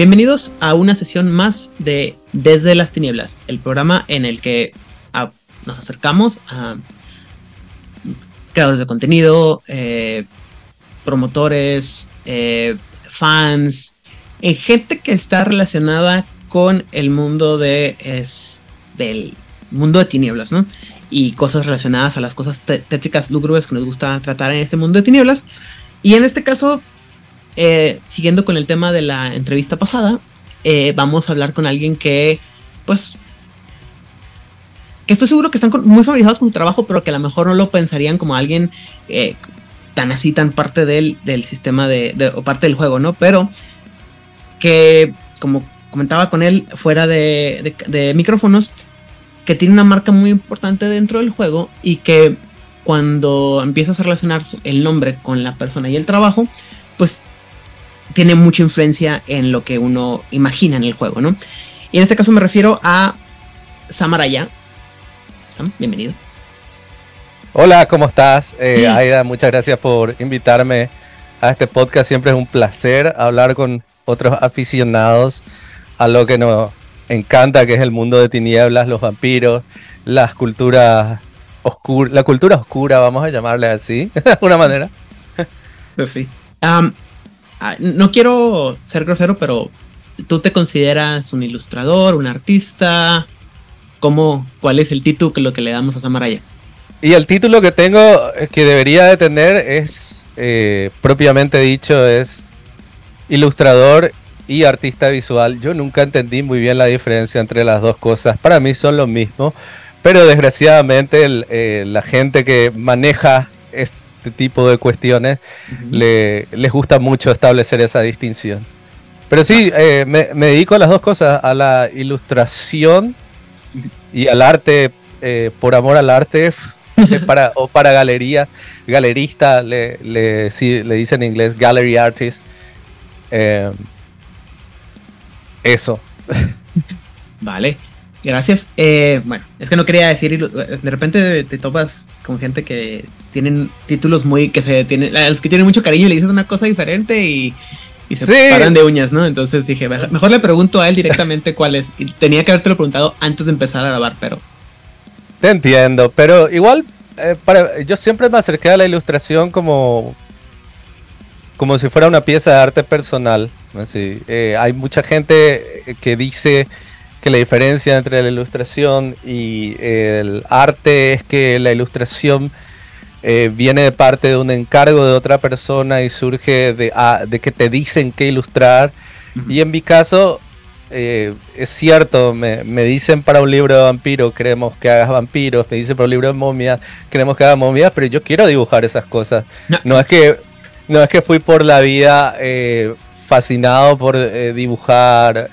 Bienvenidos a una sesión más de Desde las Tinieblas, el programa en el que ah, nos acercamos a creadores de contenido, eh, promotores, eh, fans, eh, gente que está relacionada con el mundo de mundo de tinieblas, ¿no? Y cosas relacionadas a las cosas tétricas lúgubres que nos gusta tratar en este mundo de tinieblas. Y en este caso eh, siguiendo con el tema de la entrevista pasada, eh, vamos a hablar con alguien que, pues, que estoy seguro que están muy familiarizados con su trabajo, pero que a lo mejor no lo pensarían como alguien eh, tan así, tan parte del, del sistema de, o parte del juego, ¿no? Pero que, como comentaba con él fuera de, de micrófonos, que tiene una marca muy importante dentro del juego y que cuando empiezas a relacionar el nombre con la persona y el trabajo, pues tiene mucha influencia en lo que uno imagina en el juego, ¿no? Y en este caso me refiero a Samaraya. Sam, bienvenido. Hola, ¿cómo estás? Eh, Aida, muchas gracias por invitarme a este podcast. Siempre es un placer hablar con otros aficionados a lo que nos encanta, que es el mundo de tinieblas, los vampiros, las culturas oscuras, la cultura oscura, vamos a llamarle así, de alguna manera. Pues sí. No quiero ser grosero, pero ¿tú te consideras un ilustrador, un artista? ¿Cómo, ¿Cuál es el título que lo que le damos a Samaraya? Y el título que tengo, eh, que debería de tener, es eh, propiamente dicho, es ilustrador y artista visual. Yo nunca entendí muy bien la diferencia entre las dos cosas. Para mí son lo mismo, pero desgraciadamente eh, la gente que maneja este tipo de cuestiones, le, les gusta mucho establecer esa distinción. Pero sí, eh, me, dedico a las dos cosas, a la ilustración y al arte, eh, por amor al arte, eh, para, o para galería, galerista, le, le, le dicen en inglés gallery artist. eso. Vale, gracias. bueno, es que no quería decir, de repente te topas con gente que tienen títulos muy que se tienen los que tienen mucho cariño le dices una cosa diferente y, se paran de uñas, ¿no? Entonces dije, mejor le pregunto a él directamente cuál es. Y tenía que haberte lo preguntado antes de empezar a grabar, pero. Te entiendo, pero igual eh, para, yo siempre me acerqué a la ilustración como como si fuera una pieza de arte personal. Así, eh, hay mucha gente que dice que la diferencia entre la ilustración y el arte es que la ilustración eh, viene de parte de un encargo de otra persona y surge de, ah, de que te dicen qué ilustrar. Y en mi caso, eh, es cierto, me, dicen para un libro de vampiro queremos que hagas vampiros, me dicen para un libro de momias queremos que hagas momias, pero yo quiero dibujar esas cosas. No, es, que, no es que fui por la vida eh, fascinado por dibujar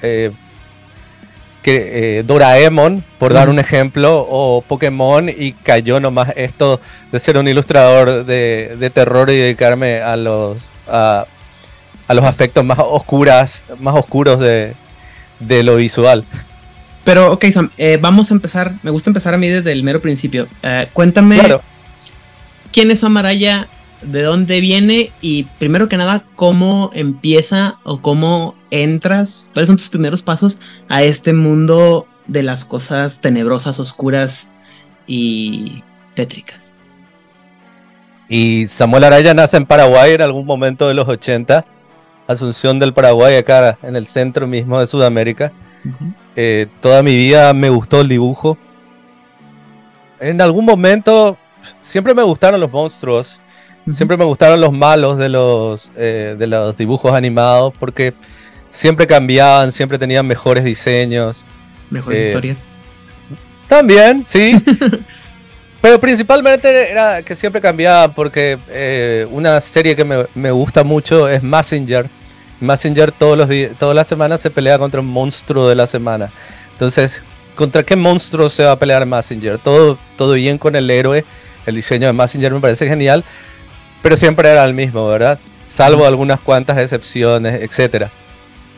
que eh, Doraemon, por dar un ejemplo, o Pokémon, y cayó nomás esto de ser un ilustrador de, terror y dedicarme a los, a, los aspectos más oscuras, más oscuros de, lo visual. Pero, ok, Sam, eh, vamos a empezar. Me gusta empezar a mí desde el mero principio. Eh, cuéntame quién es Amaraya de dónde viene y primero que nada, cómo empieza o cómo entras, cuáles son tus primeros pasos a este mundo de las cosas tenebrosas, oscuras y tétricas. Y Samuel Araya nace en Paraguay en algún momento de los 80, Asunción del Paraguay, acá en el centro mismo de Sudamérica. Eh, toda mi vida me gustó el dibujo. En algún momento siempre me gustaron los monstruos Siempre me gustaron los malos de los, eh, de los dibujos animados porque siempre cambiaban, siempre tenían mejores diseños. Mejores eh, historias. También, sí. Pero principalmente era que siempre cambiaba porque eh, una serie que me, gusta mucho es Messenger. Messenger todos los todas las semanas se pelea contra un monstruo de la semana. Entonces, ¿contra qué monstruo se va a pelear Messenger? Todo, todo bien con el héroe. El diseño de Messenger me parece genial pero siempre era el mismo, ¿verdad? Salvo algunas cuantas excepciones, etc.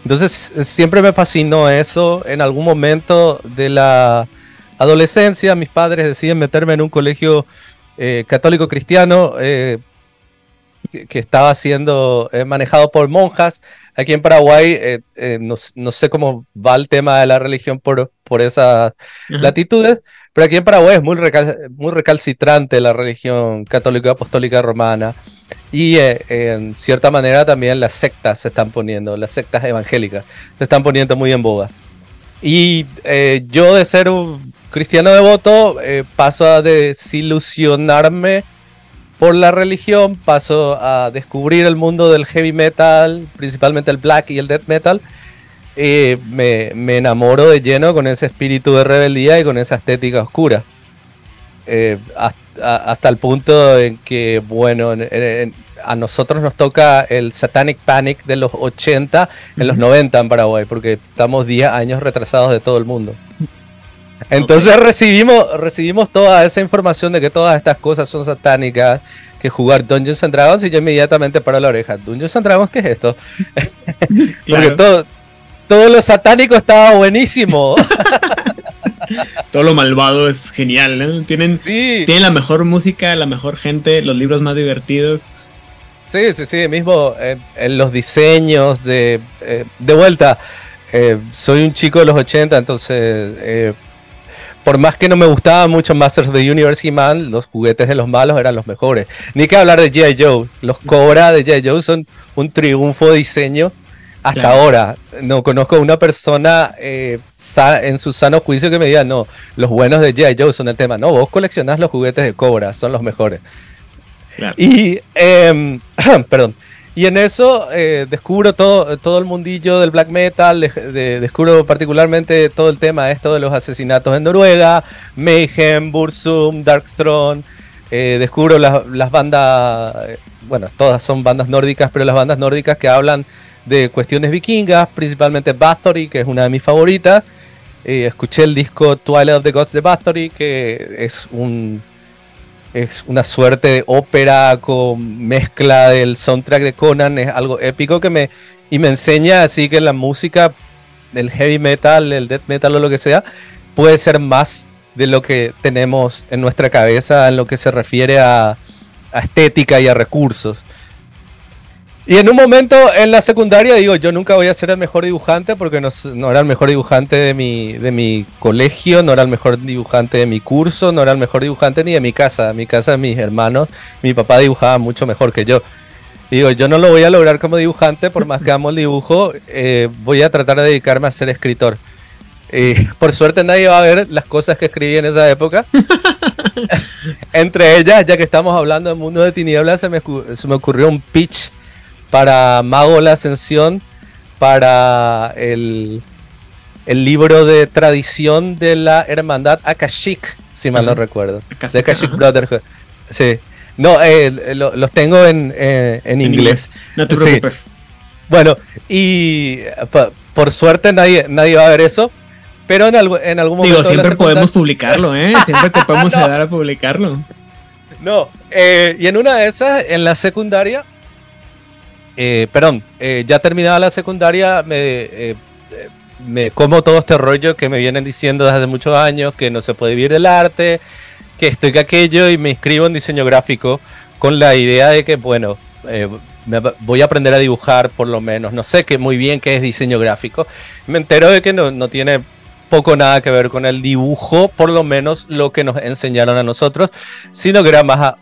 Entonces siempre me fascinó eso. En algún momento de la adolescencia mis padres deciden meterme en un colegio eh, católico cristiano. Eh, que, estaba siendo eh, manejado por monjas. Aquí en Paraguay eh, no, sé cómo va el tema de la religión por, por esas latitudes, pero aquí en Paraguay es muy, muy recalcitrante la religión católica apostólica romana. Y en cierta manera también las sectas se están poniendo, las sectas evangélicas se están poniendo muy en boga. Y yo de ser un cristiano devoto paso a desilusionarme por la religión, paso a descubrir el mundo del heavy metal, principalmente el black y el death metal. Y me, enamoro de lleno con ese espíritu de rebeldía y con esa estética oscura. Eh, hasta, el punto en que, bueno, a nosotros nos toca el Satanic Panic de los 80 en los 90 en Paraguay, porque estamos 10 años retrasados de todo el mundo. Entonces recibimos, recibimos toda esa información de que todas estas cosas son satánicas, que jugar Dungeons and Dragons y yo inmediatamente paro la oreja. ¿Dungeons and Dragons qué es esto? Porque todo, todo lo satánico estaba buenísimo. todo lo malvado es genial, Tienen, tienen la mejor música, la mejor gente, los libros más divertidos. Sí, sí, sí, mismo en, los diseños de, eh, de vuelta. Eh, soy un chico de los 80, entonces eh, por más que no me gustaba mucho Masters of the Universe y Man, los juguetes de los malos eran los mejores. Ni que hablar de G.I. Joe. Los Cobra de G.I. Joe son un triunfo de diseño. Hasta ahora, no conozco a una persona eh, en su sano juicio que me diga, no, los buenos de G.I. Joe son el tema. No, vos coleccionás los juguetes de Cobra, son los mejores. Y, eh, perdón, y en eso eh, descubro todo, todo el mundillo del black metal, descubro particularmente todo el tema esto de los asesinatos en Noruega, Mayhem, Bursum, Dark Throne, eh, descubro las, bandas, eh, bueno, todas son bandas nórdicas, pero las bandas nórdicas que hablan de cuestiones vikingas, principalmente Bathory, que es una de mis favoritas. escuché el disco Twilight of the Gods de Bathory, que es un es una suerte de ópera con mezcla del soundtrack de Conan, es algo épico que me, y me enseña así que la música del heavy metal, el death metal o lo que sea, puede ser más de lo que tenemos en nuestra cabeza en lo que se refiere a estética y a recursos. Y en un momento en la secundaria digo, yo nunca voy a ser el mejor dibujante porque no, era el mejor dibujante de mi, de mi colegio, no era el mejor dibujante de mi curso, no era el mejor dibujante ni de mi casa. Mi casa, mis hermanos, mi papá dibujaba mucho mejor que yo. Digo, yo no lo voy a lograr como dibujante, por más que amo el dibujo, eh, voy a tratar de dedicarme a ser escritor. por suerte nadie va a ver las cosas que escribí en esa época. Entre ellas, ya que estamos hablando del mundo de tinieblas, se me, se me ocurrió un pitch para Mago la Ascensión, para el, el libro de tradición de la hermandad Akashic, si mal no recuerdo. de Akashic Brotherhood. Sí. No, eh, los tengo en, eh, en, inglés. No te preocupes. Bueno, y por suerte nadie, nadie va a ver eso. Pero en, en algún momento. Digo, siempre podemos publicarlo, ¿eh? Siempre te podemos ayudar a publicarlo. No, eh, y en una de esas, en la secundaria, eh, perdón, eh, ya terminada la secundaria, me, eh, me como todo este rollo que me vienen diciendo desde hace muchos años, que no se puede vivir del arte, que estoy que aquello, y me inscribo en diseño gráfico con la idea de que, bueno, voy a aprender a dibujar por lo menos. No sé que muy bien qué es diseño gráfico. Me entero de que no, no tiene poco nada que ver con el dibujo, por lo menos lo que nos enseñaron a nosotros, sino que era más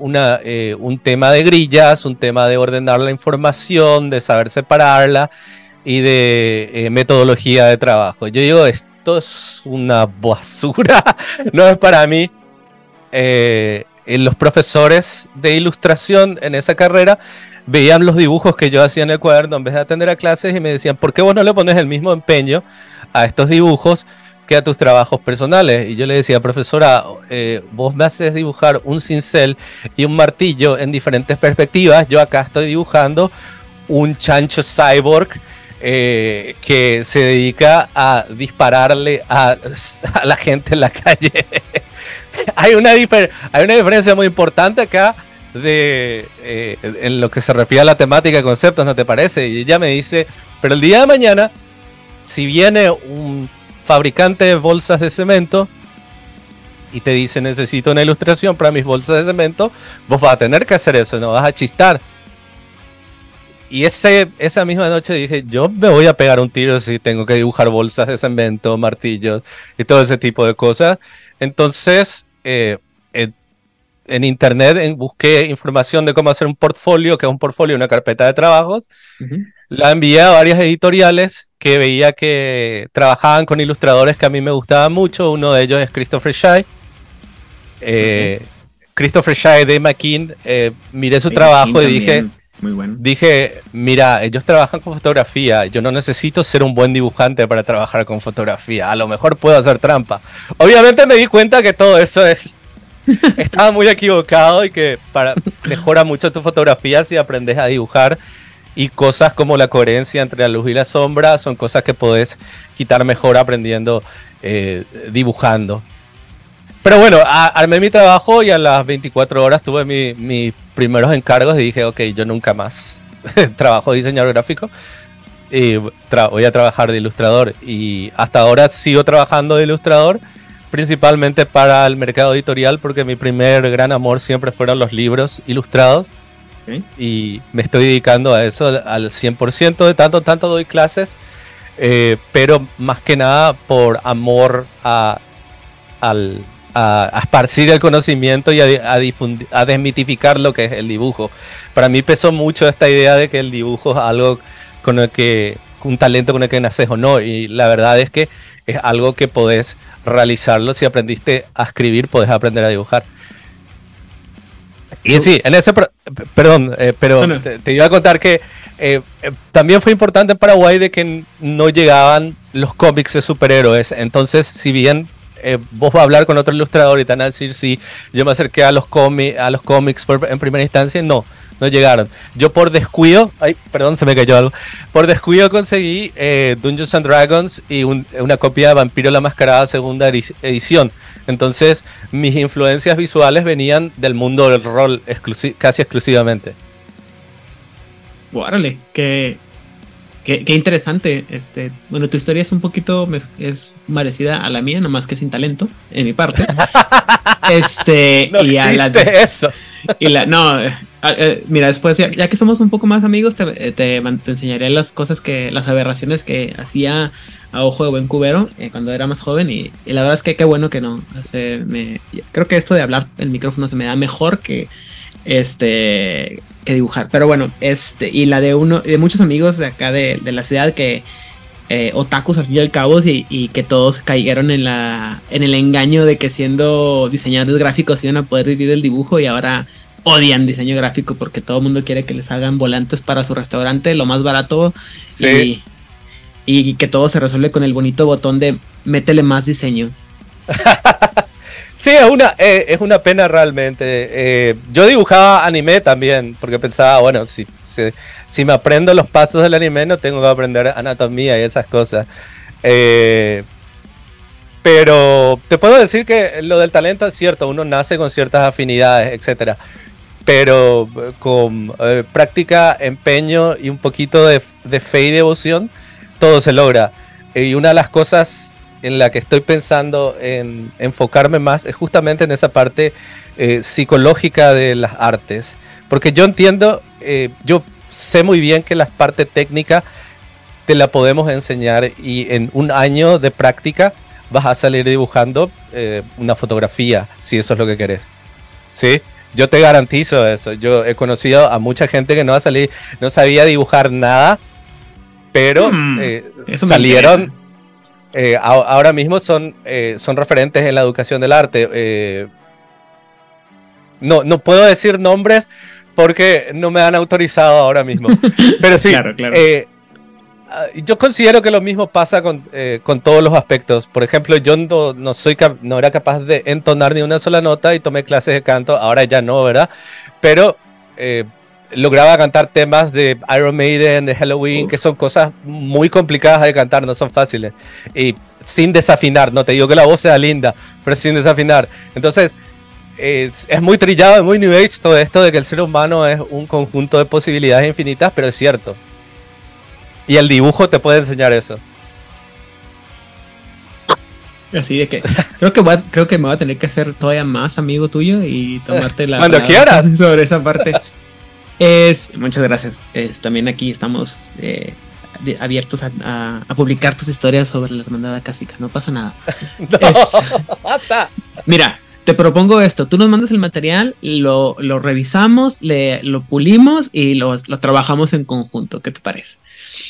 eh, un tema de grillas, un tema de ordenar la información, de saber separarla y de eh, metodología de trabajo. Yo digo, esto es una basura, no es para mí. Eh, los profesores de ilustración en esa carrera veían los dibujos que yo hacía en el cuaderno en vez de atender a clases y me decían, ¿por qué vos no le pones el mismo empeño a estos dibujos? Que a tus trabajos personales. Y yo le decía, profesora, eh, vos me haces dibujar un cincel y un martillo en diferentes perspectivas. Yo acá estoy dibujando un chancho cyborg eh, que se dedica a dispararle a, la gente en la calle. hay, una hay una diferencia muy importante acá de eh, en lo que se refiere a la temática de conceptos, ¿no te parece? Y ella me dice, pero el día de mañana, si viene un fabricante de bolsas de cemento y te dice necesito una ilustración para mis bolsas de cemento, vos vas a tener que hacer eso, no vas a chistar. y ese, esa misma noche dije, yo me voy a pegar un tiro si tengo que dibujar bolsas de cemento, martillos y todo ese tipo de cosas. Entonces, eh, en, internet busqué información de cómo hacer un portfolio, que es un portfolio, una carpeta de trabajos. La envié a varias editoriales que veía que trabajaban con ilustradores que a mí me gustaban mucho. Uno de ellos es Christopher Shai. Eh, Christopher Shai de McKean, eh, miré su trabajo y dije, muy bueno. Dije, mira, ellos trabajan con fotografía, yo no necesito ser un buen dibujante para trabajar con fotografía, a lo mejor puedo hacer trampa. Obviamente me di cuenta que todo eso es... Estaba muy equivocado y que para, mejora mucho tu fotografía si aprendes a dibujar y cosas como la coherencia entre la luz y la sombra son cosas que podés quitar mejor aprendiendo eh, dibujando. Pero bueno, armé mi trabajo y a las 24 horas tuve mis primeros encargos y dije, ok, yo nunca más trabajo de diseñador gráfico y voy a trabajar de ilustrador. Y hasta ahora sigo trabajando de ilustrador, principalmente para el mercado editorial, porque mi primer gran amor siempre fueron los libros ilustrados. Y me estoy dedicando a eso al 100%, de tanto, tanto doy clases, eh, pero más que nada por amor a, al, a, esparcir el conocimiento y a, a, desmitificar lo que es el dibujo. Para mí pesó mucho esta idea de que el dibujo es algo con el que, un talento con el que naces o no, y la verdad es que es algo que podés realizarlo. Si aprendiste a escribir, podés aprender a dibujar. Y sí, en ese, perdón, eh, pero te, iba a contar que eh, eh, también fue importante en Paraguay de que no llegaban los cómics de superhéroes. Entonces, si bien vos vas a hablar con otro ilustrador y te van a decir si yo me acerqué a los, a los cómics en primera instancia. No, no llegaron. Yo por descuido, ay, perdón, se me cayó algo. Por descuido conseguí eh, Dungeons and Dragons y una copia de Vampiro la Mascarada segunda edición. Entonces, mis influencias visuales venían del mundo del rol casi exclusivamente. Órale, que Qué, interesante. Este, bueno, tu historia es un poquito es parecida a la mía, nomás que sin talento, en mi parte. este, no y existe eso. Y la, no, eh, eh, mira, después, ya, que somos un poco más amigos, te, te, enseñaré las cosas que, las aberraciones que hacía a ojo de buen cubero eh, cuando era más joven. Y, la verdad es que qué bueno que no. me, creo que esto de hablar el micrófono se me da mejor que este que dibujar. Pero bueno, este, y la de uno, de muchos amigos de acá de, la ciudad que eh, otakus al fin y al cabo y, que todos cayeron en la en el engaño de que siendo diseñadores gráficos iban a poder vivir el dibujo y ahora odian diseño gráfico porque todo el mundo quiere que les hagan volantes para su restaurante, lo más barato y, y que todo se resuelve con el bonito botón de métele más diseño. Sí, es una, eh, es una pena realmente. Eh, yo dibujaba anime también, porque pensaba, bueno, si, si, me aprendo los pasos del anime, no tengo que aprender anatomía y esas cosas. Eh, pero te puedo decir que lo del talento es cierto, uno nace con ciertas afinidades, etc. Pero con práctica, empeño y un poquito de, de fe y devoción, todo se logra. Y una de las cosas en la que estoy pensando en enfocarme más es justamente en esa parte eh, psicológica de las artes. Porque yo entiendo, eh, yo sé muy bien que la parte técnica te la podemos enseñar y en un año de práctica vas a salir dibujando eh, una fotografía, si eso es lo que querés. ¿Sí? Yo te garantizo eso. Yo he conocido a mucha gente que no va a salir, no sabía dibujar nada, pero hmm, salieron eh, ahora mismo son, eh, son referentes en la educación del arte. Eh, no, no puedo decir nombres porque no me han autorizado ahora mismo. Pero sí, ah, yo considero que lo mismo pasa con, con, todos los aspectos. Por ejemplo, yo no, no, soy no era capaz de entonar ni una sola nota y tomé clases de canto. Ahora ya no, ¿verdad? Pero lograba cantar temas de Iron Maiden, de Halloween, que son cosas muy complicadas de cantar, no son fáciles. Y sin desafinar, no te digo que la voz sea linda, pero sin desafinar. Entonces, es, muy trillado, es muy New Age todo esto de que el ser humano es un conjunto de posibilidades infinitas, pero es cierto. Y el dibujo te puede enseñar eso. Así de que creo que creo que me voy a tener que hacer todavía más amigo tuyo y tomarte la cuando quieras sobre esa parte. Es, muchas gracias. Es, también aquí estamos eh, abiertos a, a- a publicar tus historias sobre la hermandad acásica. No pasa nada. Es- mira, te propongo esto. Tú nos mandas el material, lo, lo revisamos, le, lo pulimos y lo, lo trabajamos en conjunto. ¿Qué te parece?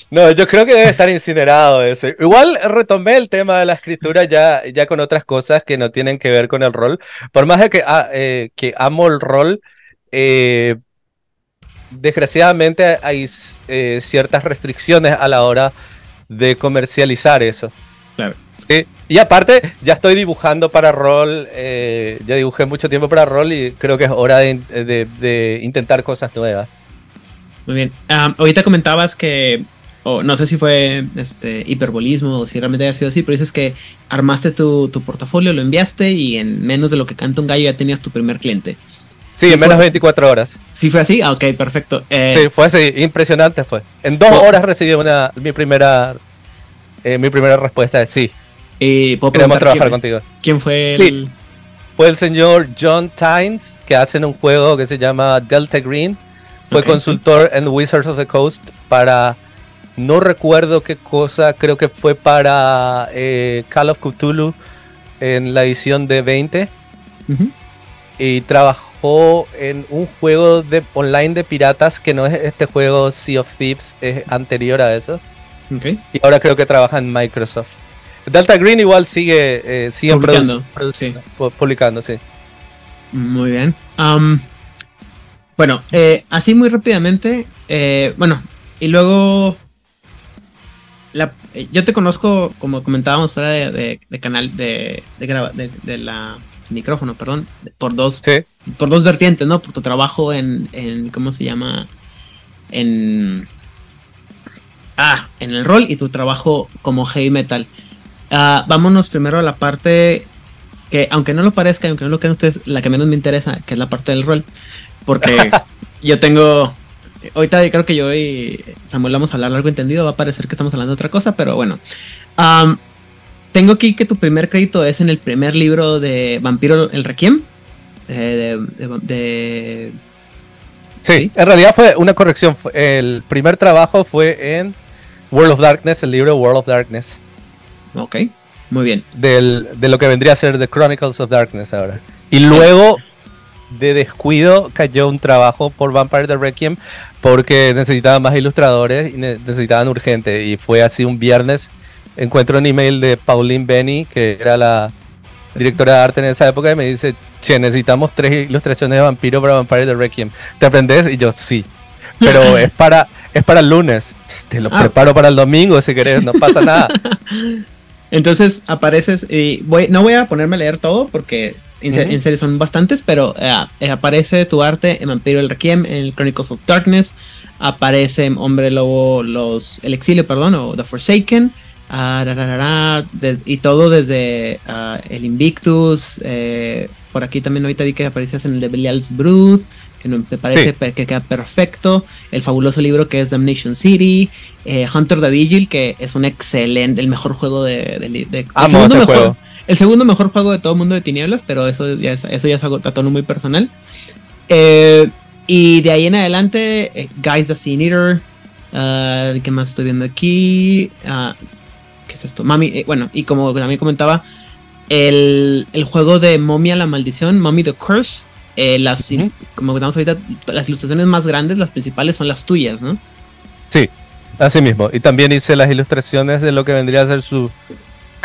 No, yo creo que debe estar incinerado ese. Igual retomé el tema de la escritura ya, ya con otras cosas que no tienen que ver con el rol. Por más de que, ah, eh, que amo el rol, eh, desgraciadamente hay eh, ciertas restricciones a la hora de comercializar eso. Claro. Sí. Y aparte, ya estoy dibujando para rol, ya dibujé mucho tiempo para rol y creo que es hora de, de- de intentar cosas nuevas. Muy bien. Ahorita comentabas que, no sé si fue este hiperbolismo o si realmente haya sido así, pero dices que armaste tu, tu portafolio, lo enviaste y en menos de lo que canta un gallo ya tenías tu primer cliente. Sí, Sí, en menos de 24 horas. ¿Sí fue así? Ah, ok, perfecto. Eh, Sí, fue así, impresionante fue. En dos Oh. horas recibí una, mi primera, eh, mi primera respuesta de sí, y puedo queremos trabajar quién, contigo. quién fue Sí. el... Fue el señor John Tynes, que hace un juego que se llama Delta Green. Fue consultor en Wizards of the Coast para, no recuerdo qué cosa, creo que fue para eh, Call of Cthulhu en la edición de 20. Ujú. y trabajó en un juego de online de piratas que no es este juego Sea of Thieves, es anterior a eso. Y ahora creo que trabaja en Microsoft. Delta Green igual sigue, eh, sigue Publicando, produ- produciendo, pu- publicando, sí. Muy bien. Bueno, eh, así muy rápidamente. eh, bueno, y luego. la- eh, yo te conozco, como comentábamos fuera de, de- de canal de, de, de- la micrófono, perdón, por dos, Sí, por dos vertientes, ¿no? Por tu trabajo en, en ¿cómo se llama? En. Ah, en el rol y tu trabajo como heavy metal. Ah, vámonos primero a la parte que, aunque no lo parezca, aunque no lo crean ustedes, la que menos me interesa, que es la parte del rol. Porque yo tengo. Ahorita creo que yo y Samuel vamos a hablar largo entendido. Va a parecer que estamos hablando de otra cosa, pero bueno. Tengo aquí que tu primer crédito es en el primer libro de Vampiro el Requiem. eh, de- de- de sí, Sí. en realidad fue una corrección. El primer trabajo fue en World of Darkness, el libro World of Darkness, ok, muy bien. del, de lo que vendría a ser The Chronicles of Darkness ahora. Y luego, de descuido, cayó un trabajo por Vampire the Requiem porque necesitaban más ilustradores y ne- necesitaban urgente. Y fue así un viernes. Encuentro un email de Pauline Benny, que era la directora de arte en esa época, y me dice: Che, necesitamos tres ilustraciones de vampiro para Vampire the Requiem. ¿Te aprendes? Y yo, sí. Pero es para, es para el lunes. Te lo Ah. preparo para el domingo si querés, no pasa nada. Entonces apareces y voy, no voy a ponerme a leer todo porque en, en serio son bastantes, pero eh, eh, aparece tu arte en Vampiro el Requiem, en el Chronicles of Darkness, aparece en Hombre Lobo los el exilio, perdón, o The Forsaken, ah, ra, ra, ra, ra, de- y todo desde ah, el Invictus, eh, por aquí también ahorita vi que aparecías en el de Belial's Brood, que me parece Sí. que queda perfecto, el fabuloso libro que es Damnation City, eh, Hunter the Vigil, que es un excelente, el mejor juego de... de, de- el Amo segundo ese mejor- juego. El segundo mejor juego de todo el mundo de tinieblas, pero eso ya es, eso ya es algo tono muy personal. Eh, y de ahí en adelante, eh, Guys the Sin Eater. ah, ¿Qué más estoy viendo aquí? Ah, ¿Qué es esto? Mami, eh, bueno, y como también comentaba, el, el juego de Momia la Maldición, Mommy the Curse. las. Como comentamos ahorita, las ilustraciones más grandes, las principales, son las tuyas, ¿no? Sí, así mismo. Y también hice las ilustraciones de lo que vendría a ser su.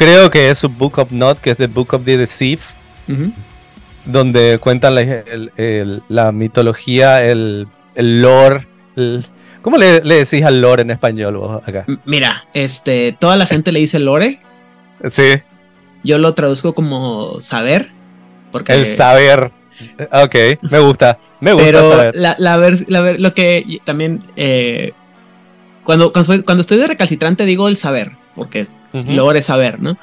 Creo que es su Book of Not, que es The Book of the Deceived, Ujú. donde cuentan la, el- el- la mitología, el, el lore. ¿Cómo le, le decís al lore en español vos acá? Mira, este, toda la gente le dice lore. Sí, Yo lo traduzco como saber. Porque el saber. Ok, me gusta. Me gusta Pero saber. la, la ver- la ver- lo que también eh, cuando, cuando estoy de recalcitrante digo el saber, porque logre saber, ¿no?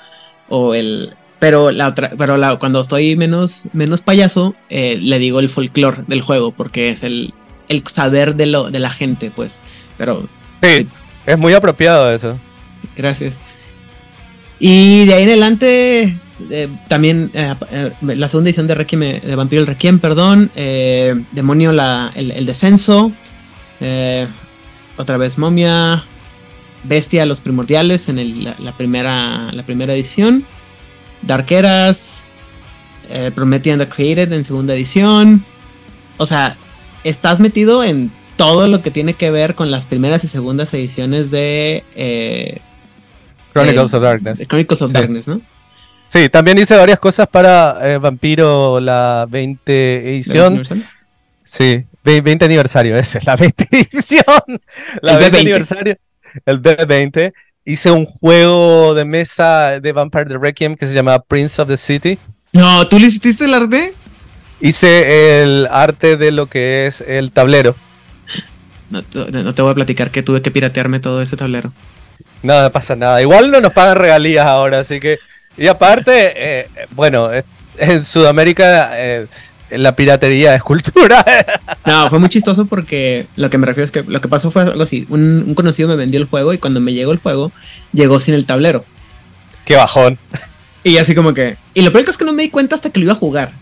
O el pero la otra, pero la, cuando estoy menos, menos payaso, eh, le digo el folclore del juego, porque es el, el saber de lo, de la gente, pues. Pero Sí, es muy apropiado eso. Gracias. Y de ahí en adelante, eh, también eh, la segunda edición de Requiem, de Vampiro el Requiem, perdón, Demonio la, el, el Descenso, otra vez Momia. Bestia, los primordiales en el- la, la primera, la primera edición. Darkeras. Eh, Promethean the Created en segunda edición. O sea, estás metido en todo lo que tiene que ver con las primeras y segundas ediciones de, eh, Chronicles de- of Darkness. Chronicles of Sí. Darkness, ¿no? Sí, también hice varias cosas para eh, Vampiro, la 20 edición. Sí, ve- 20 aniversario, ese es la 20 edición. La El 20 B20. aniversario, el B20. Hice un juego de mesa de Vampire the Requiem que se llama Prince of the City. No, ¿tú le hiciste el arte? Hice el arte de lo que es el tablero. No, te- no te voy a platicar que tuve que piratearme todo ese tablero. No, no pasa nada. Igual no nos pagan regalías ahora, así que. Y aparte, eh, bueno, eh, en Sudamérica eh, la piratería es cultura. No, fue muy chistoso porque lo que me refiero es que lo que pasó fue algo así. Un, un conocido me vendió el juego y cuando me llegó el juego, llegó sin el tablero. Qué bajón. Y así como que... Y lo peor es que no me di cuenta hasta que lo iba a jugar.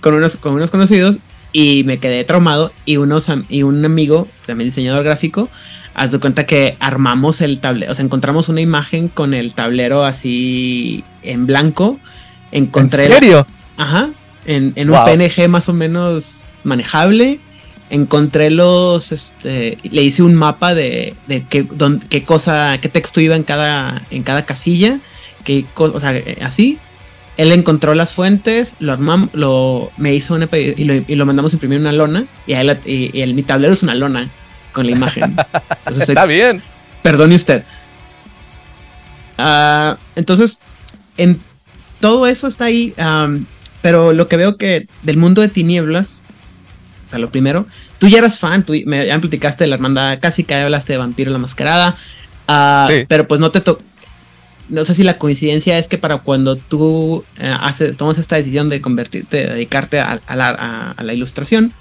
Con unos, con unos conocidos y me quedé traumado y, unos, y un amigo, también diseñador gráfico, haz de cuenta que armamos el tablero, o sea, encontramos una imagen con el tablero así en blanco. Encontré ¿En la- serio? Ajá. En, en Wow. un PNG más o menos manejable. Encontré los. Este, le hice un mapa de, de qué, dón- qué cosa, qué texto iba en cada, en cada casilla. Qué o sea, eh, así. Él encontró las fuentes, lo armamos, lo, me hizo una y lo, y lo mandamos a imprimir una lona. Y, a él y- y el, mi tablero es una lona con la imagen. Entonces, soy- Está bien. Perdone usted. Ah, entonces, en todo eso está ahí. am, pero lo que veo que del mundo de tinieblas, o sea, lo primero, tú ya eras fan, tú me ya me platicaste de la hermandad casi que hablaste de Vampiro la Mascarada. ah, Sí. Pero pues no te tocó. No sé si la coincidencia es que para cuando tú eh, haces, tomas esta decisión de convertirte, de dedicarte a, a la, a- a la ilustración,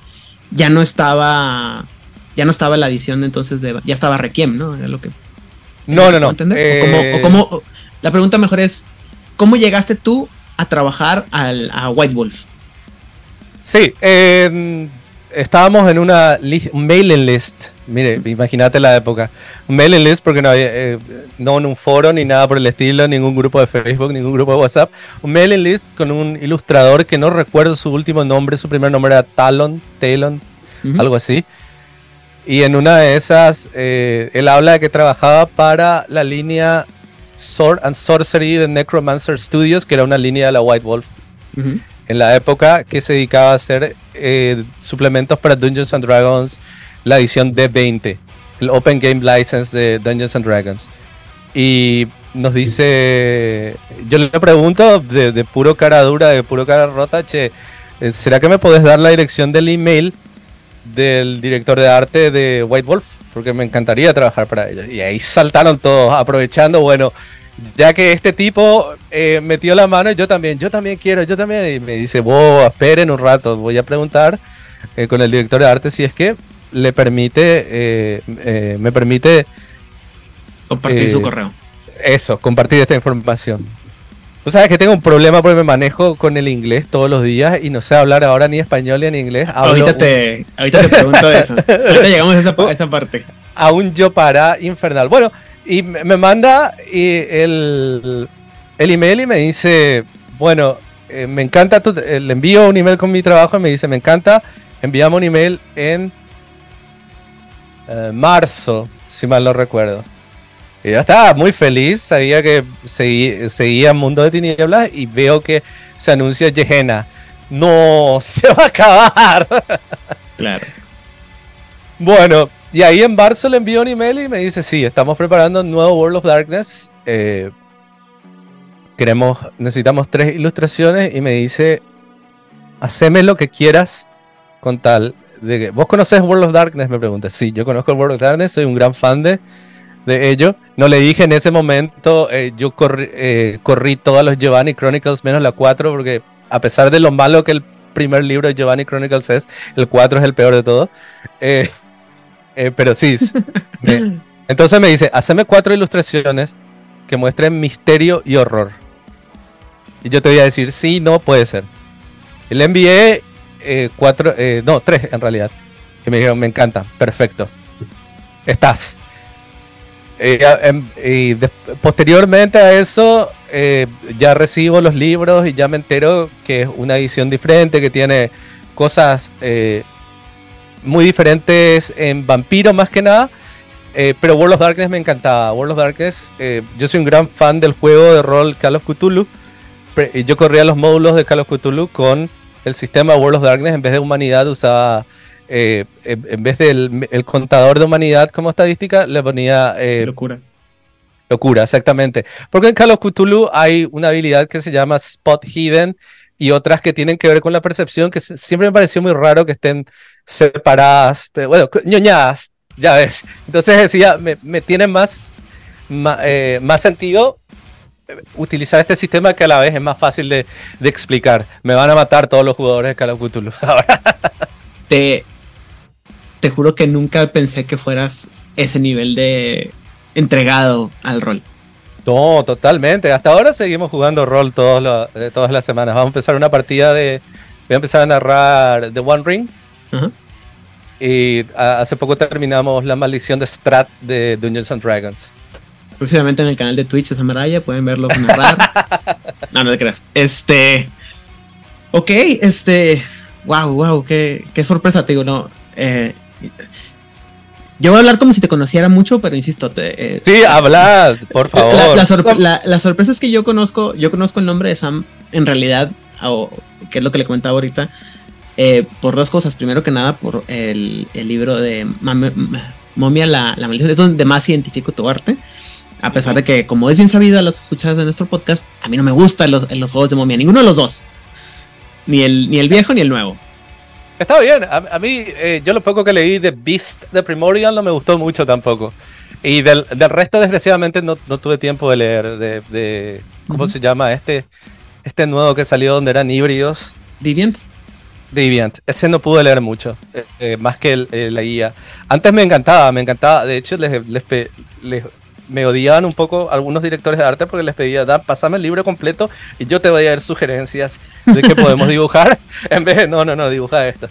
ya no estaba. Ya no estaba la edición entonces de. Ya estaba Requiem, ¿no? Era lo que No, no, no. entender? Eh, O o cómo- la pregunta mejor es, ¿cómo llegaste tú a trabajar al, a White Wolf? Sí, eh, estábamos en una li- un mailing list. Mire, imagínate la época. Mailing list porque no había, eh, no en un foro ni nada por el estilo, ningún grupo de Facebook, ningún grupo de WhatsApp. Un mailing list con un ilustrador que no recuerdo su último nombre, su primer nombre era Talon, Talon, algo así. Y en una de esas, eh, él habla de que trabajaba para la línea Sword and Sorcery de Necromancer Studios, que era una línea de la White Wolf en la época que se dedicaba a hacer eh, suplementos para Dungeons and Dragons, la edición D20, el Open Game License de Dungeons and Dragons. Y nos dice, yo le pregunto de, de puro cara dura, de puro cara rota, che, eh, ¿será que me podés dar la dirección del email del director de arte de White Wolf? Porque me encantaría trabajar para ellos. Y ahí saltaron todos, aprovechando, bueno, ya que este tipo eh, metió la mano, yo también, yo también quiero, yo también. Y me dice, vos, esperen un rato, voy a preguntar eh, con el director de arte si es que le permite, eh, eh, me permite Compartir su correo. eso, compartir esta información. Tú sabes que tengo un problema porque me manejo con el inglés todos los días y no sé hablar ahora ni español ni en inglés. Hablo Ahorita un- te, ahorita te pregunto eso. Ahorita llegamos a esa, a esa parte. a un yo para infernal. Bueno, y me me manda y el, el email y me dice, bueno, eh, me encanta, tu- eh, le envío un email con mi trabajo y me dice, me encanta, enviamos un email en eh, marzo, si mal no recuerdo. Y yo estaba muy feliz, sabía que seguí- seguía Mundo de Tinieblas y veo que se anuncia Gehenna. No, se va a acabar. Claro. Bueno, y ahí en marzo le envío un email y me dice, sí, estamos preparando un nuevo World of Darkness. eh, queremos, necesitamos tres ilustraciones y me dice, haceme lo que quieras con tal. De que, ¿Vos conoces World of Darkness? Me pregunta. Sí, yo conozco el World of Darkness, soy un gran fan de, de ello. No le dije en ese momento, eh, yo corrí, eh, corrí todos los Giovanni Chronicles menos la 4 porque a pesar de lo malo que el primer libro de Giovanni Chronicles es, el 4 es el peor de todo. Eh, pero sí. me- entonces me dice, haceme cuatro ilustraciones que muestren misterio y horror. Y yo te voy a decir, sí, no, puede ser. Y le envié cuatro, no, tres en realidad. Y me dijeron, me encanta, perfecto. Estás. Eh, em, y posteriormente a eso, eh, ya recibo los libros y ya me entero que es una edición diferente, que tiene cosas eh, muy diferentes en Vampiro más que nada. pero World of Darkness me encantaba. World of Darkness, yo soy un gran fan del juego de rol Call of Cthulhu. Y yo corría los módulos de Call of Cthulhu con el sistema World of Darkness. En vez de humanidad usaba eh, en vez del el contador de humanidad como estadística, le ponía... Eh, locura. Locura, exactamente. Porque en Call of Cthulhu hay una habilidad que se llama Spot Hidden y otras que tienen que ver con la percepción, que siempre me pareció muy raro que estén separadas, pero bueno, ñoñadas, ya ves. Entonces decía, me, me tiene más, eh, más, sentido utilizar este sistema que a la vez es más fácil de, de explicar. Me van a matar todos los jugadores de Call of Cthulhu. te, te juro que nunca pensé que fueras ese nivel de entregado al rol. No, totalmente. Hasta ahora seguimos jugando rol todos eh, todas las semanas. Vamos a empezar una partida de. Voy a empezar a narrar The One Ring. Y hace poco terminamos la maldición de Strat de Dungeons and Dragons. Próximamente en el canal de Twitch de Samaraya pueden verlo narrar. no, no te creas. Este. Ok, este. Wow, wow, qué, qué sorpresa, te digo, no. Eh, yo voy a hablar como si te conociera mucho, pero insisto. Te, eh, sí, hablad, por favor. La, sorpresa es que yo conozco, yo conozco el nombre de Sam en realidad, o que es lo que le comentaba ahorita, eh, por dos cosas. Primero que nada, por el, libro de Momia, la, la maldición, es donde más identifico tu arte. A pesar de que, como es bien sabido a los escuchados de nuestro podcast, a mí no me gustan los, los juegos de Momia, ninguno de los dos. Ni el, ni el viejo ni el nuevo. Está bien, a, mí eh, yo lo poco que leí de Beast de Primordial no me gustó mucho tampoco. Y del, resto, desgraciadamente, no, tuve tiempo de leer. De, ¿Cómo se llama? Este, este nuevo que salió donde eran híbridos. Deviant. Deviant. Ese no pude leer mucho, eh, eh, más que la guía. Antes me encantaba, me encantaba. De hecho, les, les, les, me odiaban un poco algunos directores de arte porque les pedía, da, pásame el libro completo y yo te voy a dar sugerencias de qué podemos dibujar, en vez de, no, no, no, dibuja esto.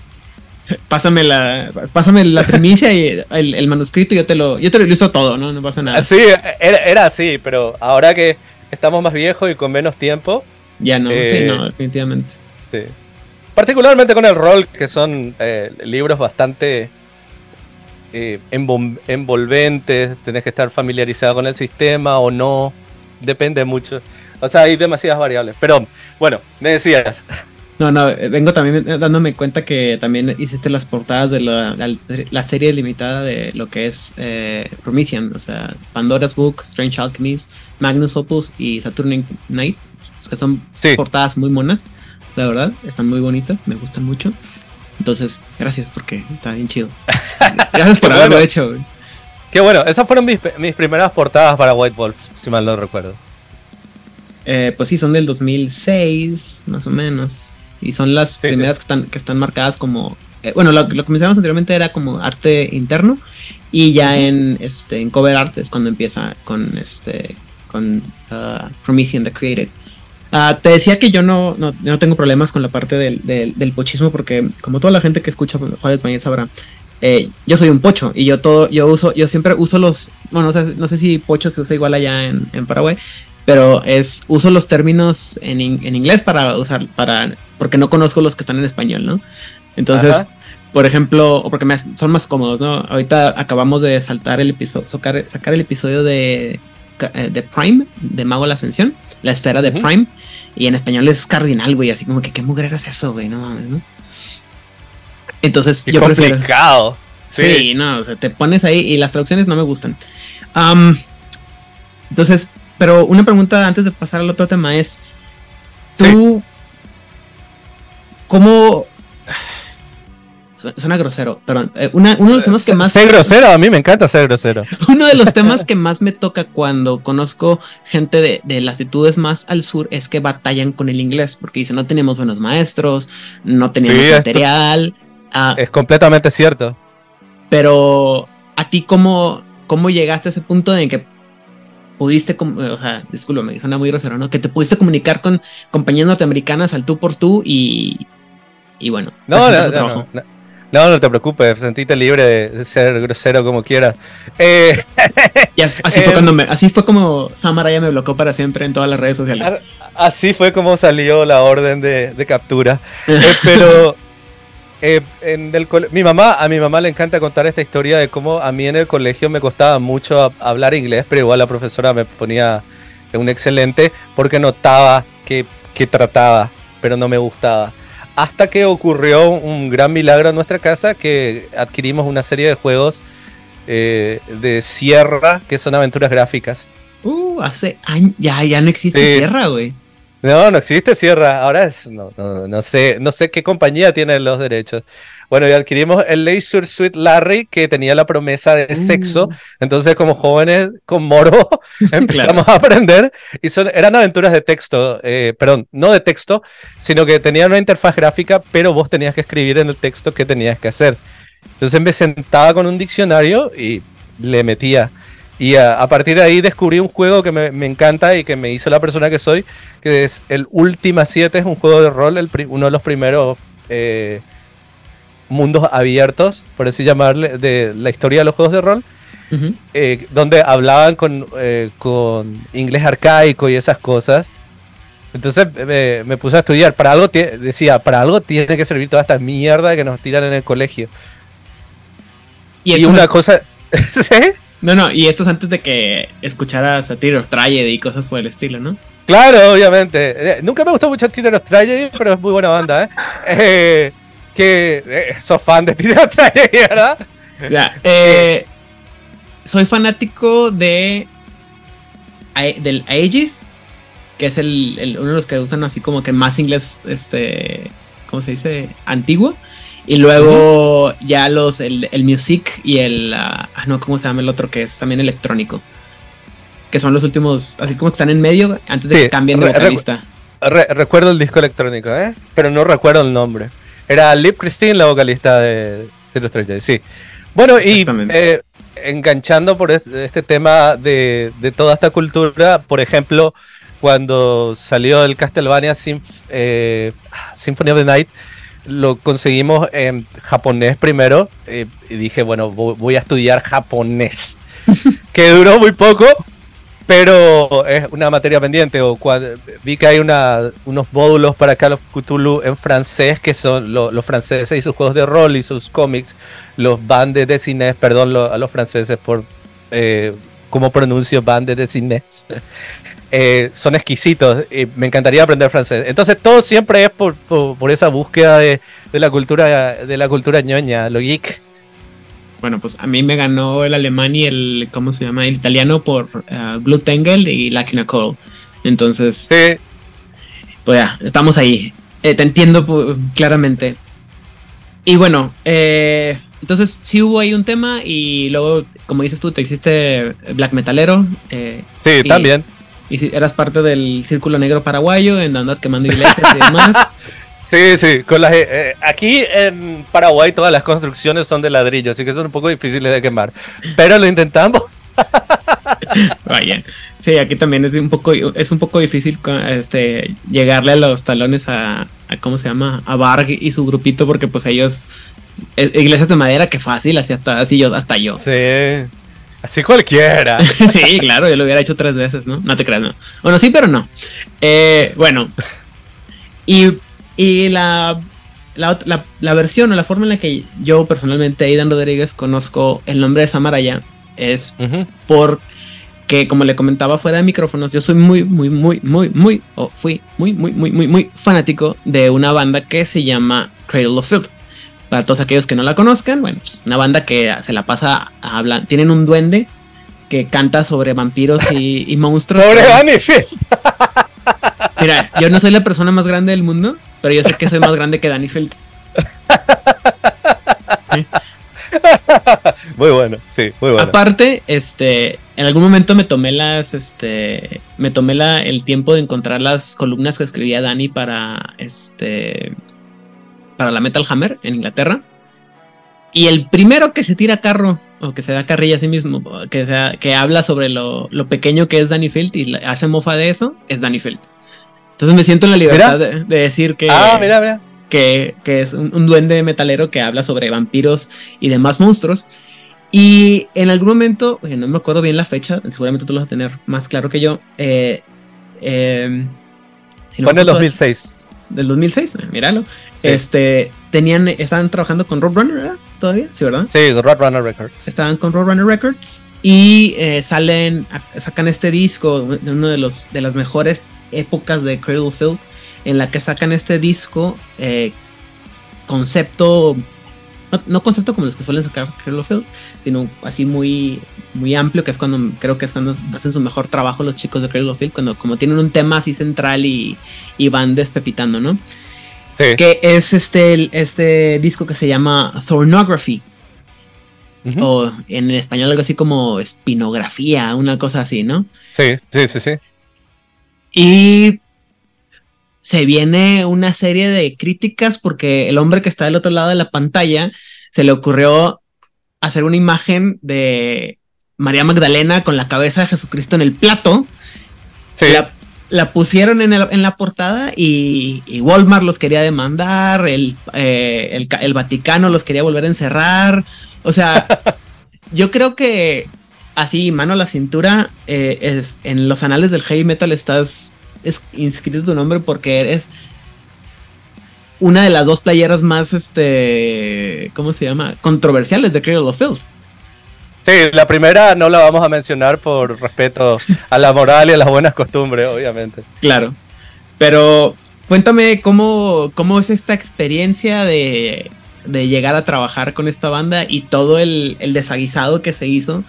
Pásame la, pásame la primicia y el, manuscrito y yo te lo, yo te lo ilustro todo, ¿no? No pasa nada. Sí, era, así, pero ahora que estamos más viejos y con menos tiempo. Ya no, sí, eh, no, definitivamente. Sí. Particularmente con el rol, que son eh, libros bastante eh, envolventes, tenés que estar familiarizado con el sistema o no, depende mucho. O sea, hay demasiadas variables. Pero bueno, me decías. No, no, eh, vengo también dándome cuenta que también hiciste las portadas de la, serie limitada de lo que es eh, Promethean, o sea, Pandora's Book, Strange Alchemist, Magnus Opus y Saturn Night, que son portadas muy monas, la verdad, están muy bonitas, me gustan mucho. Entonces, gracias porque está bien chido. Gracias por haberlo hecho. Qué bueno, esas fueron mis, primeras portadas para White Wolf, si mal no recuerdo. Eh, pues sí, son del 2006, más o menos. Y son las primeras que están, que están marcadas como. Eh, bueno, lo, que mencionamos anteriormente era como arte interno. Y ya en, este, en cover art es cuando empieza con este. con uh, Promethean the Created. Ah, te decía que yo no, no, tengo problemas con la parte del, del, pochismo porque como toda la gente que escucha Juárez Mañana sabrá, eh, yo soy un pocho y yo todo, yo uso, yo siempre uso los, bueno, no sé, si pocho se usa igual allá en, Paraguay, pero es, uso los términos en, inglés para usar, para, porque no conozco los que están en español, ¿no? Entonces, por ejemplo, o porque me, son más cómodos, ¿no? Ahorita acabamos de saltar el episodio, sacar, sacar el episodio de, eh, de Prime, de Mago la Ascensión la esfera de Prime. Y en español es cardinal, güey. Así como que, ¿qué mugrero es eso, güey? No mames, ¿no? Entonces, yo complicado. Sí. no, o sea, te pones ahí y las traducciones no me gustan. entonces, pero una pregunta antes de pasar al otro tema es: ¿Tú cómo Suena grosero, pero eh, uno de los temas que más... Ser grosero, a mí me encanta ser grosero. Uno de los temas que más me toca cuando conozco gente de, de latitudes más al sur es que batallan con el inglés, porque dicen, no tenemos buenos maestros, no tenemos material. Ah, es completamente cierto. Pero, ¿a ti cómo, cómo llegaste a ese punto en que pudiste, o sea, discúlpame, suena muy grosero, ¿no? Que te pudiste comunicar con compañías norteamericanas al tú por tú y, y bueno. No, no, no, No, no te preocupes, sentite libre de, ser grosero como quieras. Eh, y así, fue cuando me, así fue como Samaraya me bloqueó para siempre en todas las redes sociales. Así fue como salió la orden de, captura. Eh, pero eh, en mi mamá, a mi mamá le encanta contar esta historia de cómo a mí en el colegio me costaba mucho hablar inglés, pero igual la profesora me ponía un excelente porque notaba que, que trataba, pero no me gustaba. Hasta que ocurrió un gran milagro en nuestra casa que adquirimos una serie de juegos eh, de Sierra que son aventuras gráficas. Uh, hace años. Ya, ya no existe Sierra, güey. No, no existe Sierra. Ahora es. No, no, sé, no sé qué compañía tiene los derechos. Bueno, y adquirimos el Laser Suite Larry, que tenía la promesa de sexo. Uh. Entonces, como jóvenes con morbo, empezamos a aprender. Y son, eran aventuras de texto, eh, perdón, no de texto, sino que tenían una interfaz gráfica, pero vos tenías que escribir en el texto qué tenías que hacer. Entonces me sentaba con un diccionario y le metía. Y a, partir de ahí descubrí un juego que me, me, encanta y que me hizo la persona que soy, que es el Ultima 7, es un juego de rol, el, uno de los primeros eh, mundos abiertos, por así llamarle, de la historia de los juegos de rol, eh, donde hablaban con, eh, con inglés arcaico y esas cosas. Entonces me, puse a estudiar. Para algo decía, para algo tiene que servir toda esta mierda que nos tiran en el colegio. Y, una cosa. No, no, y esto es antes de que escucharas a Tiros Tragedy y cosas por el estilo, ¿no? Claro, obviamente. nunca me gustó mucho Tiros Tragedy, pero es muy buena banda, ¿eh? eh que eh, sos fan de Tira ¿verdad? Ya, eh, soy fanático de del Aegis, que es el, uno de los que usan así como que más inglés, este, ¿cómo se dice? Antiguo. Y luego ya los, el, Music y el, ah, ah, no, ¿cómo se llama el otro? Que es también electrónico. Que son los últimos, así como están en medio antes de que cambien de vocalista. recuerdo el disco electrónico, ¿eh? Pero no recuerdo el nombre. Era Liv Christine, la vocalista de, de los Tres sí. Bueno, y eh, enganchando por este, tema de, toda esta cultura, por ejemplo, cuando salió el Castlevania eh, Symphony of the Night, lo conseguimos en japonés primero eh, y dije, bueno, voy a estudiar japonés, que duró muy poco, pero es una materia pendiente. O vi que hay una, unos módulos para Call of Cthulhu en francés, que son los franceses y sus juegos de rol y sus cómics, los bandes de cine, perdón a los franceses por eh, cómo pronuncio bandes de cine. Eh, son exquisitos y me encantaría aprender francés. Entonces todo siempre es por, por, esa búsqueda de, de, la cultura de la cultura ñoña, lo geek. Bueno, pues a mí me ganó el alemán y el, ¿cómo se llama? El italiano por uh, Blue Tangle y Lucky Cole. Entonces, sí. pues ya, estamos ahí. Eh, te entiendo claramente. Y bueno, eh, entonces sí hubo ahí un tema y luego, como dices tú, te hiciste black metalero. Eh, sí, también. Y si eras parte del Círculo Negro Paraguayo, en andas quemando iglesias y demás. Sí, sí, con las, eh, aquí en Paraguay todas las construcciones son de ladrillo, así que son un poco difíciles de quemar, pero lo intentamos. Vaya. Sí, aquí también es un poco es un poco difícil este llegarle a los talones a, cómo se llama, a Barg y su grupito porque pues ellos e, iglesias de madera que fácil, así hasta así yo hasta yo. Sí. Así cualquiera. sí, claro, yo lo hubiera hecho tres veces, ¿no? No te creas, no. Bueno, sí, pero no. Eh, bueno. Y y la, la, versión o la forma en la que yo personalmente, Aidan Rodríguez, conozco el nombre de Samaraya es por que como le comentaba fuera de micrófonos, yo soy muy, muy, muy, muy, muy, o fui muy, muy, muy, muy, muy fanático de una banda que se llama Cradle of Field. Para todos aquellos que no la conozcan, bueno, pues una banda que se la pasa hablando, tienen un duende que canta sobre vampiros y, y monstruos. ¡Pobre Mira, yo no soy la persona más grande del mundo, pero yo sé que soy más grande que Danny Feld. Muy bueno, sí, muy bueno. Aparte, este, en algún momento me tomé las, este, me tomé la, el tiempo de encontrar las columnas que escribía Danny para, este, para la Metal Hammer en Inglaterra. Y el primero que se tira carro, o que se da carrilla a sí mismo, que, que habla sobre lo, lo, pequeño que es Danny Field y hace mofa de eso, es Danny Field. Entonces me siento en la libertad de, decir que. Ah, mira, mira. que, es un, duende metalero que habla sobre vampiros y demás monstruos. Y en algún momento, no me acuerdo bien la fecha, seguramente tú lo vas a tener más claro que yo. Eh, eh, Fue en el 2006. Del 2006, míralo. Este, tenían, estaban trabajando con Roadrunner, ¿verdad? Todavía, sí, ¿verdad? Sí, Roadrunner Records. Estaban con Roadrunner Records y eh, salen, sacan este disco, de uno de los de las mejores épocas de Cradle Field, en la que sacan este disco eh, concepto no, concepto como los que suelen sacar Field, sino así muy, muy amplio, que es cuando creo que es cuando hacen su mejor trabajo los chicos de Field, cuando como tienen un tema así central y, van despepitando, ¿no? Sí. Que es este, este disco que se llama Thornography. O en español algo así como espinografía, una cosa así, ¿no? Sí, sí, sí, sí. Y se viene una serie de críticas porque el hombre que está del otro lado de la pantalla se le ocurrió hacer una imagen de María Magdalena con la cabeza de Jesucristo en el plato. Sí. La, pusieron en, la portada y, Walmart los quería demandar, el, eh, el, Vaticano los quería volver a encerrar. O sea, yo creo que así, mano a la cintura, eh, es, en los anales del heavy metal estás es inscrito tu nombre porque eres una de las dos playeras más, este, ¿cómo se llama? Controversiales de Cradle of Filth. Sí, la primera no la vamos a mencionar por respeto a la moral y a las buenas costumbres, obviamente. Claro. Pero cuéntame cómo, cómo es esta experiencia de, de llegar a trabajar con esta banda y todo el, el desaguisado que se hizo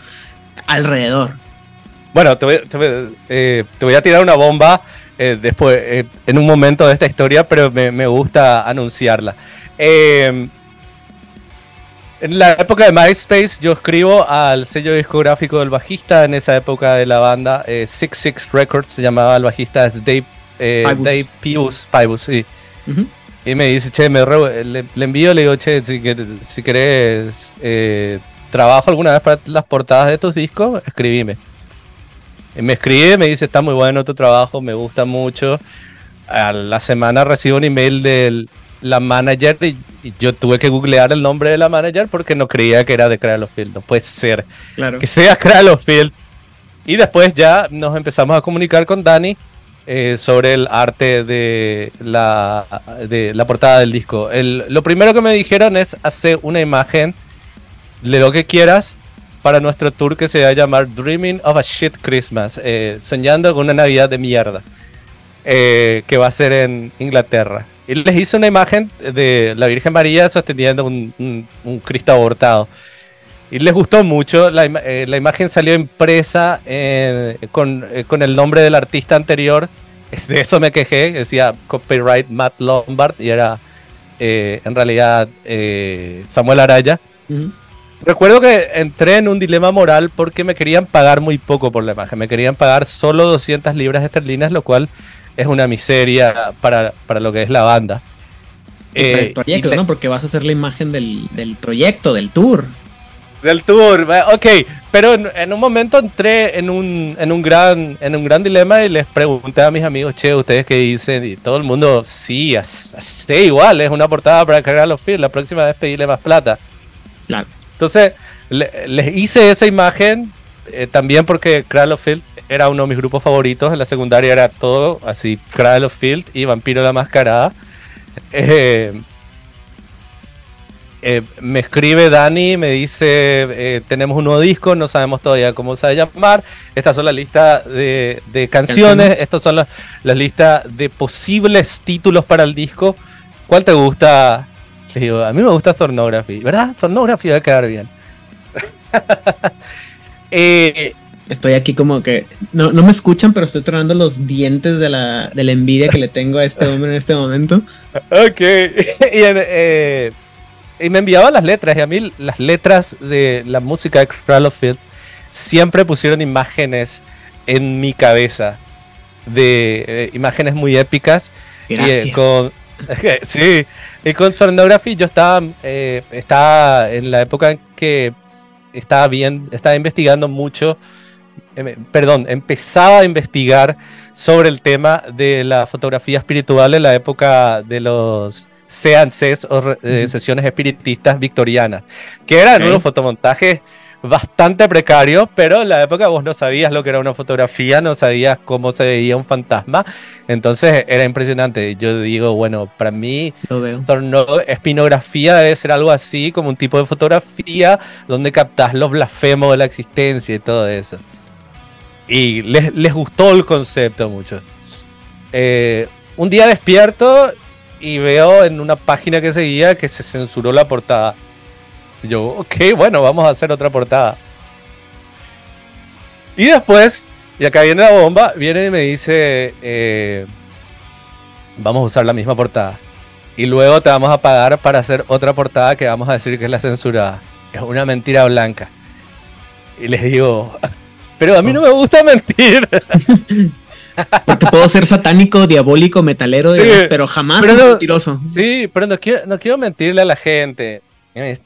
alrededor. Bueno, te voy, eh, te voy a tirar una bomba eh, después, eh, en un momento de esta historia, pero me, gusta anunciarla. Eh, en la época de MySpace yo escribo al sello discográfico del bajista. En esa época de la banda, Six Six Records se llamaba el bajista, Dave, Dave Pius, sí. Y me dice, che, me le, envío, le digo, che, si, si querés trabajo alguna vez para las portadas de tus discos, escribime me escribe, me dice, está muy bueno tu trabajo, me gusta mucho. A la semana recibo un email de la manager y, yo tuve que googlear el nombre de la manager porque no creía que era de Cradle Field. No puede ser claro. que sea Cradle Field. Y después ya nos empezamos a comunicar con Dani eh, sobre el arte de la, de la portada del disco. lo primero que me dijeron es hacer una imagen de lo que quieras para nuestro tour que se va a llamar Dreaming of a Shit Christmas, eh, soñando con una Navidad de mierda, eh, que va a ser en Inglaterra. Y les hice una imagen de la Virgen María sosteniendo un, Cristo abortado. Y les gustó mucho, la, eh, imagen salió impresa con, con, el nombre del artista anterior. De eso me quejé, decía copyright Matt Lombard y era en realidad Samuel Araya. Recuerdo que entré en un dilema moral porque me querían pagar muy poco por la imagen. Me querían pagar solo 200 libras esterlinas, lo cual es una miseria para, lo que es la banda. el eh, proyecto, ¿no? Porque vas a hacer la imagen del, proyecto, del tour. Del tour, ok. Pero en, un momento entré en un, en, un gran, en un gran dilema y les pregunté a mis amigos, che, ¿ustedes qué dicen? Y todo el mundo, sí, así igual, es una portada para cargar los feeds. La próxima vez pedirle más plata. Claro. Entonces, les hice esa imagen eh, también porque Cradle of Field era uno de mis grupos favoritos. En la secundaria era todo así: Cradle of Field y Vampiro la Mascarada. Eh, eh, me escribe Dani, me dice, tenemos un nuevo disco, no sabemos todavía cómo se va a llamar. Estas son las listas de, canciones, estas son las, listas de posibles títulos para el disco. ¿Cuál te gusta a mí me gusta Thornography, ¿verdad? Thornography va a quedar bien. Eh, estoy aquí como que. No, me escuchan, pero estoy tronando los dientes de la, envidia que le tengo a este hombre en este momento. Ok. Eh, y, me enviaban las letras, y a mí las letras de la música de Field siempre pusieron imágenes en mi cabeza. De eh, imágenes muy épicas. Y, con, sí, y con Pornography yo estaba, eh, estaba en la época en que estaba bien, estaba investigando mucho, eh, perdón, empezaba a investigar sobre el tema de la fotografía espiritual en la época de los seances o eh, sesiones espiritistas victorianas, que eran unos fotomontajes bastante precarios, pero en la época vos no sabías lo que era una fotografía, no sabías cómo se veía un fantasma, entonces era impresionante. Yo digo, bueno, para mí, espinografía debe ser algo así, como un tipo de fotografía donde captas los blasfemos de la existencia y todo eso. Y les, les gustó el concepto mucho. Eh, un día despierto y veo en una página que seguía que se censuró la portada. Y yo, ok, bueno, vamos a hacer otra portada. Y después, y acá viene la bomba, viene y me dice, eh, vamos a usar la misma portada. Y luego te vamos a pagar para hacer otra portada que vamos a decir que es la censurada. Es una mentira blanca. Y les digo, pero a mí no me gusta mentir. Porque puedo ser satánico, diabólico, metalero, pero jamás mentiroso. Sí, pero no quiero, no quiero mentirle a la gente.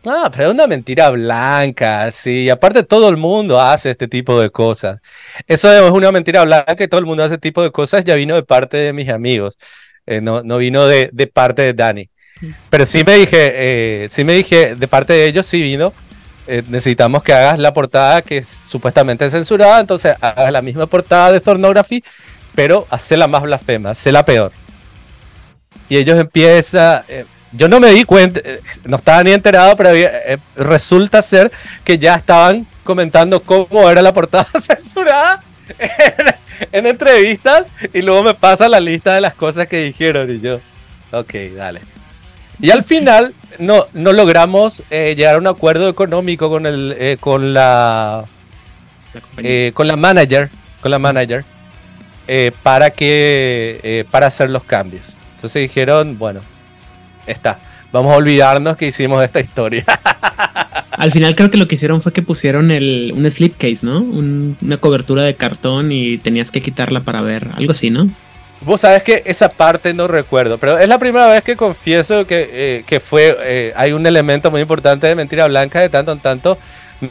No, pero es una mentira blanca, sí. Aparte, todo el mundo hace este tipo de cosas. Eso es una mentira blanca y todo el mundo hace este tipo de cosas. Ya vino de parte de mis amigos. Eh, no, no vino de, de, parte de Dani. Pero sí me dije, eh, sí me dije, de parte de ellos sí vino. Eh, necesitamos que hagas la portada que es supuestamente censurada. Entonces, hagas la misma portada de Thornography pero la más blasfema, la peor. Y ellos empiezan, yo no me di cuenta, eh, no estaba ni enterado, pero eh, resulta ser que ya estaban comentando cómo era la portada censurada en, entrevistas y luego me pasa la lista de las cosas que dijeron y yo, ok, dale. Y al final no, no logramos llegar a un acuerdo económico con, el, con la, con la manager, con la manager eh, para, que, eh, para hacer los cambios. Entonces dijeron, bueno, está, vamos a olvidarnos que hicimos esta historia. Al final creo que lo que hicieron fue que pusieron el, un slipcase, ¿no? una cobertura de cartón y tenías que quitarla para ver, algo así, ¿no? Vos sabes que esa parte no recuerdo, pero es la primera vez que confieso que, eh, que fue, hay un elemento muy importante de Mentira Blanca, de tanto en tanto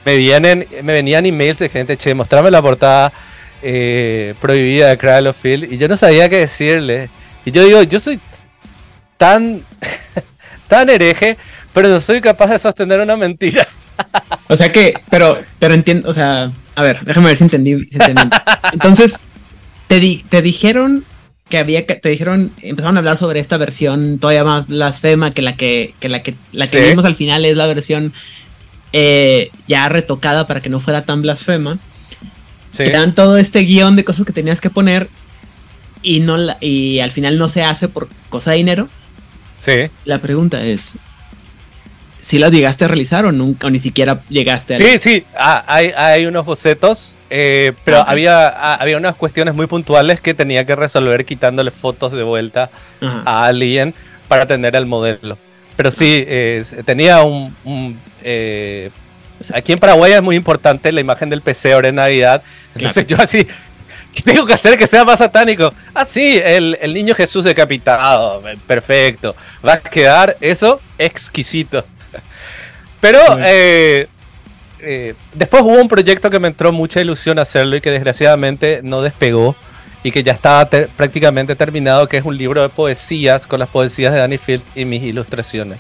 me, vienen, me venían emails de gente, che, mostrame la portada, eh, prohibida de Cradle of Field y yo no sabía qué decirle. Y yo digo, yo soy tan, tan hereje, pero no soy capaz de sostener una mentira. O sea que, pero, pero entiendo, o sea, a ver, déjame ver si entendí. Entonces, te, di, te dijeron que había que, te dijeron, empezaron a hablar sobre esta versión todavía más blasfema que la que, que la que, la que vimos al final es la versión eh, ya retocada para que no fuera tan blasfema. Te dan todo este guion de cosas que tenías que poner y, no y al final no se hace por cosa de dinero. Sí. La pregunta es, ¿si las llegaste a realizar o nunca, o ni siquiera llegaste a Sí, sí, ah, hay, hay, unos bocetos, eh, pero había, ah, había unas cuestiones muy puntuales que tenía que resolver quitándole fotos de vuelta a alguien para tener el modelo. Pero sí, eh, tenía un, eh, Aquí en Paraguay es muy importante la imagen del pesebre en Navidad. Entonces yo así, ¿qué tengo que hacer que sea más satánico? Ah, sí, el, niño Jesús decapitado. Perfecto. Va a quedar eso exquisito. Pero eh, eh, después hubo un proyecto que me entró mucha ilusión hacerlo y que desgraciadamente no despegó y que ya estaba prácticamente terminado, que es un libro de poesías con las poesías de Danny Field y mis ilustraciones.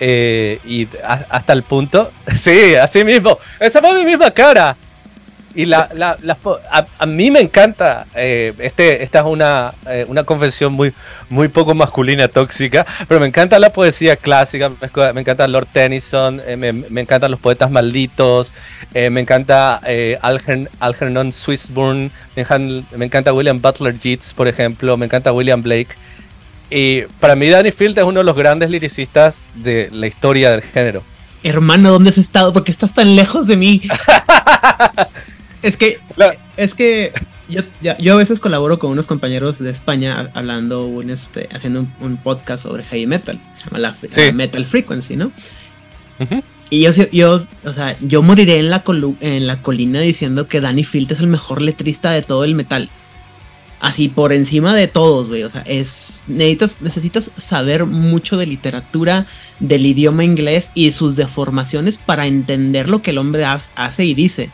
Eh, y hasta el punto, sí, así mismo, esa fue mi misma cara. Y la, la, a, mí me encanta, eh, este, esta es una, eh, una confesión muy, muy poco masculina, tóxica, pero me encanta la poesía clásica, me, encanta Lord Tennyson, me, me, encantan los poetas malditos, me encanta Algernon Swissburne, me, me encanta William Butler Yeats, por ejemplo, me encanta William Blake. Y para mí Danny Field es uno de los grandes liricistas de la historia del género. Hermano, ¿dónde has estado? ¿Por qué estás tan lejos de mí? es que, es que yo, yo, a veces colaboro con unos compañeros de España hablando, un, este, haciendo un, podcast sobre heavy metal. Se llama la, Metal Frequency, ¿no? Y yo, yo, o sea, yo moriré en la, en la colina diciendo que Danny Field es el mejor letrista de todo el metal así por encima de todos, güey. O sea, es. Necesitas, necesitas saber mucho de literatura, del idioma inglés y sus deformaciones para entender lo que el hombre hace y dice.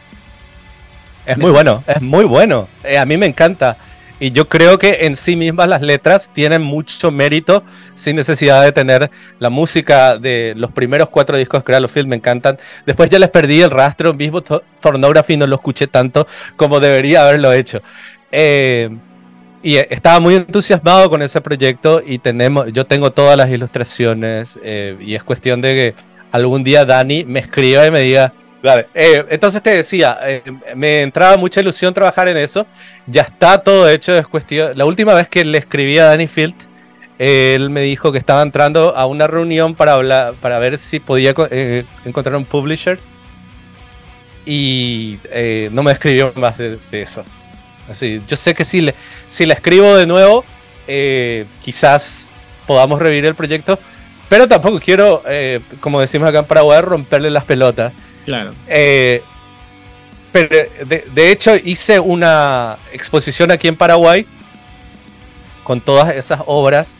Es muy bueno, es muy bueno. Eh, a mí me encanta. Y yo creo que en sí mismas las letras tienen mucho mérito sin necesidad de tener la música de los primeros cuatro discos que los Field, me encantan. Después ya les perdí el rastro, mismo Tornography no lo escuché tanto como debería haberlo hecho. Eh, y estaba muy entusiasmado con ese proyecto y tenemos, yo tengo todas las ilustraciones eh, y es cuestión de que algún día Dani me escriba y me diga, eh, entonces te decía, eh, me entraba mucha ilusión trabajar en eso, ya está todo hecho, es cuestión, la última vez que le escribí a Dani Field, él me dijo que estaba entrando a una reunión para hablar, para ver si podía encontrar un publisher y no me escribió más de eso. Así, yo sé que si le, si le escribo de nuevo, eh, quizás podamos revivir el proyecto, pero tampoco quiero, eh, como decimos acá en Paraguay, romperle las pelotas. Claro. Eh, pero de, hecho hice una exposición aquí en Paraguay con todas esas obras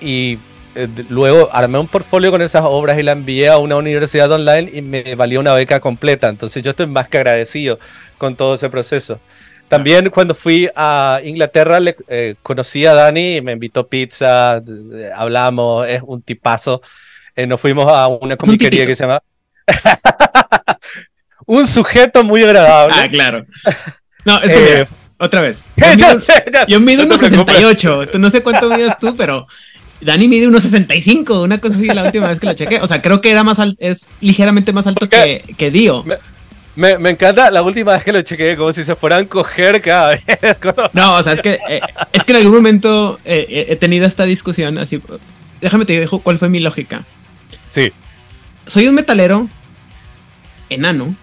y luego armé un portfolio con esas obras y la envié a una universidad online y me valió una beca completa. Entonces yo estoy más que agradecido con todo ese proceso. También cuando fui a Inglaterra le, eh, conocí a Dani, me invitó pizza, hablamos, es un tipazo. Eh, nos fuimos a una comiquería que se llama... un sujeto muy agradable. Ah, claro. No, es que eh, otra vez. Yo mido, unos 68. No sé cuánto mides tú, pero Dani mide unos 65, una cosa así la última vez que lo chequé. O sea, creo que era más alto, es ligeramente más alto que, que Dio. Me, me, encanta la última vez que lo chequeé, como si se fueran a coger cada vez. No, o sea, es que, eh, es que en algún momento eh, he tenido esta discusión así. Déjame te digo cuál fue mi lógica. Sí. Soy un metalero enano.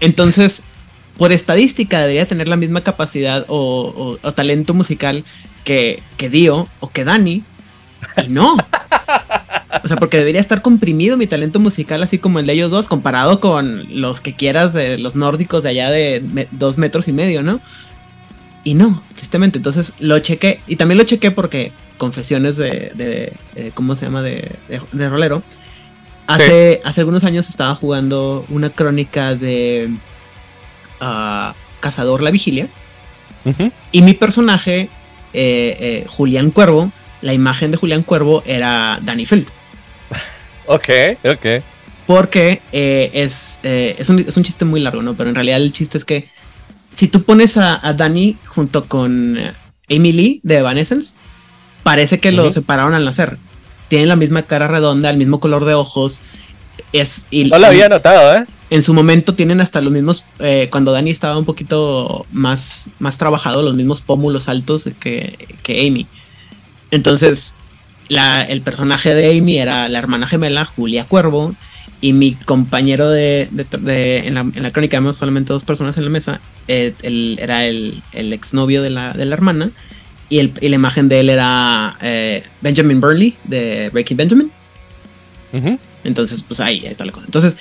Entonces, por estadística, debería tener la misma capacidad o, talento musical que, que Dio o que Dani. Y no. O sea, porque debería estar comprimido mi talento musical, así como el de ellos dos, comparado con los que quieras de los nórdicos de allá de dos metros y medio, ¿no? Y no, tristemente. Entonces lo chequé. Y también lo chequé porque confesiones de, ¿cómo se llama? De, de, rolero. Hace, hace algunos años estaba jugando una crónica de uh, Cazador la Vigilia. Y mi personaje, eh, eh, Julián Cuervo, la imagen de Julián Cuervo era Danny Field. Ok, ok. Porque eh, es, es, un, es, un, chiste muy largo, ¿no? Pero en realidad el chiste es que si tú pones a, a Danny junto con Lee de Evanescence, parece que lo separaron al nacer. Tienen la misma cara redonda, el mismo color de ojos. Es, no lo había notado, ¿eh? En su momento tienen hasta los mismos, cuando Danny estaba un poquito más, más trabajado, los mismos pómulos altos que, que Amy. Entonces, el personaje de Amy era la hermana gemela, Julia Cuervo, y mi compañero de, en, la, crónica, vemos solamente dos personas en la mesa, eh, era el, el exnovio de la, de la hermana, y, el, la imagen de él era eh, Benjamin Burley, de Breaking Benjamin. Entonces, pues ahí, está la cosa. Entonces,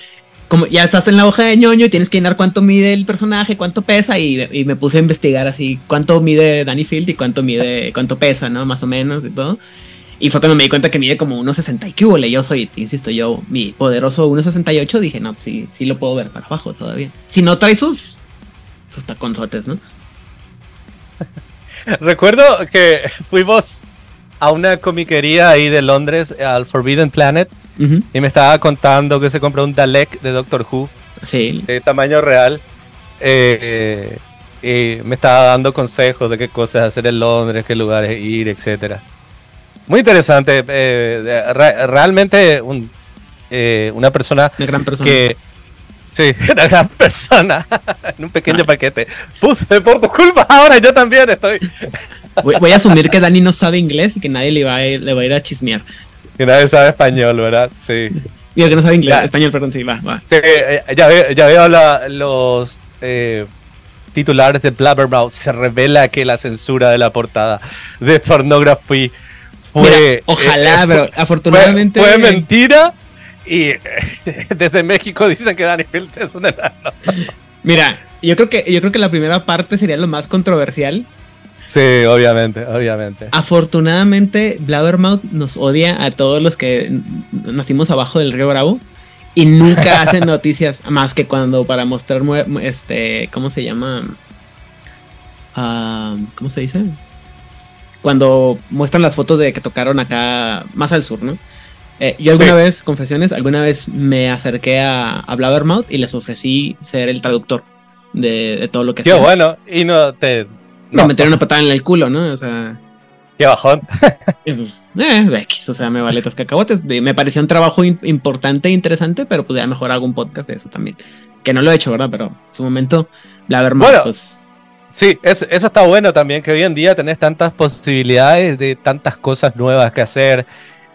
como ya estás en la hoja de ñoño, tienes que llenar cuánto mide el personaje, cuánto pesa, y, y, me puse a investigar así cuánto mide Danny Field y cuánto mide, cuánto pesa, ¿no? Más o menos y todo. Y fue cuando me di cuenta que mide como 1,60 y que Yo soy, insisto, yo, mi poderoso 1,68. Dije, no, pues sí, sí lo puedo ver para abajo todavía. Si no trae sus, sus taconzotes, ¿no? Recuerdo que fuimos a una comiquería ahí de Londres, al Forbidden Planet, y me estaba contando que se compró un Dalek de Doctor Who. Sí. De tamaño real. Eh, y me estaba dando consejos de qué cosas hacer en Londres, qué lugares ir, etcétera. Muy interesante. Eh, realmente eh, una persona. Una gran persona. Que, sí, una gran persona. en un pequeño paquete. Puf, por tu culpa, ahora yo también estoy. voy, a asumir que Dani no sabe inglés y que nadie le va a ir, le va a, ir a chismear. Que nadie sabe español, ¿verdad? Sí. Digo que no sabe inglés, español, perdón, sí, va, va. Sí, eh, ya, veo, ya veo los titulares de Blabbermouth. Se revela que la censura de la portada de Pornography fue. ojalá, eh, pero afortunadamente. Fue, mentira. Y desde México dicen que Danny Field es un enano. Mira, yo creo que yo creo que la primera parte sería lo más controversial. Sí, obviamente, obviamente. Afortunadamente, Blabbermouth nos odia a todos los que nacimos abajo del río Bravo y nunca hacen noticias más que cuando para mostrar este, ¿cómo se llama? ah, ¿cómo se dice? Cuando muestran las fotos de que tocaron acá más al sur, ¿no? Eh, yo alguna vez, confesiones, alguna vez me acerqué a, a Blabbermouth y les ofrecí ser el traductor de, todo lo que Qué bueno, y no te... No, me metieron una patada en el culo, ¿no? O sea... Qué bajón. Pues, eh, o sea, me vale tus cacahuates. Me pareció un trabajo importante e interesante, pero pues ya mejor hago un podcast de eso también. Que no lo he hecho, ¿verdad? Pero en su momento, Blabbermouth, bueno, pues... Sí, eso, eso está bueno también, que hoy en día tenés tantas posibilidades de tantas cosas nuevas que hacer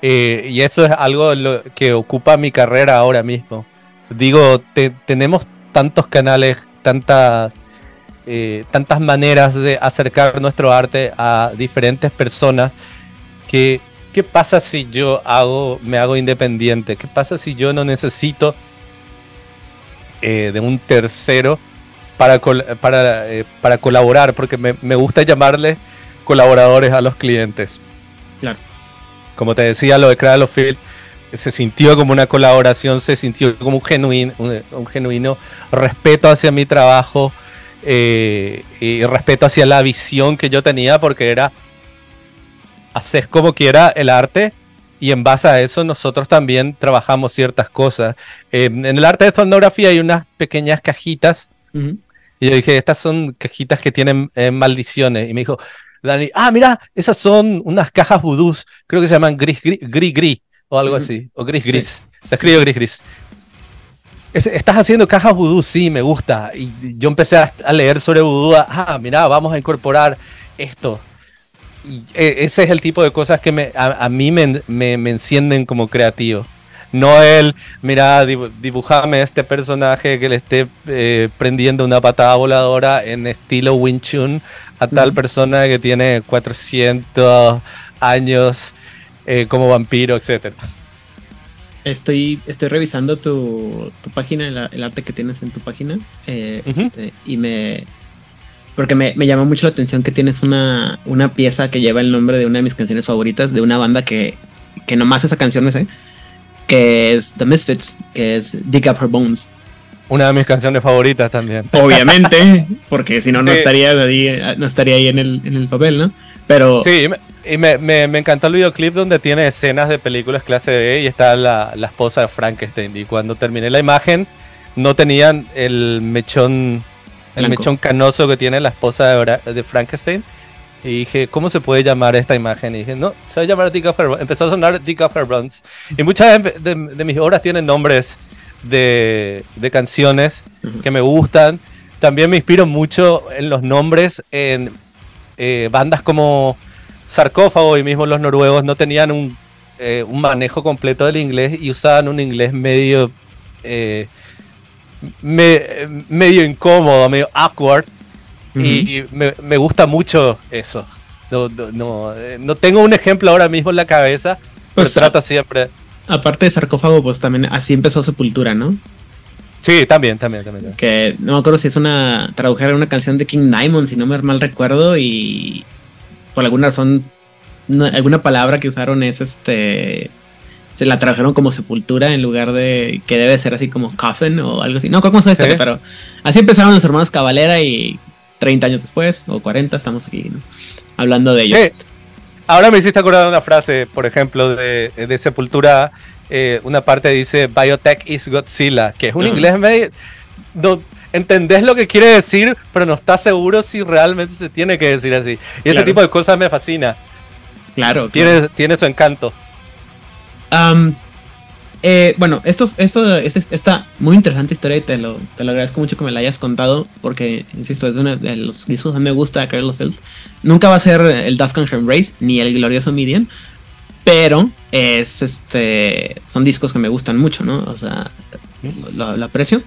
eh, y eso es algo que ocupa mi carrera ahora mismo. Digo, tenemos tantos canales, tantas, eh, tantas maneras de acercar nuestro arte a diferentes personas que ¿qué pasa si yo me hago independiente? ¿Qué pasa si yo no necesito eh, de un tercero para, para, para colaborar? Porque me, me gusta llamarle colaboradores a los clientes. Como te decía, lo de Cradle of Field se sintió como una colaboración, se sintió como un genuino, un, genuino respeto hacia mi trabajo eh, y respeto hacia la visión que yo tenía, porque era haces como quiera el arte y en base a eso nosotros también trabajamos ciertas cosas. en el arte de fonografía hay unas pequeñas cajitas. Y yo dije, estas son cajitas que tienen eh, maldiciones. Y me dijo, Dani, ah, mira, esas son unas cajas vudús, creo que se llaman gris gris, gris, gris o algo así, o gris gris. Se escribe gris gris. estás haciendo cajas vudú, sí, me gusta. Y yo empecé a, leer sobre vudú, ah, mira, vamos a incorporar esto. Y e, ese es el tipo de cosas que a, mí me, me encienden como creativo. No el, mira, dibujame este personaje que le esté eh, prendiendo una patada voladora en estilo Wing Chun a tal persona que tiene 400 años eh, como vampiro, etc. Estoy, estoy revisando tu, página, el, arte que tienes en tu página, eh, este, y me... Porque me, me, llamó mucho la atención que tienes una, una pieza que lleva el nombre de una de mis canciones favoritas, de una banda que, que nomás esa canción es, ¿eh? que es The Misfits, que es Dig Up Her Bones. Una de mis canciones favoritas también. Obviamente, porque si no, no estaría ahí, no estaría ahí en el, en el papel, ¿no? Pero... Sí, y me, me, me, encantó el videoclip donde tiene escenas de películas clase B y está la, la, esposa de Frankenstein. Y cuando terminé la imagen, no tenían el mechón, el mechón canoso que tiene la esposa de, de Frankenstein. Y dije, ¿cómo se puede llamar esta imagen? Y dije, no, se va a llamar Dick of Empezó a sonar Dick of Bronze. Y muchas de, mis obras tienen nombres de, de canciones que me gustan. También me inspiro mucho en los nombres en eh, bandas como Sarcófago y mismo los noruegos no tenían un, eh, un manejo completo del inglés y usaban un inglés medio, eh, medio incómodo, medio awkward y me, gusta mucho eso. No, eh, no, tengo un ejemplo ahora mismo en la cabeza, pero trata siempre. Aparte de sarcófago, pues también así empezó Sepultura, ¿no? Sí, también, también, también. Que no me acuerdo si es una. Tradujeron una canción de King Diamond, si no me mal recuerdo, y por alguna razón, alguna palabra que usaron es este. Se la tradujeron como sepultura en lugar de que debe ser así como coffin o algo así. No, ¿cómo se dice? Pero así empezaron los hermanos Cabalera y 30 años después, o 40, estamos aquí, Hablando de ello. Ahora me hiciste acordar de una frase, por ejemplo, de, de Sepultura. Eh, una parte dice Biotech is Godzilla, que es un inglés medio. No, entendés lo que quiere decir, pero no estás seguro si realmente se tiene que decir así. Y ese tipo de cosas me fascina. Claro. Tiene, tiene su encanto. Eh, bueno, esto, esto, esta muy interesante historia y te lo, te lo agradezco mucho que me la hayas contado porque, insisto, es uno de los discos que me gusta de Field. Nunca va a ser el Dustin Race ni el glorioso Midian, pero es este son discos que me gustan mucho, ¿no? O sea, lo, aprecio.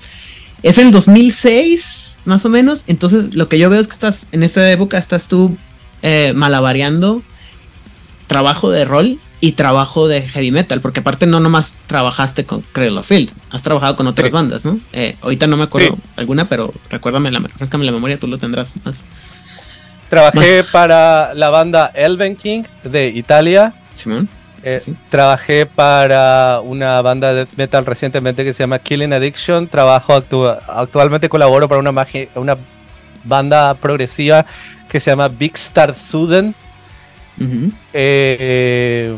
Es el 2006, más o menos, entonces lo que yo veo es que estás, en esta época estás tú eh, malabareando trabajo de rol y trabajo de heavy metal, porque aparte no nomás trabajaste con Cradle of Field, has trabajado con otras bandas, ¿no? Eh, ahorita no me acuerdo alguna, pero recuérdame, la, refrescame la memoria, tú lo tendrás más. Trabajé para la banda Elven King de Italia. Simón. Eh, trabajé para una banda de death metal recientemente que se llama Killing Addiction. Trabajo actualmente colaboro para una, una banda progresiva que se llama Big Star Eh,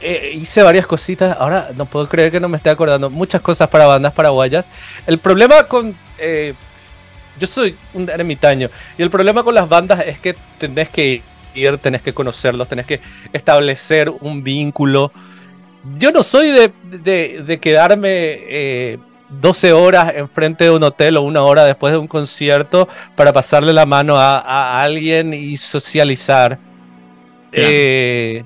eh, hice varias cositas, ahora no puedo creer que no me esté acordando, muchas cosas para bandas paraguayas. El problema con... yo soy un ermitaño y el problema con las bandas es que tenés que ir, tenés que conocerlos, tenés que establecer un vínculo. Yo no soy de, quedarme 12 horas enfrente de un hotel o una hora después de un concierto para pasarle la mano a, alguien y socializar. Eh,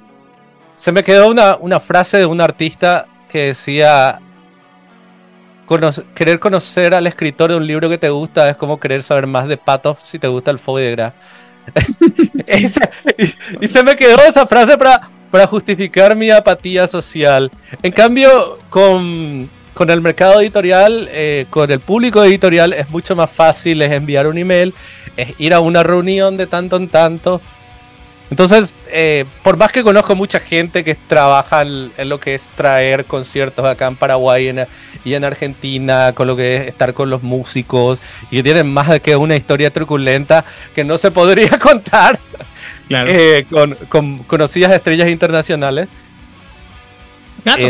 se me quedó una, una, frase de un artista que decía, querer conocer al escritor de un libro que te gusta es como querer saber más de patos si te gusta el foie de gras. y, se me quedó esa frase para, para justificar mi apatía social. En cambio, con con el mercado editorial, eh, con el público editorial, es mucho más fácil, es enviar un email, es ir a una reunión de tanto en tanto. Entonces, eh, por más que conozco mucha gente que trabaja en, lo que es traer conciertos acá en Paraguay y en Argentina, con lo que es estar con los músicos, y que tienen más de que una historia truculenta que no se podría contar eh, con, conocidas estrellas internacionales.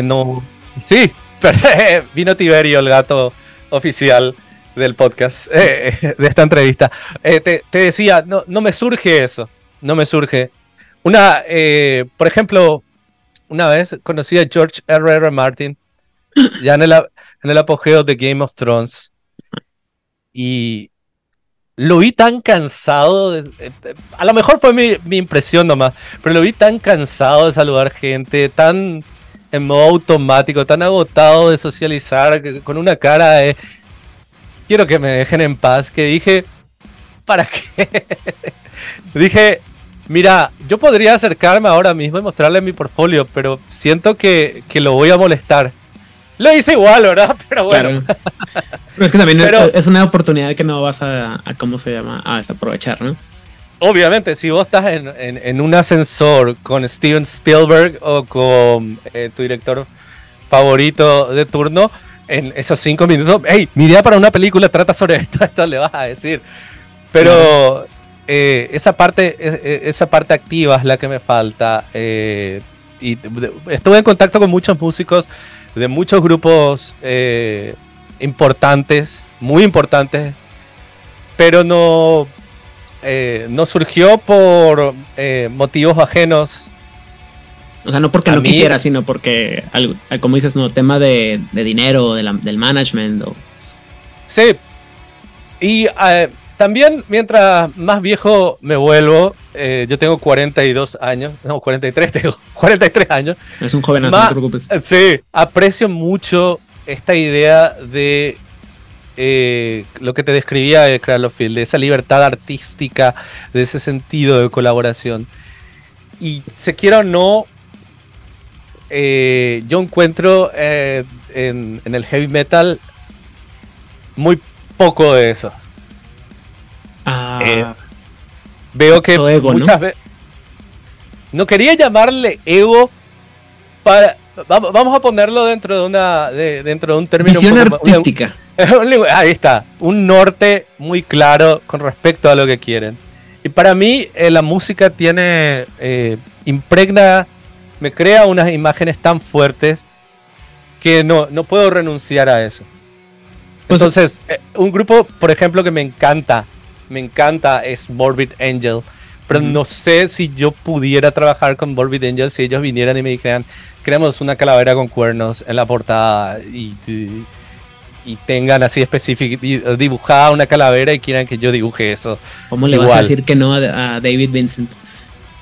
no, sí, vino Tiberio, el gato oficial del podcast, eh, de esta entrevista. Eh, te, decía, no, no me surge eso, no me surge. Una, eh, por ejemplo, una vez conocí a George R. R. Martin, ya en el, en el apogeo de Game of Thrones, y lo vi tan cansado, a lo mejor fue mi, mi impresión nomás, pero lo vi tan cansado de saludar gente, tan en modo automático, tan agotado de socializar, con una cara de quiero que me dejen en paz, que dije, ¿para qué? dije, mira, yo podría acercarme ahora mismo y mostrarle mi portfolio, pero siento que, lo voy a molestar. Lo hice igual, ¿verdad? Pero bueno. Pero es que también es una oportunidad que no vas a, a, ¿cómo se llama? A desaprovechar, ¿no? obviamente, si vos estás en, un ascensor con Steven Spielberg o con eh, tu director favorito de turno, en esos cinco minutos, hey, mi idea para una película trata sobre esto, esto le vas a decir. Pero eh, esa, parte, esa parte activa es la que me falta. Eh, y estuve en contacto con muchos músicos de muchos grupos importantes, muy importantes, pero no eh, no surgió por eh, motivos ajenos. O sea, no porque no quisiera, sino porque, como dices, no, tema de, dinero, del management. Sí. Y eh, también, mientras más viejo me vuelvo, yo tengo 42 años, no, 43, tengo 43 años. Es un joven, no te preocupes. Sí, aprecio mucho esta idea de eh, lo que te describía de Field, de esa libertad artística, de ese sentido de colaboración. Y se quiera o no, eh, yo encuentro eh, en, el heavy metal muy poco de eso. Ah, veo que muchas veces... No quería llamarle ego para, vamos a ponerlo dentro de una dentro de un término Visión artística. Ahí está, un norte muy claro con respecto a lo que quieren. Y para mí eh, la música tiene, eh, impregna, me crea unas imágenes tan fuertes que no, no puedo renunciar a eso. Pues Entonces, eh, un grupo, por ejemplo, que me encanta, me encanta es Morbid Angel. Pero no sé si yo pudiera trabajar con Morbid Angel si ellos vinieran y me dijeran, queremos una calavera con cuernos en la portada y y tengan así específica dibujada una calavera y quieran que yo dibuje eso. ¿Cómo le vas a decir que no a, David Vincent?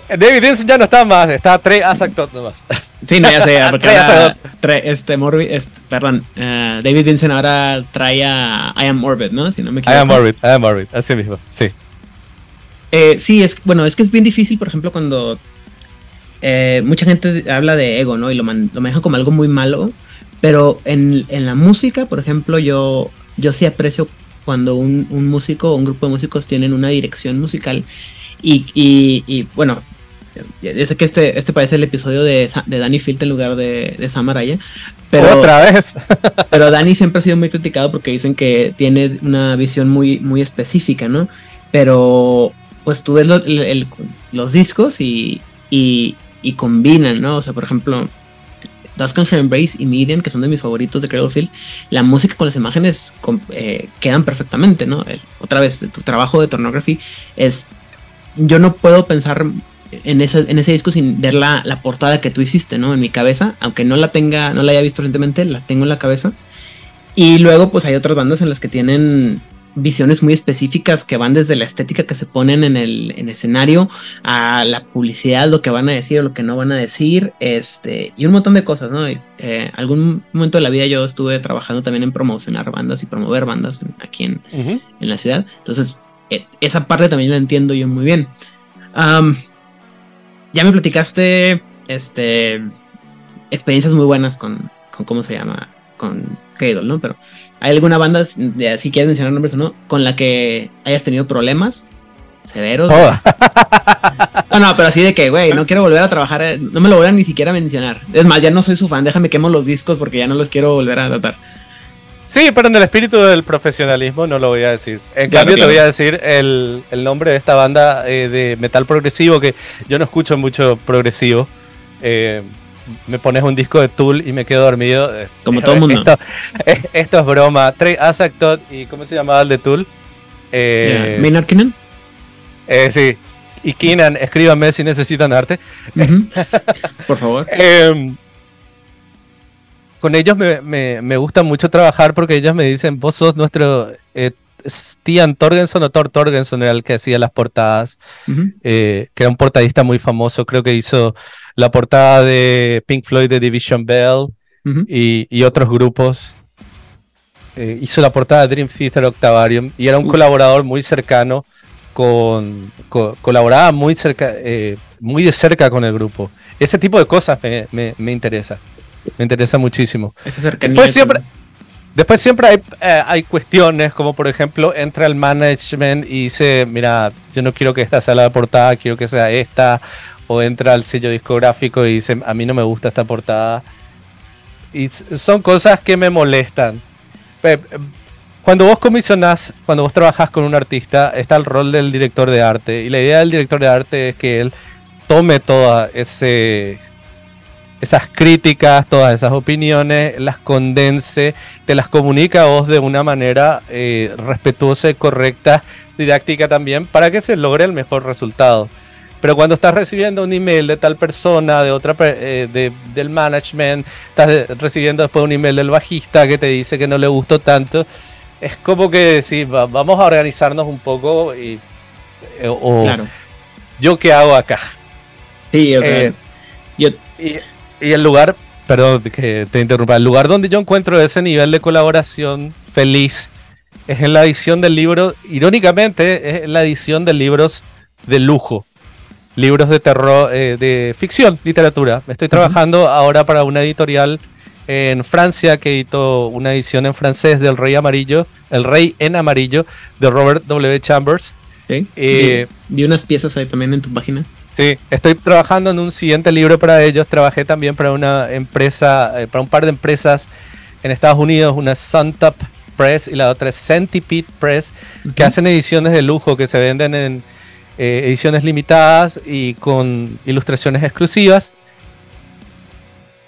David Vincent ya no está más, está Trey Asactot nomás. Sí, no, ya sé, porque ahora, este, Morbid, perdón, uh, David Vincent ahora trae a I Am Morbid, ¿no? Si no me equivoco. I Am Morbid, I Am Morbid, así mismo, sí. Eh, sí, es, bueno, es que es bien difícil, por ejemplo, cuando eh, mucha gente habla de ego, ¿no? Y lo, man, lo maneja como algo muy malo, pero en, la música, por ejemplo, yo, yo sí aprecio cuando un, músico o un grupo de músicos tienen una dirección musical y, y, bueno, Yo sé que este, este parece el episodio de, de Danny Filt en lugar de, de Sam Araya, pero, Otra vez. pero Danny siempre ha sido muy criticado porque dicen que tiene una visión muy, muy específica, ¿no? Pero pues tú ves los discos y, y, y, combinan, ¿no? O sea, por ejemplo, Dusk and Embrace y Median, que son de mis favoritos de Cradlefield, la música con las imágenes eh, quedan perfectamente, ¿no? otra vez, tu trabajo de Tornography es... Yo no puedo pensar en ese, en ese disco sin ver la, la, portada que tú hiciste, ¿no? En mi cabeza, aunque no la tenga, no la haya visto recientemente, la tengo en la cabeza. Y luego, pues hay otras bandas en las que tienen visiones muy específicas que van desde la estética que se ponen en el, en escenario a la publicidad, lo que van a decir o lo que no van a decir, este, y un montón de cosas, ¿no? Eh, algún momento de la vida yo estuve trabajando también en promocionar bandas y promover bandas aquí en, en, la ciudad, entonces eh, esa parte también la entiendo yo muy bien. Um, ya me platicaste este, experiencias muy buenas con, con ¿cómo se llama? Con Cradle, ¿no? Pero ¿hay alguna banda, si quieres mencionar nombres o no, con la que hayas tenido problemas severos? Oh. No, no, pero así de que, güey, no quiero volver a trabajar, eh, no me lo voy a ni siquiera mencionar. Es más, ya no soy su fan, déjame quemo los discos porque ya no los quiero volver a tratar. Sí, pero en el espíritu del profesionalismo no lo voy a decir. En cambio, te voy a decir el, el, nombre de esta banda eh, de metal progresivo, que yo no escucho mucho progresivo. Eh, me pones un disco de Tool y me quedo dormido. Como todo el mundo. Esto, es broma. Trey Asak Todd y ¿cómo se llamaba el de Tool? Eh, ¿Maynard Keenan? Eh, sí. Y Keenan, escríbanme si necesitan arte. Por favor. Em, con ellos me, gusta mucho trabajar porque ellos me dicen, vos sos nuestro... Eh, Stian Torgenson o Thor Torgenson era el que hacía las portadas, eh, que era un portadista muy famoso, creo que hizo la portada de Pink Floyd de Division Bell y, otros grupos. Eh, hizo la portada de Dream Theater Octavarium y era un colaborador muy cercano con, colaboraba muy cerca muy de cerca con el grupo. Ese tipo de cosas me, me interesa. Me interesa muchísimo. Después siempre, después siempre hay, eh, hay cuestiones, como por ejemplo, entra el management y dice, mira, yo no quiero que esta sea la portada, quiero que sea esta. O entra al sello discográfico y dice, a mí no me gusta esta portada. Y son cosas que me molestan. Cuando vos comisionás, cuando vos trabajás con un artista, está el rol del director de arte. Y la idea del director de arte es que él tome toda ese esas críticas, todas esas opiniones, las condense, te las comunica a vos de una manera eh, respetuosa y correcta, didáctica también, para que se logre el mejor resultado. Pero cuando estás recibiendo un email de tal persona, de otra eh, del management, estás recibiendo después un email del bajista que te dice que no le gustó tanto, es como que sí, vamos a organizarnos un poco y eh, o yo qué hago acá. Sí, o yo, y el lugar, perdón que te interrumpa, el lugar donde yo encuentro ese nivel de colaboración feliz es en la edición del libro, irónicamente, es la edición de libros de lujo, libros de terror, eh, de ficción, literatura. Estoy trabajando ahora para una editorial en Francia que editó una edición en francés del Rey Amarillo, El Rey en Amarillo, de Robert W. Chambers. Eh, vi unas piezas ahí también en tu página. Sí, estoy trabajando en un siguiente libro para ellos. Trabajé también para una empresa, eh, para un par de empresas en Estados Unidos, una Suntop Press y la otra es Centipede Press, que hacen ediciones de lujo que se venden en eh, ediciones limitadas y con ilustraciones exclusivas.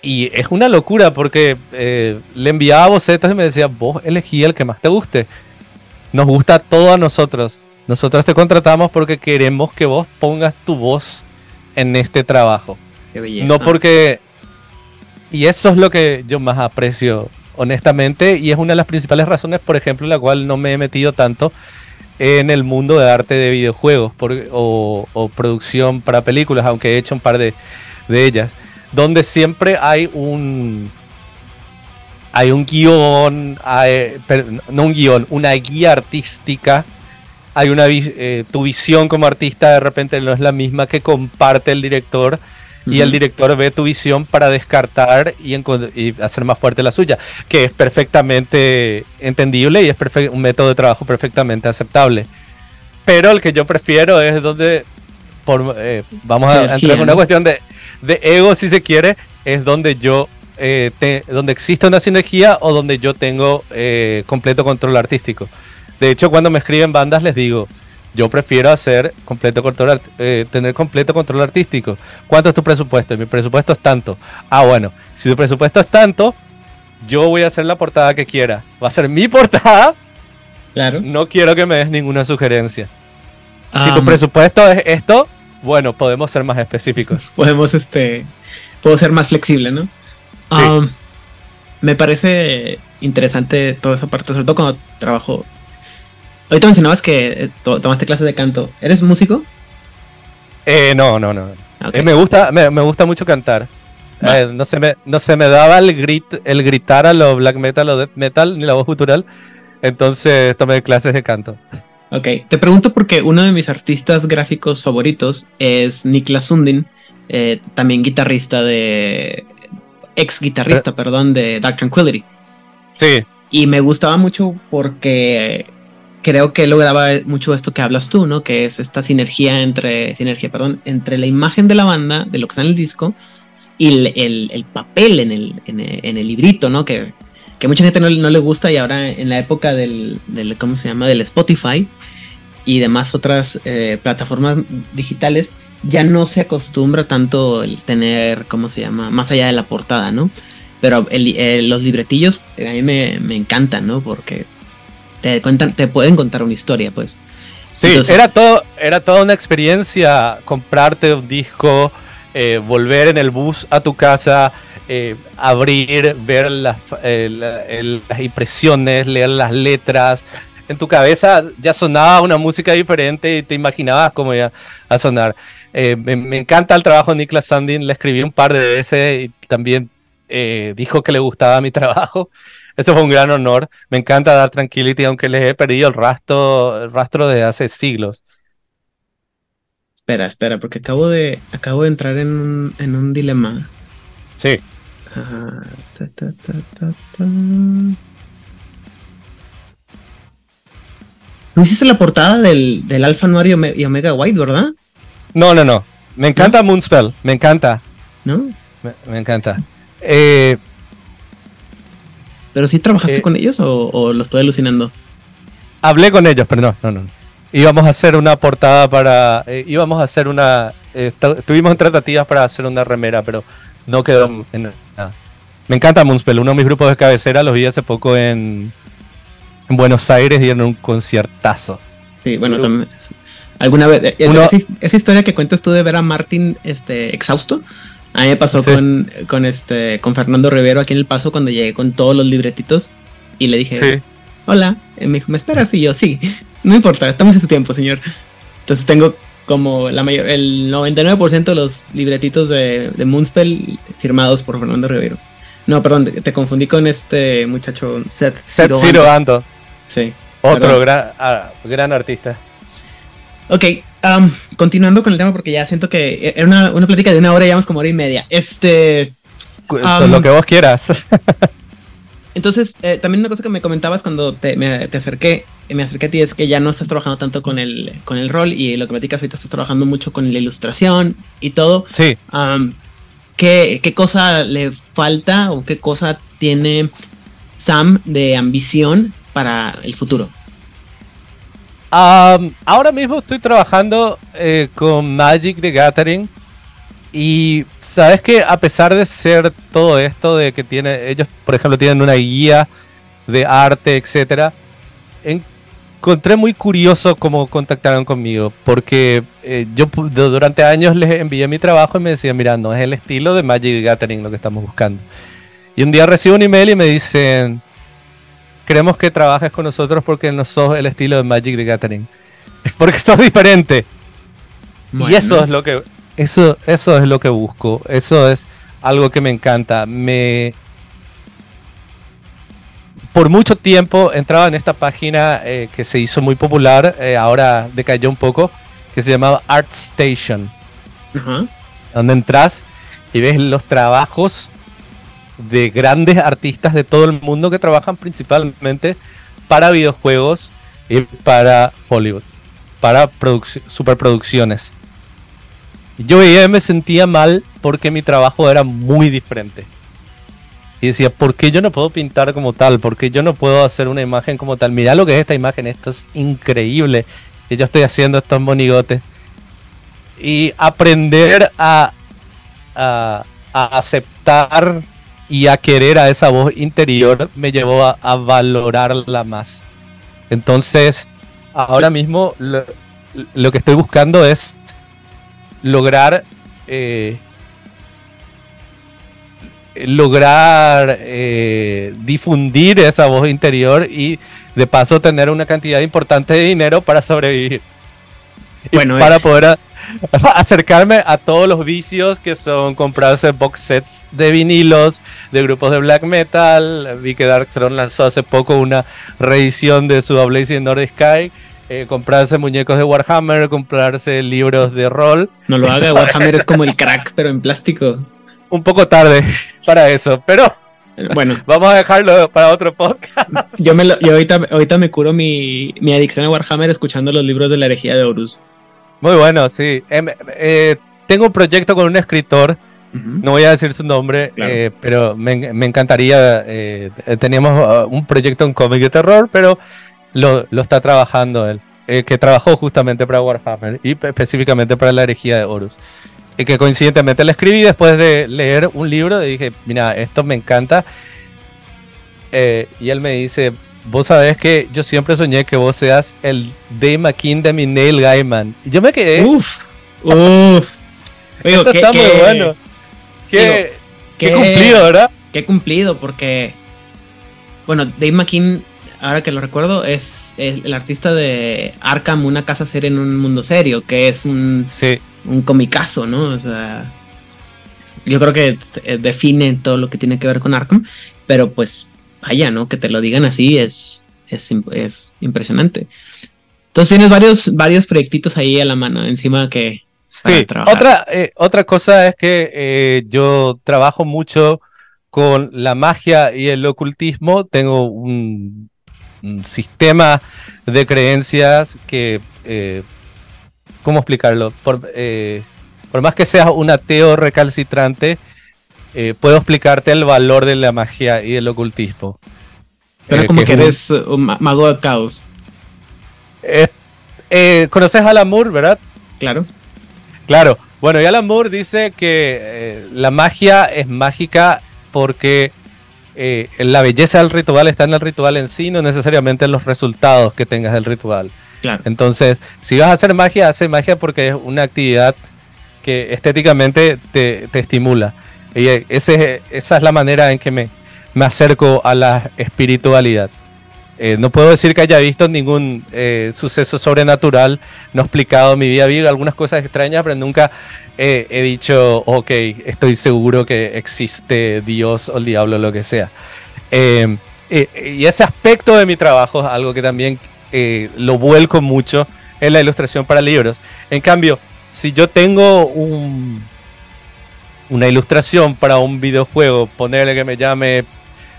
Y es una locura porque eh, le enviaba bocetos y me decía, vos elegí el que más te guste. Nos gusta todo a nosotros. Nosotros te contratamos porque queremos que vos pongas tu voz en este trabajo. Qué belleza. No porque... Y eso es lo que yo más aprecio, honestamente, y es una de las principales razones, por ejemplo, en la cual no me he metido tanto en el mundo de arte de videojuegos o, producción para películas, aunque he hecho un par de, ellas, donde siempre hay un, hay un guion, no un guion, una guía artística hay una eh, tu visión como artista de repente no es la misma que comparte el director y el director ve tu visión para descartar y, hacer más fuerte la suya, que es perfectamente entendible y es un método de trabajo perfectamente aceptable. Pero el que yo prefiero es donde por, eh, vamos a entrar en una cuestión de, de, ego, si se quiere, es donde yo, eh, donde existe una sinergia o donde yo tengo eh, completo control artístico. De hecho, cuando me escriben bandas les digo, yo prefiero hacer completo control, tener completo control artístico. ¿Cuánto es tu presupuesto? Mi presupuesto es tanto. Ah, bueno, si tu presupuesto es tanto, yo voy a hacer la portada que quiera. Va a ser mi portada. Claro. No quiero que me des ninguna sugerencia. si tu presupuesto es esto, bueno, podemos ser más específicos. Podemos, este, puedo ser más flexible, ¿no? Sí. me parece interesante toda esa parte, sobre todo cuando trabajo. Ahorita mencionabas que eh, tomaste clases de canto. ¿Eres músico? Eh, no, no, no. Eh, me, gusta, me, gusta mucho cantar. Eh, no, se me, no se me daba el, grit, el gritar a lo black metal o death metal, ni la voz cultural. Entonces tomé clases de canto. Ok, te pregunto porque uno de mis artistas gráficos favoritos es Niklas Sundin, eh, también guitarrista de. ex guitarrista, perdón, de Dark Tranquility. Sí. Y me gustaba mucho porque creo que lograba mucho esto que hablas tú, ¿no? Que es esta sinergia entre. Sinergia, perdón, entre la imagen de la banda, de lo que está en el disco, y el, papel en el, en el, librito, ¿no? Que, que mucha gente no, le gusta y ahora en la época del, ¿cómo se llama? Del Spotify y demás otras eh, plataformas digitales, ya no se acostumbra tanto el tener, ¿cómo se llama? Más allá de la portada, ¿no? Pero los libretillos a mí me, encantan, ¿no? Porque te cuentan, te pueden contar una historia, pues. Sí, era todo, era toda una experiencia comprarte un disco, eh, volver en el bus a tu casa, eh, abrir, ver las, las impresiones, leer las letras. En tu cabeza ya sonaba una música diferente y te imaginabas cómo iba a sonar. Eh, me, encanta el trabajo de Niklas Sandin, le escribí un par de veces y también dijo que le gustaba mi trabajo. Eso fue un gran honor. Me encanta dar Tranquility, aunque les he perdido el rastro, el rastro de hace siglos. Espera, espera, porque acabo de, acabo de entrar en un, en un dilema. Sí. Ah, ¿No hiciste la portada del, del Alpha Noir y Omega White, verdad? No, no, no. Me encanta Moonspell, me encanta. ¿No? Me, encanta. Eh, ¿Pero sí trabajaste eh, con ellos o, o, lo estoy alucinando? Hablé con ellos, pero no, no, no íbamos a hacer una portada para. Eh, íbamos a hacer una. Eh, tuvimos tratativas para hacer una remera, pero no quedó en nada. Me encanta Moonspell, uno de mis grupos de cabecera, los vi hace poco en, en Buenos Aires y en un conciertazo. Sí, bueno, también. ¿Alguna vez? Eh, esa, historia que cuentas tú de ver a Martín este, exhausto. A mí me pasó con, con, este, con Fernando Rivero aquí en El Paso cuando llegué con todos los libretitos y le dije, hola, me dijo, ¿me esperas? Y yo, sí. No importa, estamos en su tiempo, señor. Entonces tengo como la mayor, el 99% de los libretitos de, de Moonspell firmados por Fernando Rivero. No, perdón, te, confundí con este muchacho Seth, Seth Ciro Ando. Sí. Otro gran, ah, gran artista. Ok, continuando con el tema porque ya siento que era una, una plática de una hora y llevamos como hora y media. Este... lo que vos quieras. Entonces, eh, también una cosa que me comentabas cuando te, me, te acerqué, me acerqué a ti es que ya no estás trabajando tanto con el, con el rol y lo que me platicas ahorita estás trabajando mucho con la ilustración y todo. Sí. ¿qué, ¿Qué cosa le falta o qué cosa tiene Sam de ambición para el futuro? Ahora mismo estoy trabajando eh, con Magic the Gathering y sabes que a pesar de ser todo esto de que tiene, ellos por ejemplo tienen una guía de arte, etcétera, encontré muy curioso cómo contactaron conmigo, porque eh, yo durante años les envié mi trabajo y me decían, mira, no es el estilo de Magic Gathering lo que estamos buscando. Y un día recibo un email y me dicen, queremos que trabajes con nosotros porque no sos el estilo de Magic the Gathering. Es porque sos diferente. Y eso es lo que eso, eso es lo que busco. Eso es algo que me encanta. Me. Por mucho tiempo entraba en esta página eh, que se hizo muy popular, eh, ahora decayó un poco, que se llamaba ArtStation. Donde entras y ves los trabajos de grandes artistas de todo el mundo que trabajan principalmente para videojuegos y para Hollywood, para superproducciones. Yo veía me sentía mal porque mi trabajo era muy diferente. Y decía, ¿por qué yo no puedo pintar como tal? ¿Por qué yo no puedo hacer una imagen como tal? Mira lo que es esta imagen, esto es increíble. Y yo estoy haciendo estos monigotes. Y aprender a, a, aceptar y a querer a esa voz interior me llevó a, valorarla más. Entonces, ahora mismo lo, que estoy buscando es lograr eh, lograr eh, difundir esa voz interior y de paso tener una cantidad importante de dinero para sobrevivir. Bueno, para eh. poder acercarme a todos los vicios que son comprarse box sets de vinilos de grupos de black metal. Vi que Darkthrone lanzó hace poco una reedición de su Blazing North Sky. Eh, comprarse muñecos de Warhammer, comprarse libros de rol. No lo haga, Warhammer es como el crack, pero en plástico un poco tarde para eso, pero bueno, vamos a dejarlo para otro podcast. Yo, me ahorita, ahorita me curo mi, adicción a Warhammer escuchando los libros de la herejía de Horus. Muy bueno, sí. Em, eh, tengo un proyecto con un escritor, no voy a decir su nombre, eh, pero me, encantaría. Eh, teníamos uh, un proyecto en cómic de terror, pero lo, lo está trabajando él, que trabajó justamente para Warhammer y específicamente para la herejía de Horus y que coincidentemente le escribí después de leer un libro y dije, mira, esto me encanta. Eh, y él me dice, vos sabés que yo siempre soñé que vos seas el Dave McKean de mi Neil Gaiman. Y yo me quedé. Uf, uf. esto está muy bueno. Qué, qué, cumplido, ¿verdad? Qué cumplido, porque. Bueno, Dave McKean, ahora que lo recuerdo, es, el artista de Arkham, una casa seria en un mundo serio, que es un. Sí un comicazo, ¿no? O sea, yo creo que eh, define todo lo que tiene que ver con Arkham, pero pues vaya, ¿no? Que te lo digan así es, es, impresionante. Entonces tienes varios, varios proyectitos ahí a la mano encima que... Sí, otra, eh, otra cosa es que eh, yo trabajo mucho con la magia y el ocultismo. Tengo un, sistema de creencias que ¿Cómo explicarlo? Por, eh, por más que seas un ateo recalcitrante, eh, puedo explicarte el valor de la magia y el ocultismo. Pero eh, como que, eres un mago de caos. ¿Conoces a Alan Moore, verdad? Claro. Claro. Bueno, y Alan Moore dice que la magia es mágica porque la belleza del ritual está en el ritual en sí, no necesariamente en los resultados que tengas del ritual. Entonces, si vas a hacer magia, hace magia porque es una actividad que estéticamente te, estimula. Y ese, esa es la manera en que me, me acerco a la espiritualidad. Eh, no puedo decir que haya visto ningún eh, suceso sobrenatural, no he explicado mi vida, vi algunas cosas extrañas, pero nunca he dicho, ok, estoy seguro que existe Dios o el diablo o lo que sea. Eh, y ese aspecto de mi trabajo es algo que también eh, lo vuelco mucho en la ilustración para libros. En cambio, si yo tengo un, una ilustración para un videojuego, ponerle que me llame,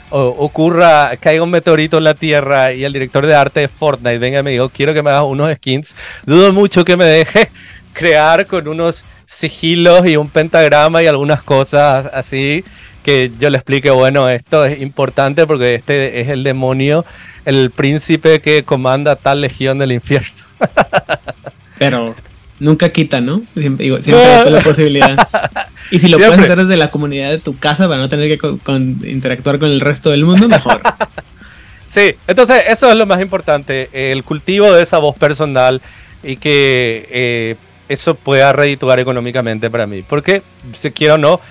ocurra, caiga un meteorito en la Tierra y el director de arte de Fortnite venga y me diga, quiero que me hagas unos skins, dudo mucho que me deje crear con unos sigilos y un pentagrama y algunas cosas así que yo le explique, bueno, esto es importante porque este es el demonio el príncipe que comanda tal legión del infierno. Pero nunca quita, ¿no? Siempre, hay la posibilidad. Y si lo puedes hacer desde la comunidad de tu casa para no tener que interactuar con el resto del mundo, mejor. Sí, entonces eso es lo más importante, el cultivo de esa voz personal y que eh, eso pueda redituar económicamente para mí. Porque, si quiero o no,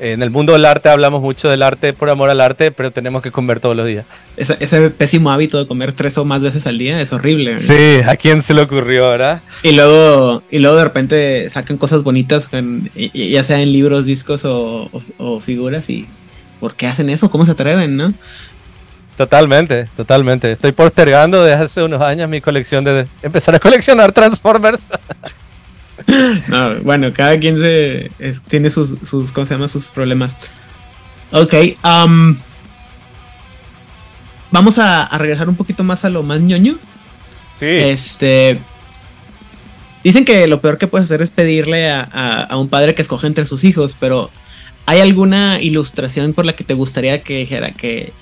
en el mundo del arte hablamos mucho del arte por amor al arte, pero tenemos que comer todos los días. Ese, pésimo hábito de comer tres o más veces al día es horrible. Sí, ¿a quién se le ocurrió, verdad? Y luego, y luego de repente sacan cosas bonitas, ya sea en libros, discos o, figuras, y ¿por qué hacen eso? ¿Cómo se atreven, no? Totalmente, totalmente. Estoy postergando desde hace unos años mi colección de empezar a coleccionar Transformers. no, bueno, cada quien se, tiene sus, sus, ¿cómo se llama? Sus problemas. Ok, um, vamos a, regresar un poquito más a lo más ñoño. Sí. Este, Dicen que lo peor que puedes hacer es pedirle a, un padre que escoge entre sus hijos, pero ¿hay alguna ilustración por la que te gustaría que dijera que,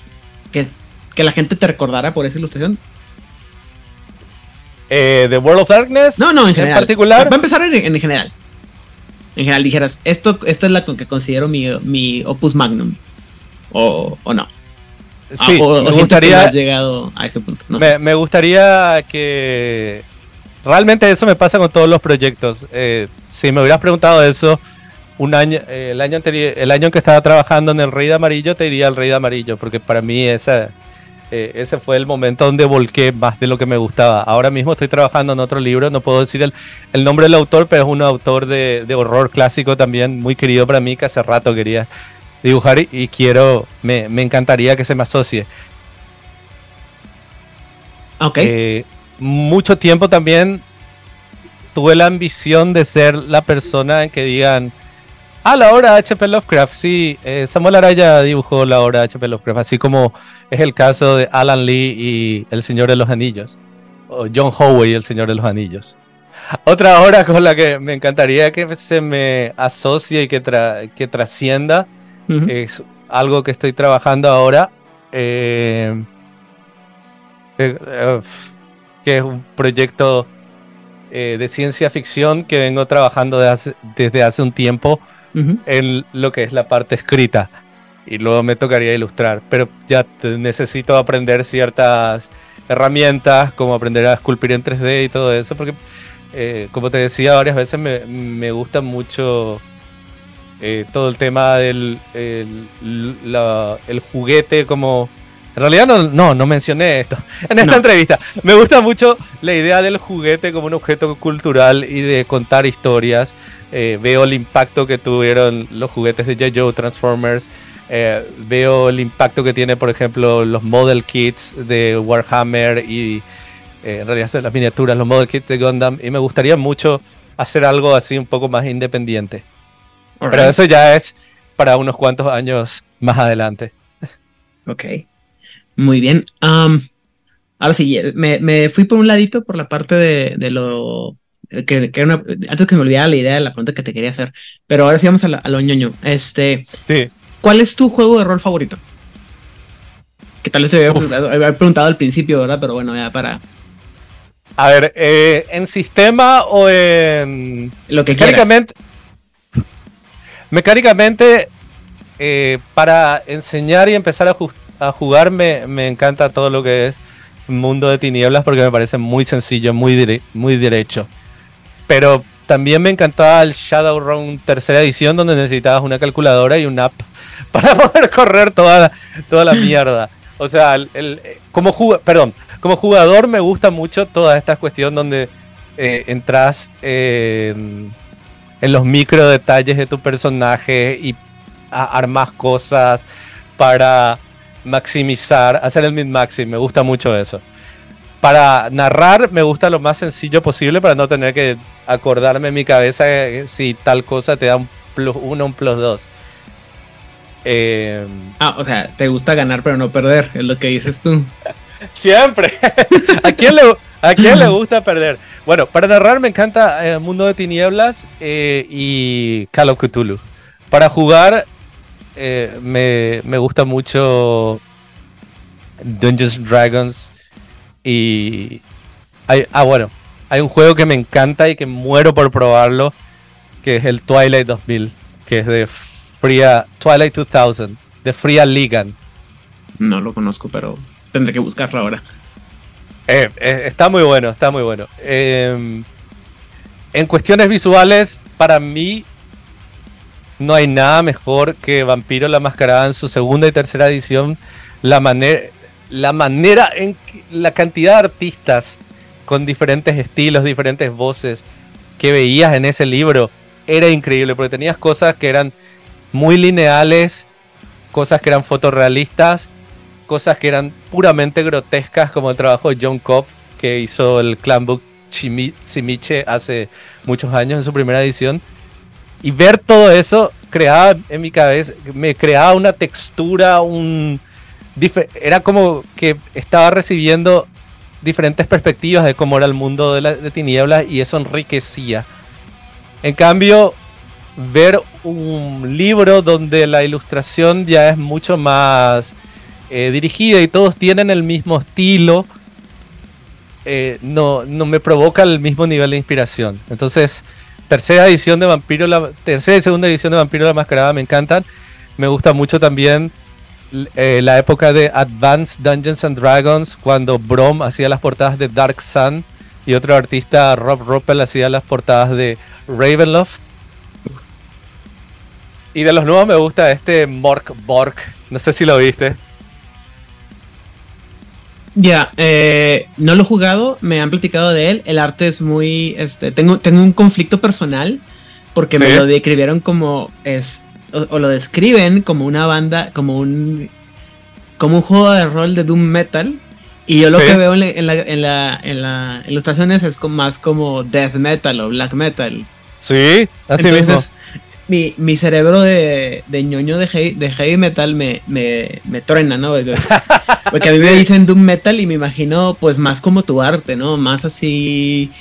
que, la gente te recordara por esa ilustración? Eh, ¿The World of Darkness? No, no, en general. ¿En particular? Va a empezar en, general. En general, dijeras, esto, esta es la que considero mi, mi opus magnum. O, o no. Sí, ah, me gustaría. llegado a ese punto. me, gustaría que. Realmente eso me pasa con todos los proyectos. Eh, si me hubieras preguntado eso un año, eh, el año anterior, el año en que estaba trabajando en el Rey de Amarillo, te diría el Rey de Amarillo, porque para mí esa, eh, ese fue el momento donde volqué más de lo que me gustaba. Ahora mismo estoy trabajando en otro libro, no puedo decir el, el nombre del autor, pero es un autor de, de horror clásico también, muy querido para mí, que hace rato quería dibujar y, quiero, me, encantaría que se me asocie. Ok. Eh, mucho tiempo también tuve la ambición de ser la persona en que digan, ah, la obra de H.P. Lovecraft, sí, eh, Samuel Araya dibujó la obra de H.P. Lovecraft, así como es el caso de Alan Lee y El Señor de los Anillos, o John Howe y El Señor de los Anillos. Otra obra con la que me encantaría que se me asocie y que, que trascienda es algo que estoy trabajando ahora. Eh, eh, que es un proyecto eh, de ciencia ficción que vengo trabajando desde hace un tiempo en lo que es la parte escrita. Y luego me tocaría ilustrar, pero ya necesito aprender ciertas herramientas, como aprender a esculpir en 3D y todo eso, porque como te decía varias veces, me, me gusta mucho eh, todo el tema del el, juguete como... En realidad no, no, no mencioné esto en esta entrevista. Me gusta mucho la idea del juguete como un objeto cultural y de contar historias. Eh, veo el impacto que tuvieron los juguetes de J. Transformers. Eh, veo el impacto que tiene, por ejemplo, los model kits de Warhammer y en realidad son las miniaturas, los model kits de Gundam. Y me gustaría mucho hacer algo así un poco más independiente. Pero eso ya es para unos cuantos años más adelante. Ok. Muy bien. ahora sí, me, fui por un ladito por la parte de, lo. Que, antes que me olvidara la idea de la pregunta que te quería hacer. Pero ahora sí vamos a, lo ñoño. Este. Sí. ¿Cuál es tu juego de rol favorito? Que tal vez se había preguntado, al principio, ¿verdad? Pero bueno, ya para. A ver, eh, ¿en sistema o en. Lo que quieras. Mecánicamente, eh, para enseñar y empezar a, jugar, me, encanta todo lo que es Mundo de Tinieblas porque me parece muy sencillo, muy, muy derecho. Pero también me encantaba el Shadowrun tercera edición donde necesitabas una calculadora y un app para poder correr toda la, toda la mierda. O sea, el, como, perdón, como jugador me gusta mucho toda esta cuestión donde eh, entras en los micro detalles de tu personaje y armas cosas para maximizar, hacer el mid-maxim. Me gusta mucho eso. Para narrar me gusta lo más sencillo posible para no tener que acordarme en mi cabeza si tal cosa te da un plus uno, un plus dos. Em, ah, o sea, te gusta ganar pero no perder, es lo que dices tú. Siempre. ¿A quién, le, ¿A quién le gusta perder? Bueno, para narrar me encanta el eh, Mundo de Tinieblas eh, y Call of Cthulhu. Para jugar eh, me, gusta mucho Dungeons Dragons y... ah, bueno, hay un juego que me encanta y que muero por probarlo, que es el Twilight 2000, que es de Fria Twilight 2000, de Fria Ligan. No lo conozco, pero tendré que buscarlo ahora. Eh, eh, está muy bueno, está muy bueno. Em, en cuestiones visuales, para mí, no hay nada mejor que Vampiro la Mascarada en su segunda y tercera edición. La, manera, la manera en la cantidad de artistas con diferentes estilos, diferentes voces que veías en ese libro era increíble porque tenías cosas que eran muy lineales, cosas que eran fotorrealistas cosas que eran puramente grotescas, como el trabajo de John Cobb, que hizo el clan book Simiche hace muchos años en su primera edición. Y ver todo eso creaba en mi cabeza, me creaba una textura, un... Era como que estaba recibiendo diferentes perspectivas de cómo era el mundo de, la, de tinieblas y eso enriquecía. En cambio, ver un libro donde la ilustración ya es mucho más eh, dirigida y todos tienen el mismo estilo, eh, no, no me provoca el mismo nivel de inspiración. Entonces, tercera edición de Vampiro, la tercera y segunda edición de Vampiro la Mascarada me encantan. Me gusta mucho también eh, la época de Advanced Dungeons and Dragons, cuando Brom hacía las portadas de Dark Sun y otro artista, Rob Ruppel, hacía las portadas de Ravenloft. Y de los nuevos me gusta este Mork Bork. No sé si lo viste. Ya, eh, no lo he jugado, me han platicado de él. El arte es muy. Este, tengo, tengo un conflicto personal porque me lo describieron como. Es, o, lo describen como una banda, como un. Como un juego de rol de Doom Metal. Y yo lo que veo en la, en la, en la, ilustraciones es más como Death Metal o Black Metal. Sí, así mismo mi, mi cerebro de, de ñoño de heavy, de heavy metal me, me, me truena, ¿no? Porque a mí me dicen Doom Metal y me imagino pues más como tu arte, ¿no? Más así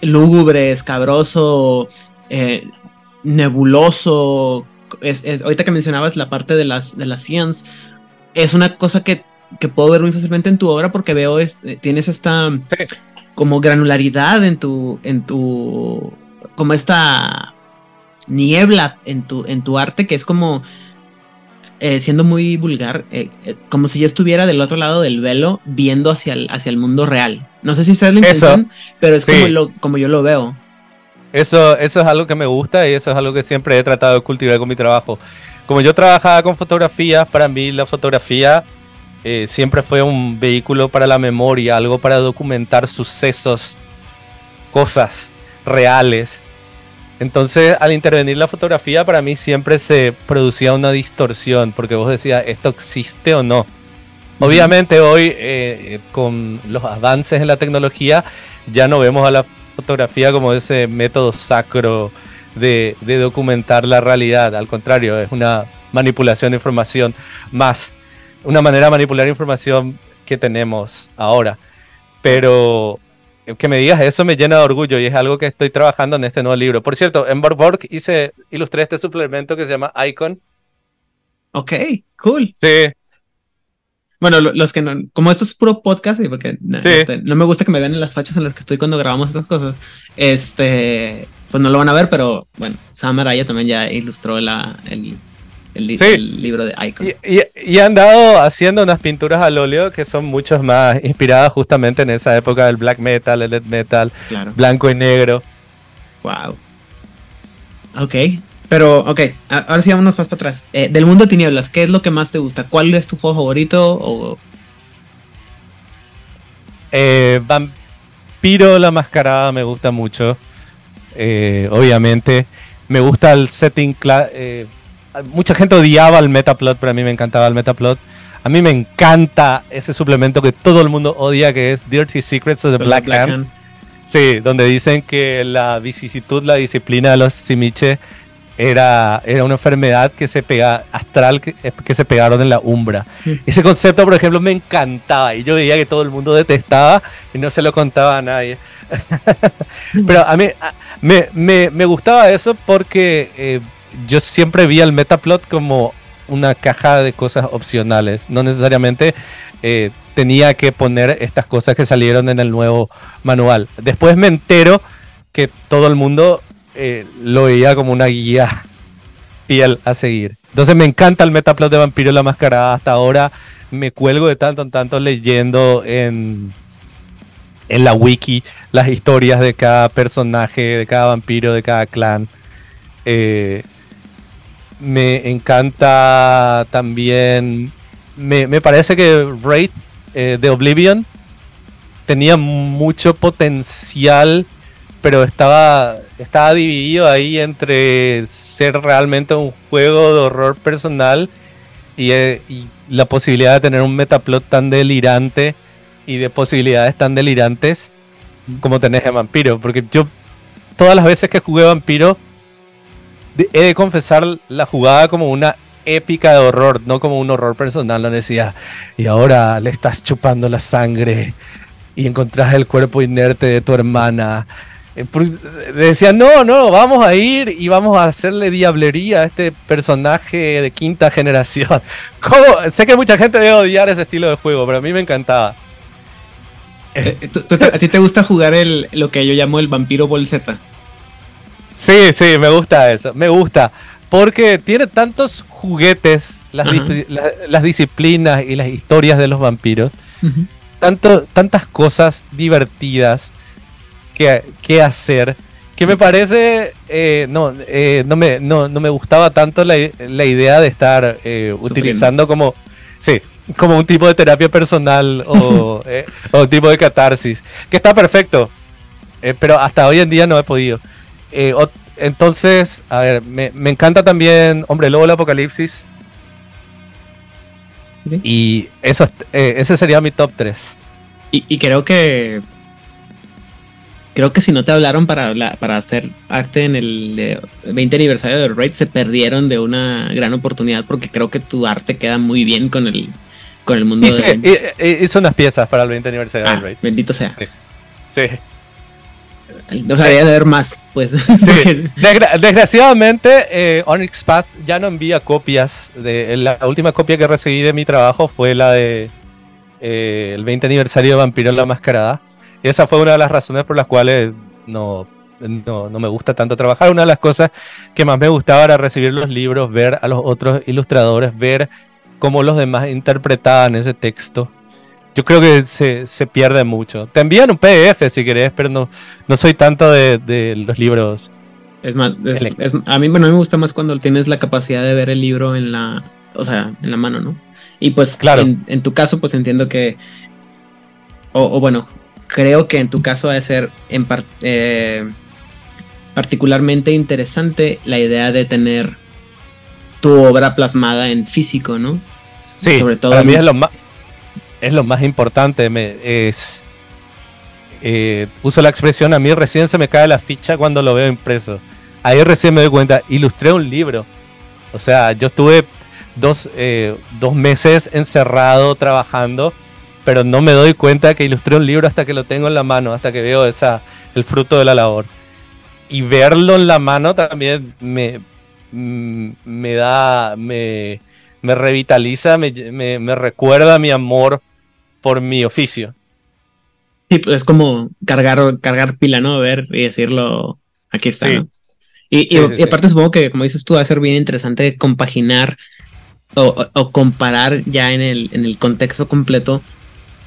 lúgubre, escabroso, eh, nebuloso. Es, es, ahorita que mencionabas la parte de las, de las science, es una cosa que, que puedo ver muy fácilmente en tu obra porque veo, este, tienes esta como granularidad en tu, en tu, como esta niebla en tu, en tu arte que es como, eh, siendo muy vulgar, eh, eh, como si yo estuviera del otro lado del velo viendo hacia el, hacia el mundo real. No sé si es la intención, pero es como, lo, como yo lo veo. Eso, eso es algo que me gusta y eso es algo que siempre he tratado de cultivar con mi trabajo. Como yo trabajaba con fotografías, para mí la fotografía siempre fue un vehículo para la memoria, algo para documentar sucesos, cosas reales. Entonces, al intervenir la fotografía, para mí siempre se producía una distorsión, porque vos decías, ¿esto existe o no? Obviamente hoy, eh, con los avances en la tecnología, ya no vemos a la fotografía como ese método sacro de, de documentar la realidad. Al contrario, es una manipulación de información más, una manera de manipular información que tenemos ahora. Pero que me digas eso me llena de orgullo y es algo que estoy trabajando en este nuevo libro. Por cierto, en Borg hice, ilustré este suplemento que se llama Icon. Ok, cool. Sí. Bueno, los que no, como esto es puro podcast, y porque este, no me gusta que me vean en las fachas en las que estoy cuando grabamos estas cosas, este, pues no lo van a ver, pero bueno, Sam Araya también ya ilustró la, el, el, libro de Icon. Y, han dado haciendo unas pinturas al óleo que son muchos más inspiradas justamente en esa época del black metal, el death metal, blanco y negro. Wow. Ok. Pero, ok, ahora sí vámonos más para atrás. Eh, del mundo de tinieblas, ¿qué es lo que más te gusta? ¿Cuál es tu juego favorito? O... Eh, Vampiro la Mascarada me gusta mucho. Eh, obviamente. Me gusta el setting mucha gente odiaba el Metaplot, pero a mí me encantaba el Metaplot. A mí me encanta ese suplemento que todo el mundo odia, que es Dirty Secrets of the Black, Hand. Sí, donde dicen que la vicisitud, la disciplina de los Simiche era, era una enfermedad que se pega, astral que, que se pegaron en la umbra. Ese concepto, por ejemplo, me encantaba y yo veía que todo el mundo detestaba y no se lo contaba a nadie. Pero a mí me, me, me gustaba eso porque eh, yo siempre vi el Metaplot como una caja de cosas opcionales. No necesariamente eh, tenía que poner estas cosas que salieron en el nuevo manual. Después me entero que todo el mundo eh, lo veía como una guía fiel a seguir. Entonces me encanta el Metaplot de Vampiro la Mascarada. Hasta ahora me cuelgo de tanto en tanto leyendo en, en la wiki las historias de cada personaje, de cada vampiro, de cada clan. Eh, me encanta también. Me, parece que Wraith eh, de Oblivion tenía mucho potencial, pero estaba, estaba dividido ahí entre ser realmente un juego de horror personal y, eh, y la posibilidad de tener un metaplot tan delirante y de posibilidades tan delirantes como tenés en Vampiro. Porque yo, todas las veces que jugué Vampiro, he de confesar la jugada como una épica de horror, no como un horror personal, no decía, y ahora le estás chupando la sangre y encontrás el cuerpo inerte de tu hermana. Eh, decía, no, no, vamos a ir y vamos a hacerle diablería a este personaje de quinta generación. Sé que mucha gente debe odiar ese estilo de juego, pero a mí me encantaba. Eh, ¿A ti te gusta jugar el, lo que yo llamo el vampiro bolseta? Sí, sí, me gusta eso, me gusta. Porque tiene tantos juguetes, las, las, disciplinas y las historias de los vampiros, tanto, tantas cosas divertidas que hacer, que me parece, eh, no, eh, no, me, no, me gustaba tanto la, idea de estar utilizando como, sí, como un tipo de terapia personal o, eh, un tipo de catarsis, que está perfecto, eh, pero hasta hoy en día no he podido. Eh, entonces, a ver, me, encanta también Hombre Lobo el Apocalipsis. Y eso, ese sería mi top 3. Y, creo que. Creo que si no te hablaron para, para hacer arte en el 20 aniversario de Raid, se perdieron de una gran oportunidad porque creo que tu arte queda muy bien con el, con el mundo de... hizo unas piezas para el 20 aniversario ah, Raid. Bendito sea. Sí. No sabía de ver más, pues. desgraciadamente, eh, Onyx Path ya no envía copias. De, la última copia que recibí de mi trabajo fue la de eh, el 20 aniversario de Vampiro en la Mascarada. Esa fue una de las razones por las cuales no, no, no, me gusta tanto trabajar. Una de las cosas que más me gustaba era recibir los libros, ver a los otros ilustradores, ver cómo los demás interpretaban ese texto. Yo creo que se, se pierde mucho. Te envían un PDF si querés, pero no, no soy tanto de, los libros. Es más, a mí bueno, me gusta más cuando tienes la capacidad de ver el libro en la, o sea, en la mano, ¿no? Y pues, claro. en, tu caso, pues entiendo que, o, bueno, creo que en tu caso ha de ser en eh, particularmente interesante la idea de tener tu obra plasmada en físico, ¿no? Sí, sobre todo para mí es lo más, es lo más importante. Me, es, eh, uso la expresión, a mí recién se me cae la ficha cuando lo veo impreso. Ahí recién me doy cuenta, ilustré un libro. O sea, yo estuve dos, eh, dos meses encerrado trabajando, pero no me doy cuenta que ilustré un libro hasta que lo tengo en la mano, hasta que veo esa, el fruto de la labor. Y verlo en la mano también me, Mm, me da, me, me revitaliza, me, me, recuerda mi amor por mi oficio. Sí, pues es como cargar, cargar pila, ¿no? Ver y decirlo, aquí está. Y, y, aparte supongo que, como dices tú, va a ser bien interesante compaginar o, o, comparar ya en el, en el contexto completo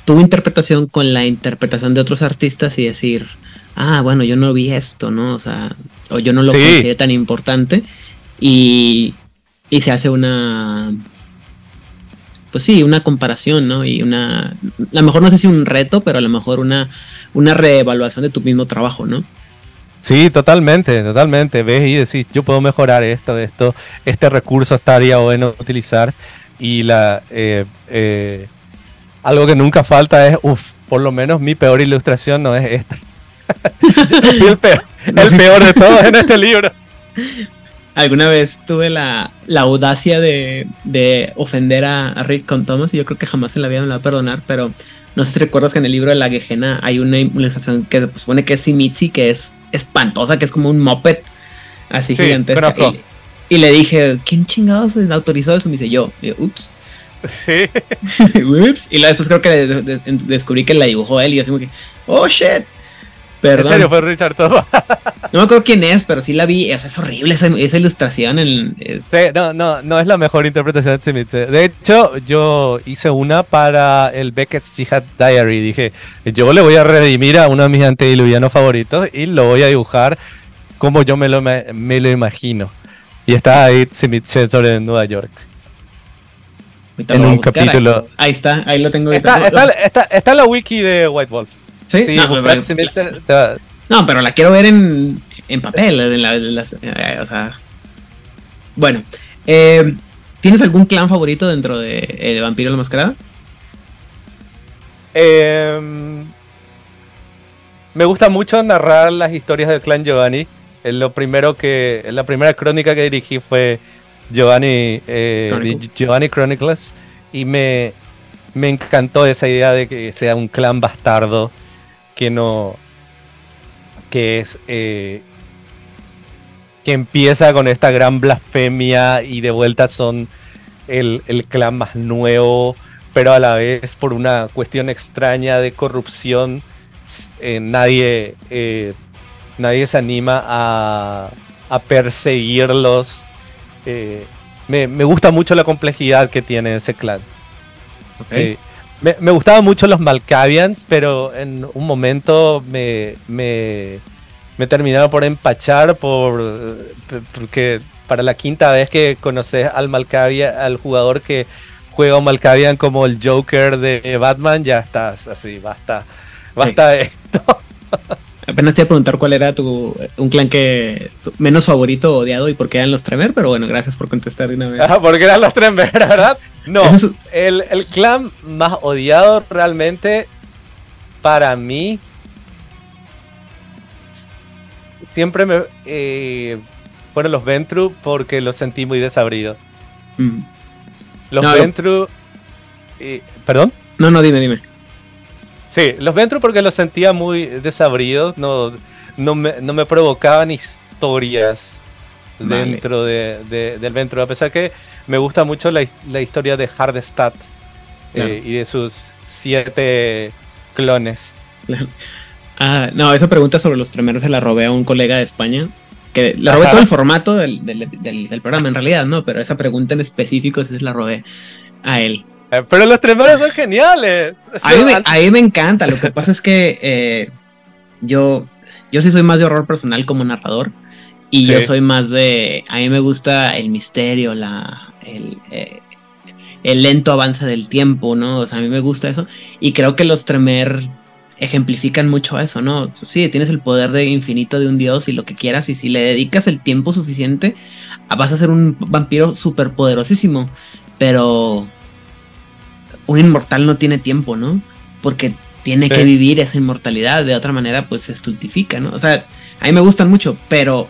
tu interpretación con la interpretación de otros artistas y decir, ah, bueno, yo no vi esto, ¿no? O sea, o yo no lo consideré tan importante y, y se hace una, pues sí, una comparación, ¿no? Y una, a lo mejor no sé si un reto, pero a lo mejor una, una reevaluación de tu mismo trabajo, ¿no? Sí, totalmente, totalmente. Ves y decís, yo puedo mejorar esto, esto, este recurso estaría bueno utilizar. Y la eh, eh, algo que nunca falta es, uff, por lo menos mi peor ilustración no es esta. el peor, el peor de todos en este libro. alguna vez tuve la, audacia de, ofender a, Rick con Thomas y yo creo que jamás en la vida me la va a perdonar, pero no sé si recuerdas que en el libro de la Gejena hay una ilustración que se supone que es Simitsi, que es espantosa, que es como un moped así gigantesca. Y, le dije, ¿quién chingados autorizó eso? Me dice yo, ups. Sí. ups. Y después creo que descubrí que la dibujó él y yo así como que, oh shit. ¿En serio fue Richard no me acuerdo quién es, pero sí la vi. es horrible esa, ilustración. Sí, no, no, no es la mejor interpretación de Smith. De hecho, yo hice una para el Beckett's Jihad Diary. Dije, yo le voy a redimir a uno de mis antediluvianos favoritos y lo voy a dibujar como yo me lo, me, lo imagino. Y está ahí Smith sobre Nueva York. En un capítulo. Ahí. está, ahí lo tengo. Está, está, está, está, la wiki de White Wolf. Sí, no, pero, la quiero ver en, en papel. Eh, o sea, bueno, eh, ¿tienes algún clan favorito dentro de, eh, Vampiro la Mascarada? Em, me gusta mucho narrar las historias del clan Giovanni. Lo primero que, la primera crónica que dirigí fue Giovanni, Giovanni Chronicles y me, me encantó esa idea de que sea un clan bastardo que no. que es. Eh, que empieza con esta gran blasfemia y de vuelta son el, clan más nuevo, pero a la vez por una cuestión extraña de corrupción, eh, nadie, eh, nadie se anima a, a perseguirlos. Eh, me, gusta mucho la complejidad que tiene ese clan. Me, me, gustaban mucho los Malkavians, pero en un momento me, me, me terminaron por empachar por porque para la quinta vez que conoces al Malkavian, al jugador que juega un Malkavian como el Joker de Batman, ya estás así, basta, basta de esto. Apenas te iba a preguntar cuál era tu un clan que menos favorito odiado y por qué eran los Tremer, pero bueno, gracias por contestar de una vez. Ah, porque eran los Tremer, ¿verdad? No, el, el clan más odiado realmente para mí siempre me eh, fueron los Ventru porque los sentí muy desabridos. Mm. Los Ventru. ¿Perdón? No, no, dime, dime. Sí, los Ventru porque los sentía muy desabridos, no, no, me, provocaban historias dentro de, del Ventru, a pesar que me gusta mucho la, historia de Hardestat eh, y de sus siete clones. Ah, no, esa pregunta sobre los tremeros se la robé a un colega de España, que la robé todo el formato del, programa en realidad, ¿no? Pero esa pregunta en específico sí se la robé a él. Eh, pero los tremeros son geniales. A mí, me, encanta. Lo que pasa es que eh, yo, yo sí soy más de horror personal como narrador. Y yo soy más de. A mí me gusta el misterio, la, el, eh, el lento avance del tiempo, ¿no? O sea, a mí me gusta eso. Y creo que los Tremer ejemplifican mucho eso, ¿no? Sí, tienes el poder de infinito de un dios y lo que quieras. Y si le dedicas el tiempo suficiente, vas a ser un vampiro súper poderosísimo. Pero un inmortal no tiene tiempo, ¿no? Porque tiene que vivir esa inmortalidad, de otra manera pues se estultifica, ¿no? O sea, a mí me gustan mucho, pero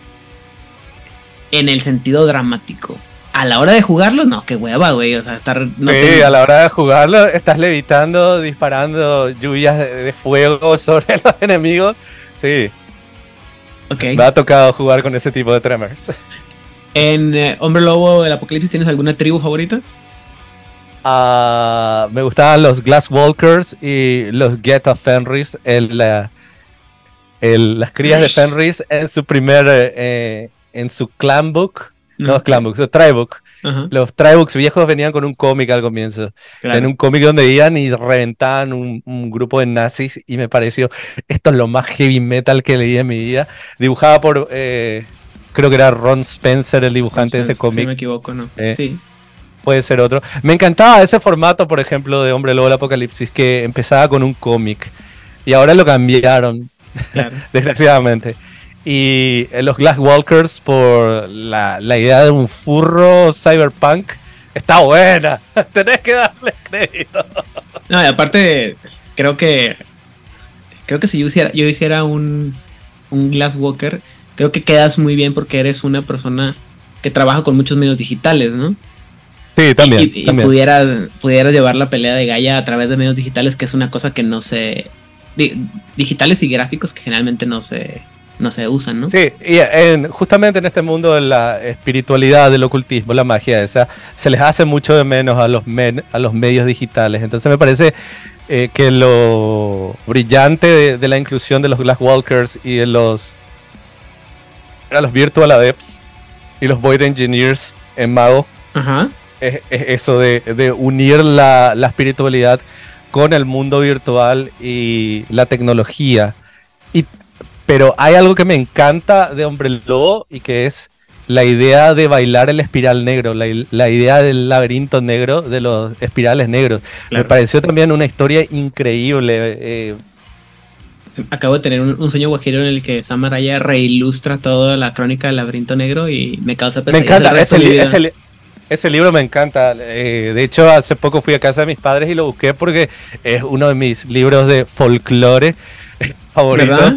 en el sentido dramático. A la hora de jugarlo, no, qué hueva, güey. O sea, estar. sí, a la hora de jugarlo, estás levitando, disparando lluvias de, fuego sobre los enemigos. Sí. Ok. Me ha tocado jugar con ese tipo de tremors. ¿En eh, Hombre Lobo del Apocalipsis tienes alguna tribu favorita? Ah, me gustaban los Glasswalkers y los Get of Fenris, el, las crías de Fenris en su primer, eh, en su clan book, no clan book, su trybook. Los trybooks viejos venían con un cómic al comienzo, en un cómic donde iban y reventaban un, grupo de nazis y me pareció, esto es lo más heavy metal que leí en mi vida, dibujada por... Eh, creo que era Ron Spencer, el dibujante de ese cómic. Si me equivoco, ¿no? Eh, sí puede ser otro. Me encantaba ese formato, por ejemplo, de Hombre Lobo del Apocalipsis, que empezaba con un cómic. Y ahora lo cambiaron, desgraciadamente. Y los Glass Walkers, por la, idea de un furro cyberpunk, está buena. Tenés que darle crédito. No, y aparte, creo que. Creo que si yo hiciera, yo hiciera un, un Glass Walker, creo que quedas muy bien porque eres una persona que trabaja con muchos medios digitales, ¿no? Sí, también. Y, pudiera, llevar la pelea de Gaia a través de medios digitales, que es una cosa que no se. digitales y gráficos que generalmente no se, no se usan, ¿no? Sí, y justamente en este mundo de la espiritualidad, del ocultismo, la magia esa, se les hace mucho de menos a los, a los medios digitales. Entonces me parece eh, que lo brillante de, la inclusión de los Glasswalkers y de los, a los Virtual Adepts y los Void Engineers en Mago. Ajá es, eso de, unir la, espiritualidad con el mundo virtual y la tecnología. Y, pero hay algo que me encanta de Hombre Lobo y que es la idea de bailar el espiral negro, la, idea del laberinto negro, de los espirales negros. Me pareció también una historia increíble. Eh. Acabo de tener un, sueño guajiro en el que Samaraya reilustra toda la crónica del laberinto negro y me causa Me encanta, ese, ese libro me encanta. Eh, de hecho, hace poco fui a casa de mis padres y lo busqué porque es uno de mis libros de folclore favoritos.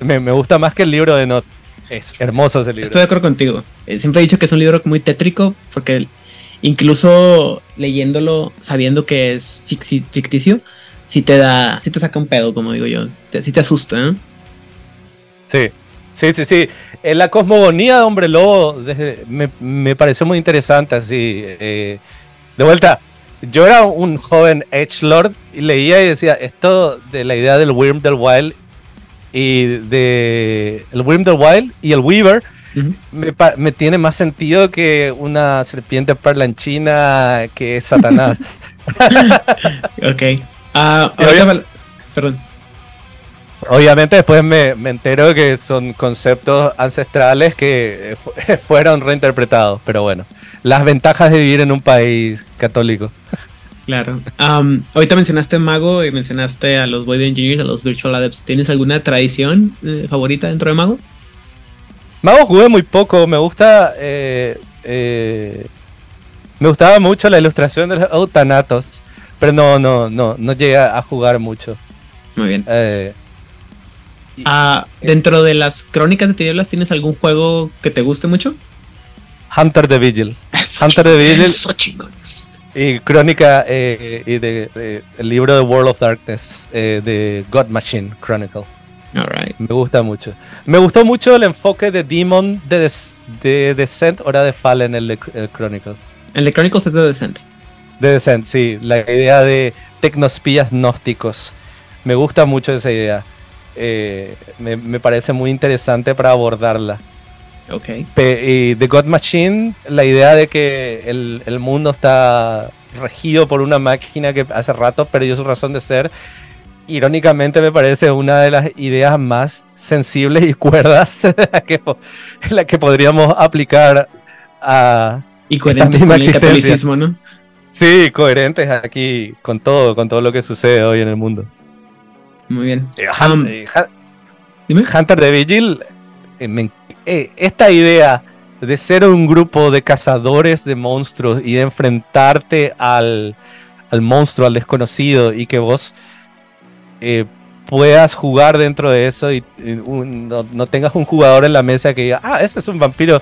Me, gusta más que el libro de Not. Es hermoso ese libro. Estoy de acuerdo contigo. Eh, siempre he dicho que es un libro muy tétrico porque incluso leyéndolo, sabiendo que es ficticio, sí te da, sí te saca un pedo, como digo yo, sí te asusta. Sí, sí, sí, sí. En la cosmogonía de Hombre Lobo me, me, pareció muy interesante, así. Eh, de vuelta, yo era un joven Edgelord y leía y decía, esto de la idea del Wyrm del Wild y de el Wyrm del Wild y el Weaver me, me, tiene más sentido que una serpiente parlanchina que es Satanás. ok. Ah, perdón. Obviamente después me, me, entero que son conceptos ancestrales que fueron reinterpretados, pero bueno, las ventajas de vivir en un país católico. Claro. Um, ahorita mencionaste Mago y mencionaste a los Void Engineers, a los Virtual Adepts. ¿Tienes alguna tradición eh, favorita dentro de Mago? Mago jugué muy poco, me gusta... Eh, eh, me gustaba mucho la ilustración de los Autanatos, pero no, no, no, no llegué a jugar mucho. Muy bien. Ah, dentro de las crónicas de tinieblas, ¿tienes algún juego que te guste mucho? Hunter the Vigil. Hunter the Vigil. Y crónica eh, y de, el libro de World of Darkness eh, de God Machine Chronicle. Me gusta mucho. Me gustó mucho el enfoque de Demon de, de Descent o de Fallen el de Chronicles. El de Chronicles es de Descent. De Descent, sí. La idea de tecnospías gnósticos. Me gusta mucho esa idea. Eh, me, parece muy interesante para abordarla. Ok. y The God Machine, la idea de que el, el, mundo está regido por una máquina que hace rato perdió su razón de ser, irónicamente me parece una de las ideas más sensibles y cuerdas que, la que podríamos aplicar a... Y coherentes con el catolicismo, ¿no? Sí, coherentes aquí con todo, con todo lo que sucede hoy en el mundo. Muy bien. Eh, um, eh, Hunter de Vigil, eh, esta idea de ser un grupo de cazadores de monstruos y de enfrentarte al, monstruo, al desconocido, y que vos puedas jugar dentro de eso y, no, tengas un jugador en la mesa que diga, ah, ese es un vampiro,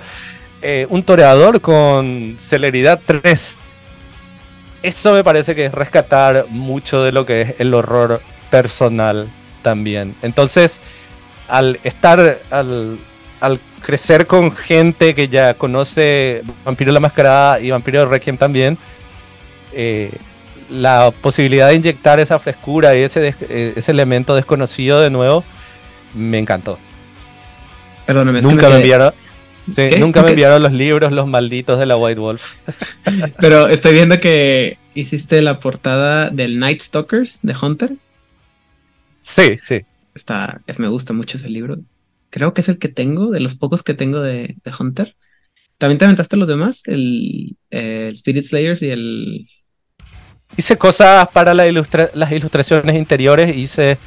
un toreador con celeridad 3. Eso me parece que es rescatar mucho de lo que es el horror personal también. Entonces, al estar, al, crecer con gente que ya conoce Vampiro la Mascarada y Vampiro Requiem también, eh, la posibilidad de inyectar esa frescura y ese, eh, ese elemento desconocido de nuevo, me encantó. Perdóname, nunca me enviaron. nunca me enviaron los libros, los malditos de la White Wolf. Pero estoy viendo que hiciste la portada del Night Stalkers de Hunter. Sí, sí. Está, es, me gusta mucho ese libro. Creo que es el que tengo, de los pocos que tengo de, Hunter. ¿También te aventaste los demás? El, Spirit Slayers y el... Hice cosas para las ilustraciones interiores. Hice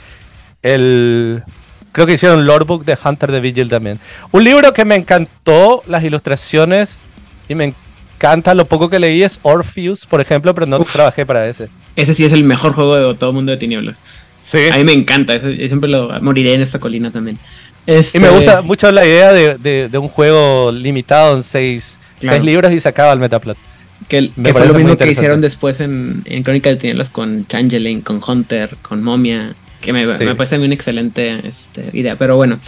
el... Creo que hicieron Lordbook de Hunter de Vigil también. Un libro que me encantó, las ilustraciones, y me encanta lo poco que leí es Orpheus, por ejemplo, pero no trabajé para ese. Ese sí es el mejor juego de todo el mundo de tinieblas. A mí me encanta, yo siempre lo moriré en esta colina también. Y me este, gusta mucho la idea de, un juego limitado en seis, libros y se acaba el Metaplot. Que, fue lo mismo que hicieron después en, en Crónica de Tinieblas con Changeling, con Hunter, con Momia, que me, parece a mí una excelente este, idea. Pero bueno,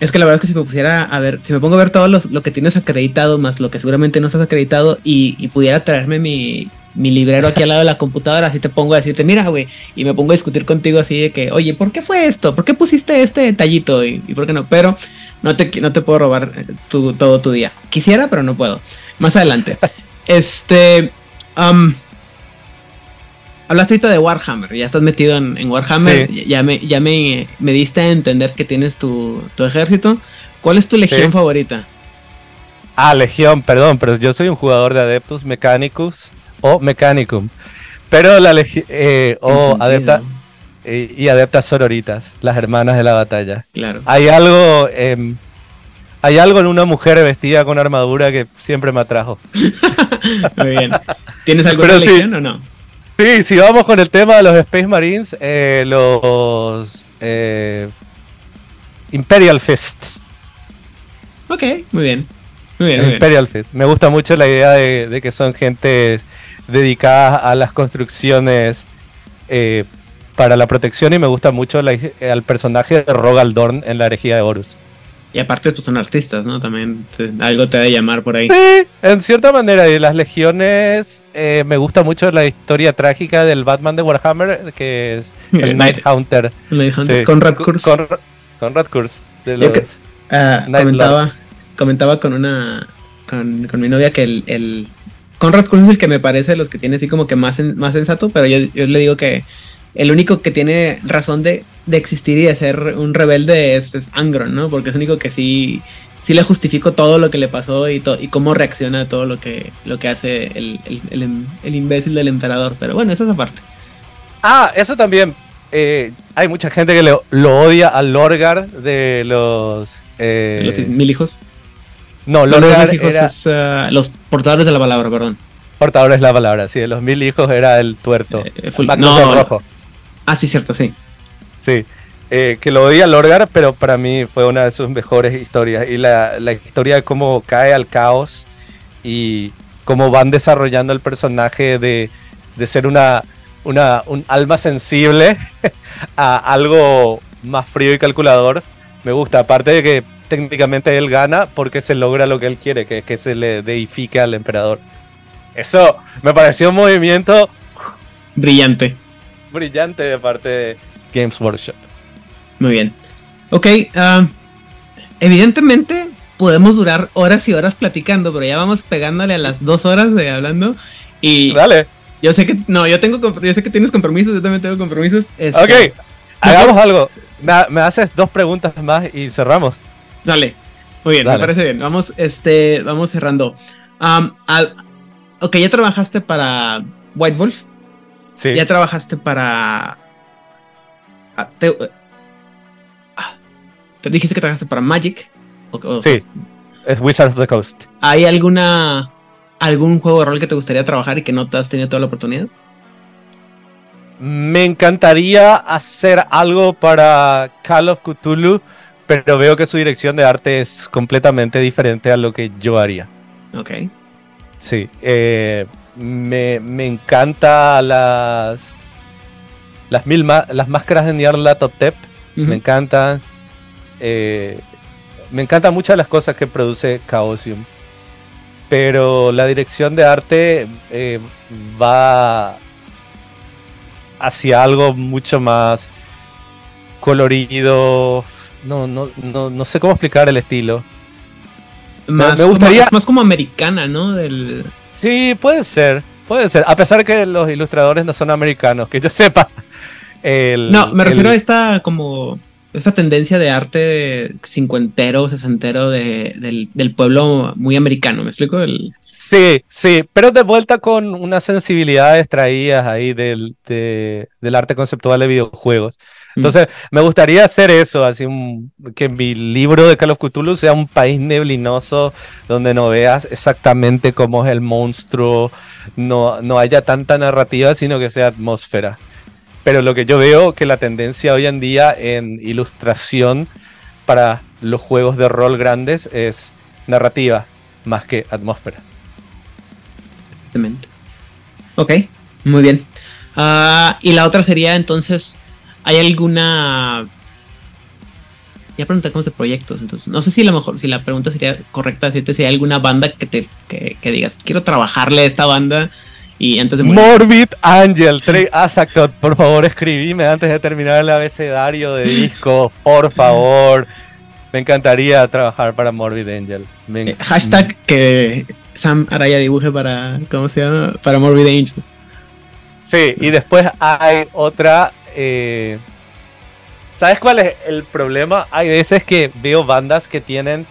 es que la verdad es que si me pusiera a ver, si me pongo a ver todo lo que tienes acreditado, más lo que seguramente no estás acreditado, y pudiera traerme mi, mi librero aquí al lado de la computadora, así te pongo a decirte, mira, güey, y me pongo a discutir contigo así de que, oye, ¿por qué fue esto? ¿Por qué pusiste este detallito? Y, por qué no, pero no te, no te puedo robar eh, todo tu día. Quisiera, pero no puedo. Más adelante. este... Um, hablaste ahorita de Warhammer, ya estás metido en, Warhammer, ya, me, ya me, me, diste a entender que tienes tu, ejército. ¿Cuál es tu legión favorita? Ah, Legión, perdón, pero yo soy un jugador de Adeptus Mechanicus o Mechanicum. Pero la eh, o adepta eh, y adeptas sororitas, las hermanas de la batalla. Claro. Hay algo em, hay algo en una mujer vestida con armadura que siempre me atrajo. Muy bien. ¿Tienes alguna legión o no? Sí, si vamos con el tema de los Space Marines, eh, los Imperial Fists. Ok, muy bien. Muy bien, muy bien. Imperial Fist. Me gusta mucho la idea de, de que son gente dedicadas a las construcciones eh, para la protección y me gusta mucho la- al personaje de Rogal Dorn en la herejía de Horus. Y aparte, pues son artistas, ¿no? También te- algo te debe llamar por ahí. Sí, en cierta manera, y las legiones, eh, me gusta mucho la historia trágica del Batman de Warhammer, que es el Night Hunter. Le dijo Sí. Conrad Kurz. Con, Conrad Kurz. De Yo los que- Ah, Night comentaba, Lords. Comentaba con una con, con mi novia que el, el Conrad Kurz es el que me parece de los que tiene así como que más, sen- más sensato, pero yo, yo le digo que el único que tiene razón de, de existir y de ser un rebelde es, es Angron, ¿no? Porque es el único que sí, sí le justifico todo lo que le pasó y, y cómo reacciona a todo lo que, lo que hace el, el, el- el imbécil del emperador. Pero bueno, esa es aparte. Ah, eso también. eh, hay mucha gente que le- lo odia al Lorgar de los. eh, Los mil hijos. No, los hijos era. es, ah, los portadores de la palabra, perdón. Portador es la palabra, sí, de los mil hijos era el tuerto. Eh, full- Magnus no, rojo. Ah, sí, cierto, sí. Sí. Eh, que lo odia a Lorgar, pero para mí fue una de sus mejores historias. Y la, la historia de cómo cae al caos y cómo van desarrollando el personaje de, de ser una, una, un alma sensible a algo más frío y calculador. Me gusta, aparte de que técnicamente él gana porque se logra lo que él quiere, que es que se le deifique al emperador. Eso me pareció un movimiento Brillante. brillante de parte de Games Workshop. Muy bien. Ok, ah, evidentemente podemos durar horas y horas platicando, pero ya vamos pegándole a las dos horas de hablando. Y Dale. yo sé que, no, yo tengo, yo sé que tienes compromisos, yo también tengo compromisos. este, Ok, hagamos algo. Me, me haces dos preguntas más y cerramos. Dale. Muy bien, Dale. me parece bien. Vamos, este, vamos cerrando. Al- ok, ya trabajaste para White Wolf. Sí. Ya trabajaste para. ah, te, ah, te dijiste que trabajaste para Magic. O- o- Sí. Es Wizards of the Coast. ¿Hay alguna algún juego de rol que te gustaría trabajar y que no te has tenido toda la oportunidad? Me encantaría hacer algo para Call of Cthulhu, pero veo que su dirección de arte es completamente diferente a lo que yo haría. Ok. Sí. eh, me, me encanta las. Las, mil las máscaras de Nyarlathotep. Ujú. Me encantan. eh, me encantan muchas de las cosas que produce Chaosium. Pero la dirección de arte eh, va hacia algo mucho más colorido. No, no, no, no sé cómo explicar el estilo. Más, me gustaría- como, es más como americana, ¿no? Del, Sí, puede ser. Puede ser. A pesar que los ilustradores no son americanos, que yo sepa. El- no, me refiero el- a esta como esta tendencia de arte cincuentero, sesentero de, del, del pueblo muy americano, ¿me explico? El, Sí, sí, pero de vuelta con unas sensibilidades extraídas ahí del, de- del arte conceptual de videojuegos. Entonces, me gustaría hacer eso, así un- que mi libro de Call of Cthulhu sea un país neblinoso donde no veas exactamente cómo es el monstruo, no, no haya tanta narrativa, sino que sea atmósfera. Pero lo que yo veo que la tendencia hoy en día en ilustración para los juegos de rol grandes es narrativa más que atmósfera. Exactamente. Ok, muy bien. Ah, y la otra sería entonces, ¿hay alguna... Ya preguntamos de proyectos, entonces no sé si a mejor, si la pregunta sería correcta decirte si hay alguna banda que te que, que digas, quiero trabajarle a esta banda y antes de morir. Morbid Angel, Trey Azaktot, por favor escribime antes de terminar el abecedario de disco, por favor. Me encantaría trabajar para Morbid Angel. Me Eh, hashtag que Sam Araya dibuje para, ¿cómo se llama? Para Morbid Angel. Sí, y después hay otra. eh, ¿Sabes cuál es el problema? Hay veces que veo bandas que tienen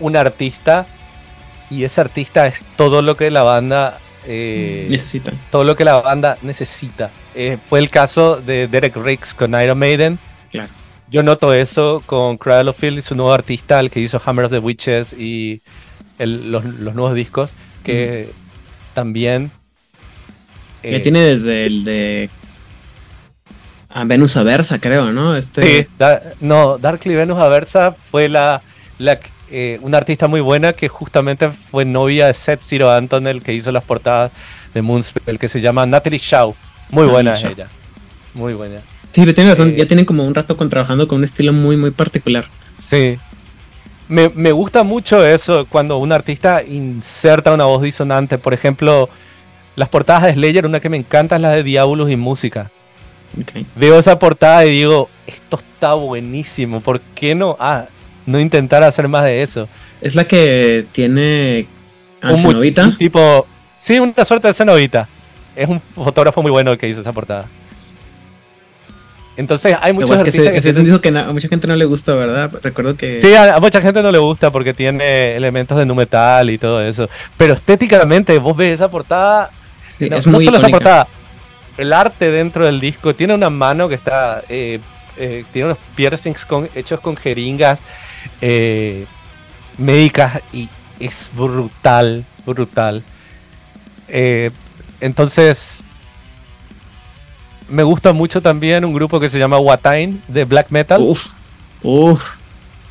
un artista y ese artista es todo lo que la banda. Eh, Necesitan. todo lo que la banda necesita. Eh, fue el caso de Derek Riggs con Iron Maiden. Claro. Yo noto eso con Cradle of Field y su nuevo artista, el que hizo Hammer of the Witches y el- los, los nuevos discos, que también... Ya eh, tiene desde el de a Venus Aversa, creo, ¿no? Este, Sí, Da- no, Darkly Venus Aversa fue la, la eh, una artista muy buena que justamente fue novia de Seth Zero Anton, el que hizo las portadas de Moonspell, que se llama Natalie Shaw. Muy buena ella. Muy buena. Sí, pero tiene razón, eh, ya tienen como un rato con, trabajando con un estilo muy, muy particular. Sí. Me, me, gusta mucho eso cuando un artista inserta una voz disonante. Por ejemplo, las portadas de Slayer, una que me encanta es la de Diabolus y Música. Veo esa portada y digo, esto está buenísimo, ¿por qué no, ah, no intentar hacer más de eso? Es la que tiene un tipo, sí, una suerte de cenovita. Es un fotógrafo muy bueno el que hizo esa portada. Entonces hay muchos que, se, que, que a mucha gente no le gusta, ¿verdad? Recuerdo que... Sí, a, mucha gente no le gusta porque tiene elementos de nu metal y todo eso. Pero estéticamente, vos ves esa portada... no, es muy solo esa portada, el arte dentro del disco. Tiene una mano que está... Eh, eh, tiene unos piercings hechos con jeringas eh, médicas y es brutal, brutal. entonces me gusta mucho también un grupo que se llama Watain de black metal. Uf, uf.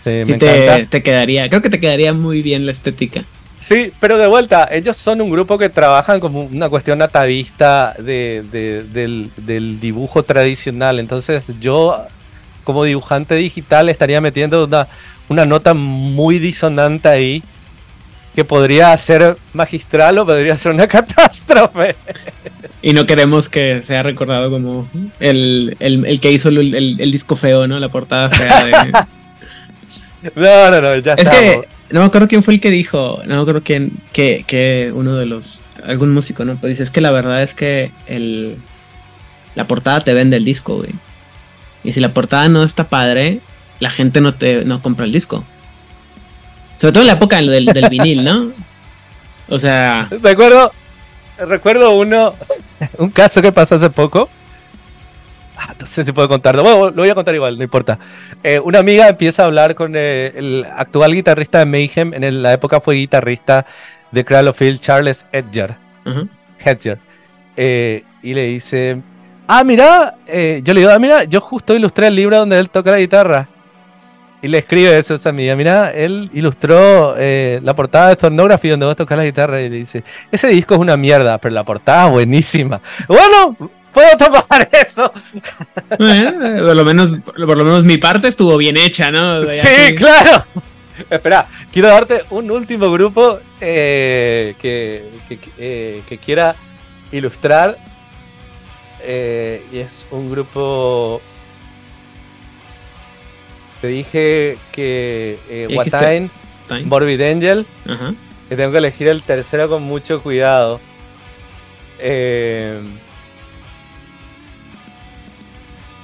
Sí, me te, te, quedaría, creo que te quedaría muy bien la estética. Sí, pero de vuelta, ellos son un grupo que trabajan como una cuestión natavista de, del, del, dibujo tradicional. Entonces yo, como dibujante digital, estaría metiendo una, una nota muy disonante ahí que podría ser magistral o podría ser una catástrofe. Y no queremos que sea recordado como el, que hizo el, disco feo, ¿no? La portada fea de... no, no, no, ya Es que no me acuerdo quién fue el que dijo, no me acuerdo quién, que, que uno de los, algún músico, ¿no? Pero dice, es que la verdad es que el, la portada te vende el disco, güey. Y si la portada no está padre, la gente no te no compra el disco. Sobre todo en la época del, vinil, ¿no? O sea. Recuerdo. Recuerdo uno. Un caso que pasó hace poco. Ah, no sé si puedo contarlo. Bueno, lo voy a contar igual, no importa. Eh, una amiga empieza a hablar con eh, el actual guitarrista de Mayhem. En la época fue guitarrista de Cradle of Field, Charles Edger. Hedger. Eh, y le dice: Ah, mira. yo le digo: Ah, mira, yo justo ilustré el libro donde él toca la guitarra. Y le escribe eso a esa amiga. Mira, él ilustró eh, la portada de Stornography donde vos tocas la guitarra y le dice, ese disco es una mierda, pero la portada es buenísima. Bueno, puedo tomar eso. por, lo menos, por lo menos mi parte estuvo bien hecha, ¿no? sí, claro. Espera, quiero darte un último grupo eh, que, eh, que, quiera ilustrar. y es un grupo te dije que eh, Watain, Morbid Angel. Que tengo que elegir el tercero con mucho cuidado. Eh,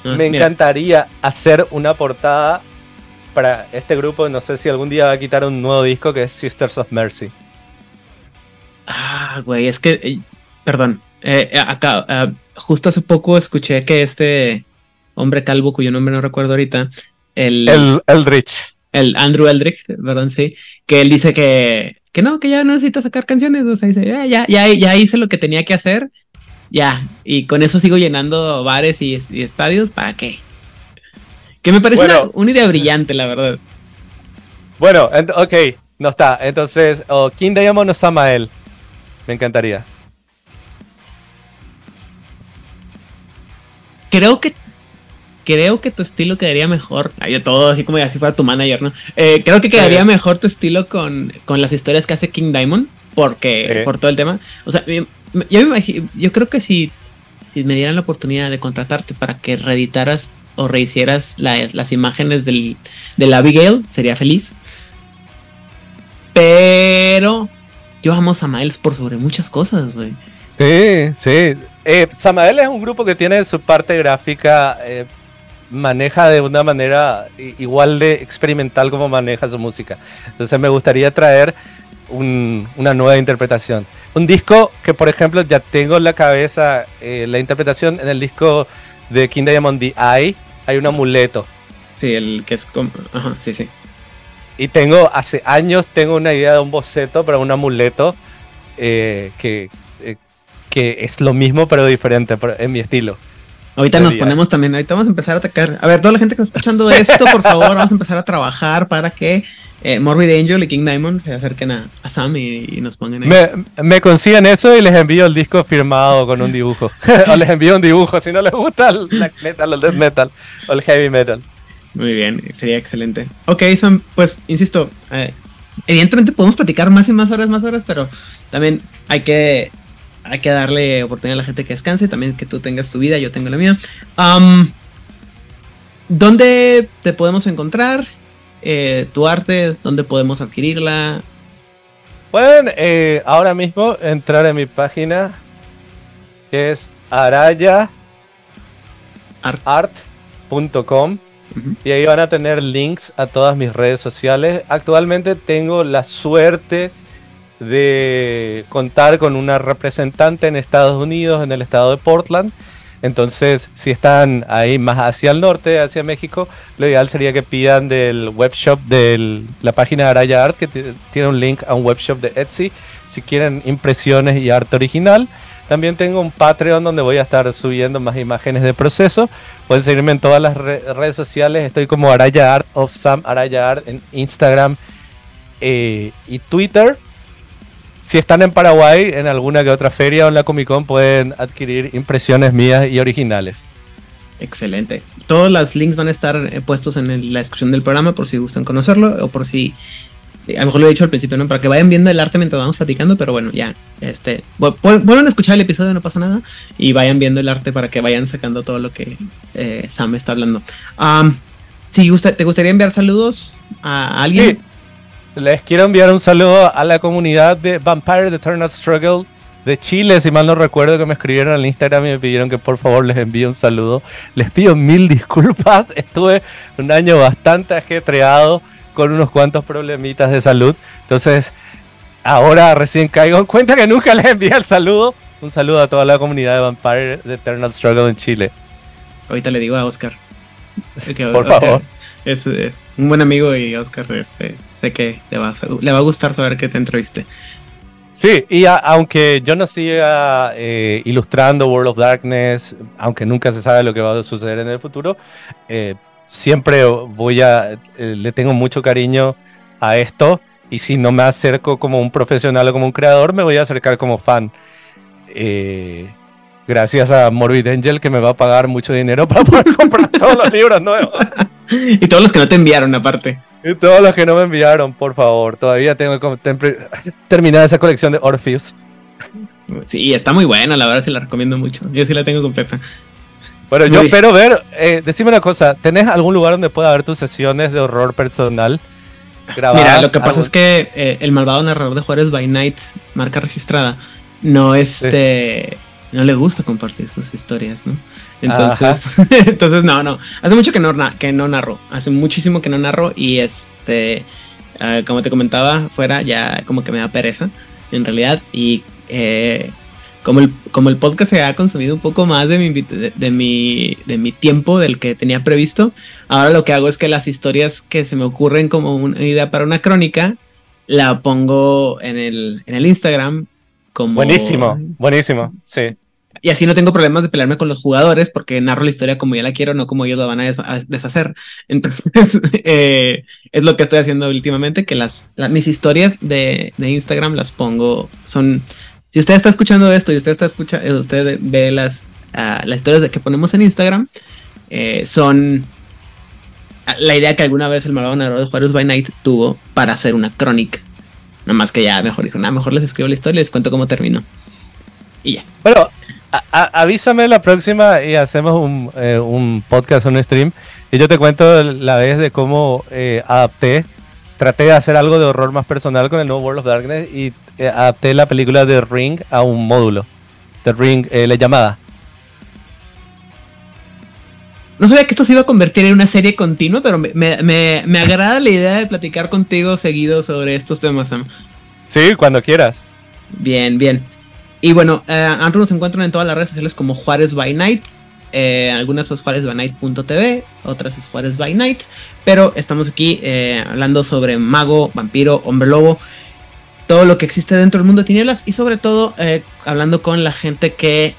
me encantaría hacer una portada para este grupo. No sé si algún día va a quitar un nuevo disco que es Sisters of Mercy. Ah, güey, es que. Eh, perdón. Eh, acá, justo hace poco escuché que este hombre calvo, cuyo nombre no recuerdo ahorita, el, el Eldritch. El Andrew Eldritch, ¿verdad? Sí. Que él dice que, que no, que ya no necesita sacar canciones. O sea, dice, ah, ya, ya, ya hice lo que tenía que hacer. Ya. Y con eso sigo llenando bares y, estadios. ¿Para qué? Que me parece una, idea brillante, la verdad. Bueno, ok, no está. Entonces, oh, King Diamond o Samael. Me encantaría. Creo que creo que tu estilo quedaría mejor. Ay, todo así como si fuera tu manager, ¿no? Eh, creo que quedaría mejor tu estilo con, con, las historias que hace King Diamond. Porque, por todo el tema. O sea, yo, me imagino, yo creo que si, si me dieran la oportunidad de contratarte para que reeditaras o rehicieras las imágenes del, del Abigail, sería feliz. Pero yo amo a Samael por sobre muchas cosas, güey. Sí, sí. Eh, Samael es un grupo que tiene su parte gráfica eh, maneja de una manera igual de experimental como maneja su música. Entonces me gustaría traer una nueva interpretación. Un disco que, por ejemplo, ya tengo en la cabeza eh, la interpretación en el disco de King Diamond The Eye. Hay un amuleto. Sí, el que es como... Ajá, sí, sí. Y tengo, hace años, tengo una idea de un boceto para un amuleto eh, que, eh, que es lo mismo pero diferente en mi estilo. Ahorita nos ponemos también, ahorita vamos a empezar a atacar. A ver, toda la gente que está escuchando esto, por favor, vamos a empezar a trabajar para que eh, Morbid Angel y King Diamond se acerquen a, Sam y, nos pongan ahí. Me, me, consiguen eso y les envío el disco firmado con un dibujo. o les envío un dibujo si no les gusta el black metal, el death metal o el heavy metal. Muy bien, sería excelente. Ok, Sam, pues insisto, eh, evidentemente podemos platicar más y más horas, más horas, pero también hay que, hay que darle oportunidad a la gente que descanse, también que tú tengas tu vida, yo tengo la mía. ¿Dónde te podemos encontrar? Eh, tu arte, dónde podemos adquirirla. Pueden eh, ahora mismo entrar en mi página que es arayaart.com y ahí van a tener links a todas mis redes sociales. Actualmente tengo la suerte de contar con una representante en Estados Unidos, en el estado de Portland, entonces, si están ahí más hacia el norte, hacia México, lo ideal sería que pidan del webshop de la página de Araya Art, que tiene un link a un webshop de Etsy, si quieren impresiones y arte original. También tengo un Patreon donde voy a estar subiendo más imágenes de proceso. Pueden seguirme en todas las redes sociales. Estoy como Araya Art of Sam Araya Art en Instagram eh, y Twitter si están en Paraguay, en alguna que otra feria o en la Comic Con, pueden adquirir impresiones mías y originales. Excelente. Todos los links van a estar eh, puestos en la descripción del programa por si gustan conocerlo o por si eh, a lo mejor lo he dicho al principio, ¿no? Para que vayan viendo el arte mientras vamos platicando, pero bueno, ya, este, bueno, a escuchar el episodio, no pasa nada, y vayan viendo el arte para que vayan sacando todo lo que eh, Sam está hablando. si ¿Te gustaría enviar saludos a alguien? Les quiero enviar un saludo a la comunidad de Vampire The Eternal Struggle de Chile, si mal no recuerdo que me escribieron al Instagram y me pidieron que por favor les envíe un saludo. Les pido mil disculpas, estuve un año bastante ajetreado con unos cuantos problemitas de salud. Entonces, ahora recién caigo en cuenta que nunca les envié el saludo. Un saludo a toda la comunidad de Vampire The Eternal Struggle en Chile. Ahorita le digo a Oscar. por favor. Es, un buen amigo y Oscar, este, sé que le va, le va a gustar saber que te entreviste. Sí, y aunque yo no siga eh, ilustrando World of Darkness, aunque nunca se sabe lo que va a suceder en el futuro, eh, siempre voy a, eh, le tengo mucho cariño a esto y si no me acerco como un profesional o como un creador, me voy a acercar como fan. gracias a Morbid Angel que me va a pagar mucho dinero para poder comprar todos los libros nuevos. y todos los que no te enviaron, aparte. Y todos los que no me enviaron, por favor. Todavía tengo terminada esa colección de Orpheus. Sí, está muy buena, la verdad se la recomiendo mucho. Yo sí la tengo completa. Bueno, yo espero ver, eh, decime una cosa, ¿tenés algún lugar donde pueda ver tus sesiones de horror personal? Grabadas, Mira, lo que pasa es que eh, el malvado narrador de Juárez by Night, marca registrada, no este, no le gusta compartir sus historias, ¿no? Entonces, entonces no, no. Hace mucho que no, que no narro. Hace muchísimo que no narro. Y este, ah, como te comentaba, fuera ya como que me da pereza, en realidad. Y eh, como, el, como el podcast se ha consumido un poco más de mi, de, mi, de mi tiempo del que tenía previsto, ahora lo que hago es que las historias que se me ocurren como una idea para una crónica, la pongo en el, en el Instagram. Como... Buenísimo, buenísimo, sí. Y así no tengo problemas de pelearme con los jugadores porque narro la historia como yo la quiero, no como ellos la van a, deshacer. Entonces, eh, es lo que estoy haciendo últimamente, que las, mis historias de, Instagram las pongo, son... Si usted está escuchando esto y usted está escucha, eh, usted ve las, uh, las historias de que ponemos en Instagram, eh, son la idea que alguna vez el malvado narrador de Juárez by Night tuvo para hacer una crónica. Nada más que ya mejor dijo, nada, mejor les escribo la historia y les cuento cómo terminó. Y ya. Bueno, avísame la próxima y hacemos un, eh, un, podcast, un stream. Y yo te cuento la vez de cómo eh, adapté, traté de hacer algo de horror más personal con el nuevo World of Darkness y eh, adapté la película de Ring a un módulo. The Ring, la llamada. No sabía que esto se iba a convertir en una serie continua, pero me, me, me agrada la idea de platicar contigo seguido sobre estos temas, Sam. Sí, cuando quieras. Bien, bien. Y bueno, eh, nos encuentran en todas las redes sociales como Juárez by Night. Eh, algunas son juárezbynight.tv, otras es Juárez by Night. Pero estamos aquí eh, hablando sobre mago, vampiro, hombre lobo, todo lo que existe dentro del mundo de tinieblas y sobre todo eh, hablando con la gente que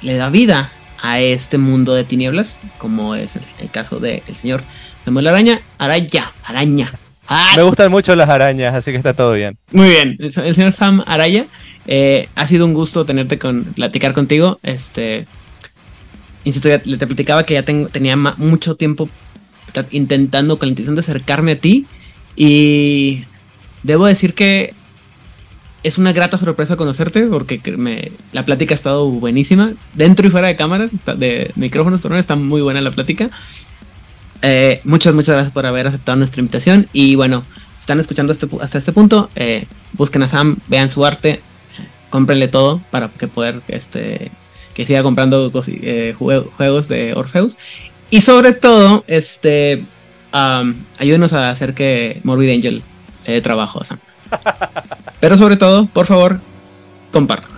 le da vida a este mundo de tinieblas, como es el, caso del señor Samuel Araña. Araya, araña. Me gustan mucho las arañas, así que está todo bien. Muy bien, el, señor Sam Araya. Eh, ha sido un gusto tenerte con platicar contigo. Este, insisto, ya te platicaba que ya tenía mucho tiempo intentando con la intención de acercarme a ti y debo decir que es una grata sorpresa conocerte porque la plática ha estado buenísima. Dentro y fuera de cámaras, de micrófonos, pero está muy buena la plática. Eh, muchas, muchas gracias por haber aceptado nuestra invitación. Y bueno, si están escuchando este hasta este punto, eh, busquen a Sam, vean su arte, cómprenle todo para que poder este, que siga comprando eh, juegos de Orpheus. Y sobre todo, este, ayúdenos a hacer que Morbid Angel le dé trabajo a Sam. Pero sobre todo, por favor, compartan.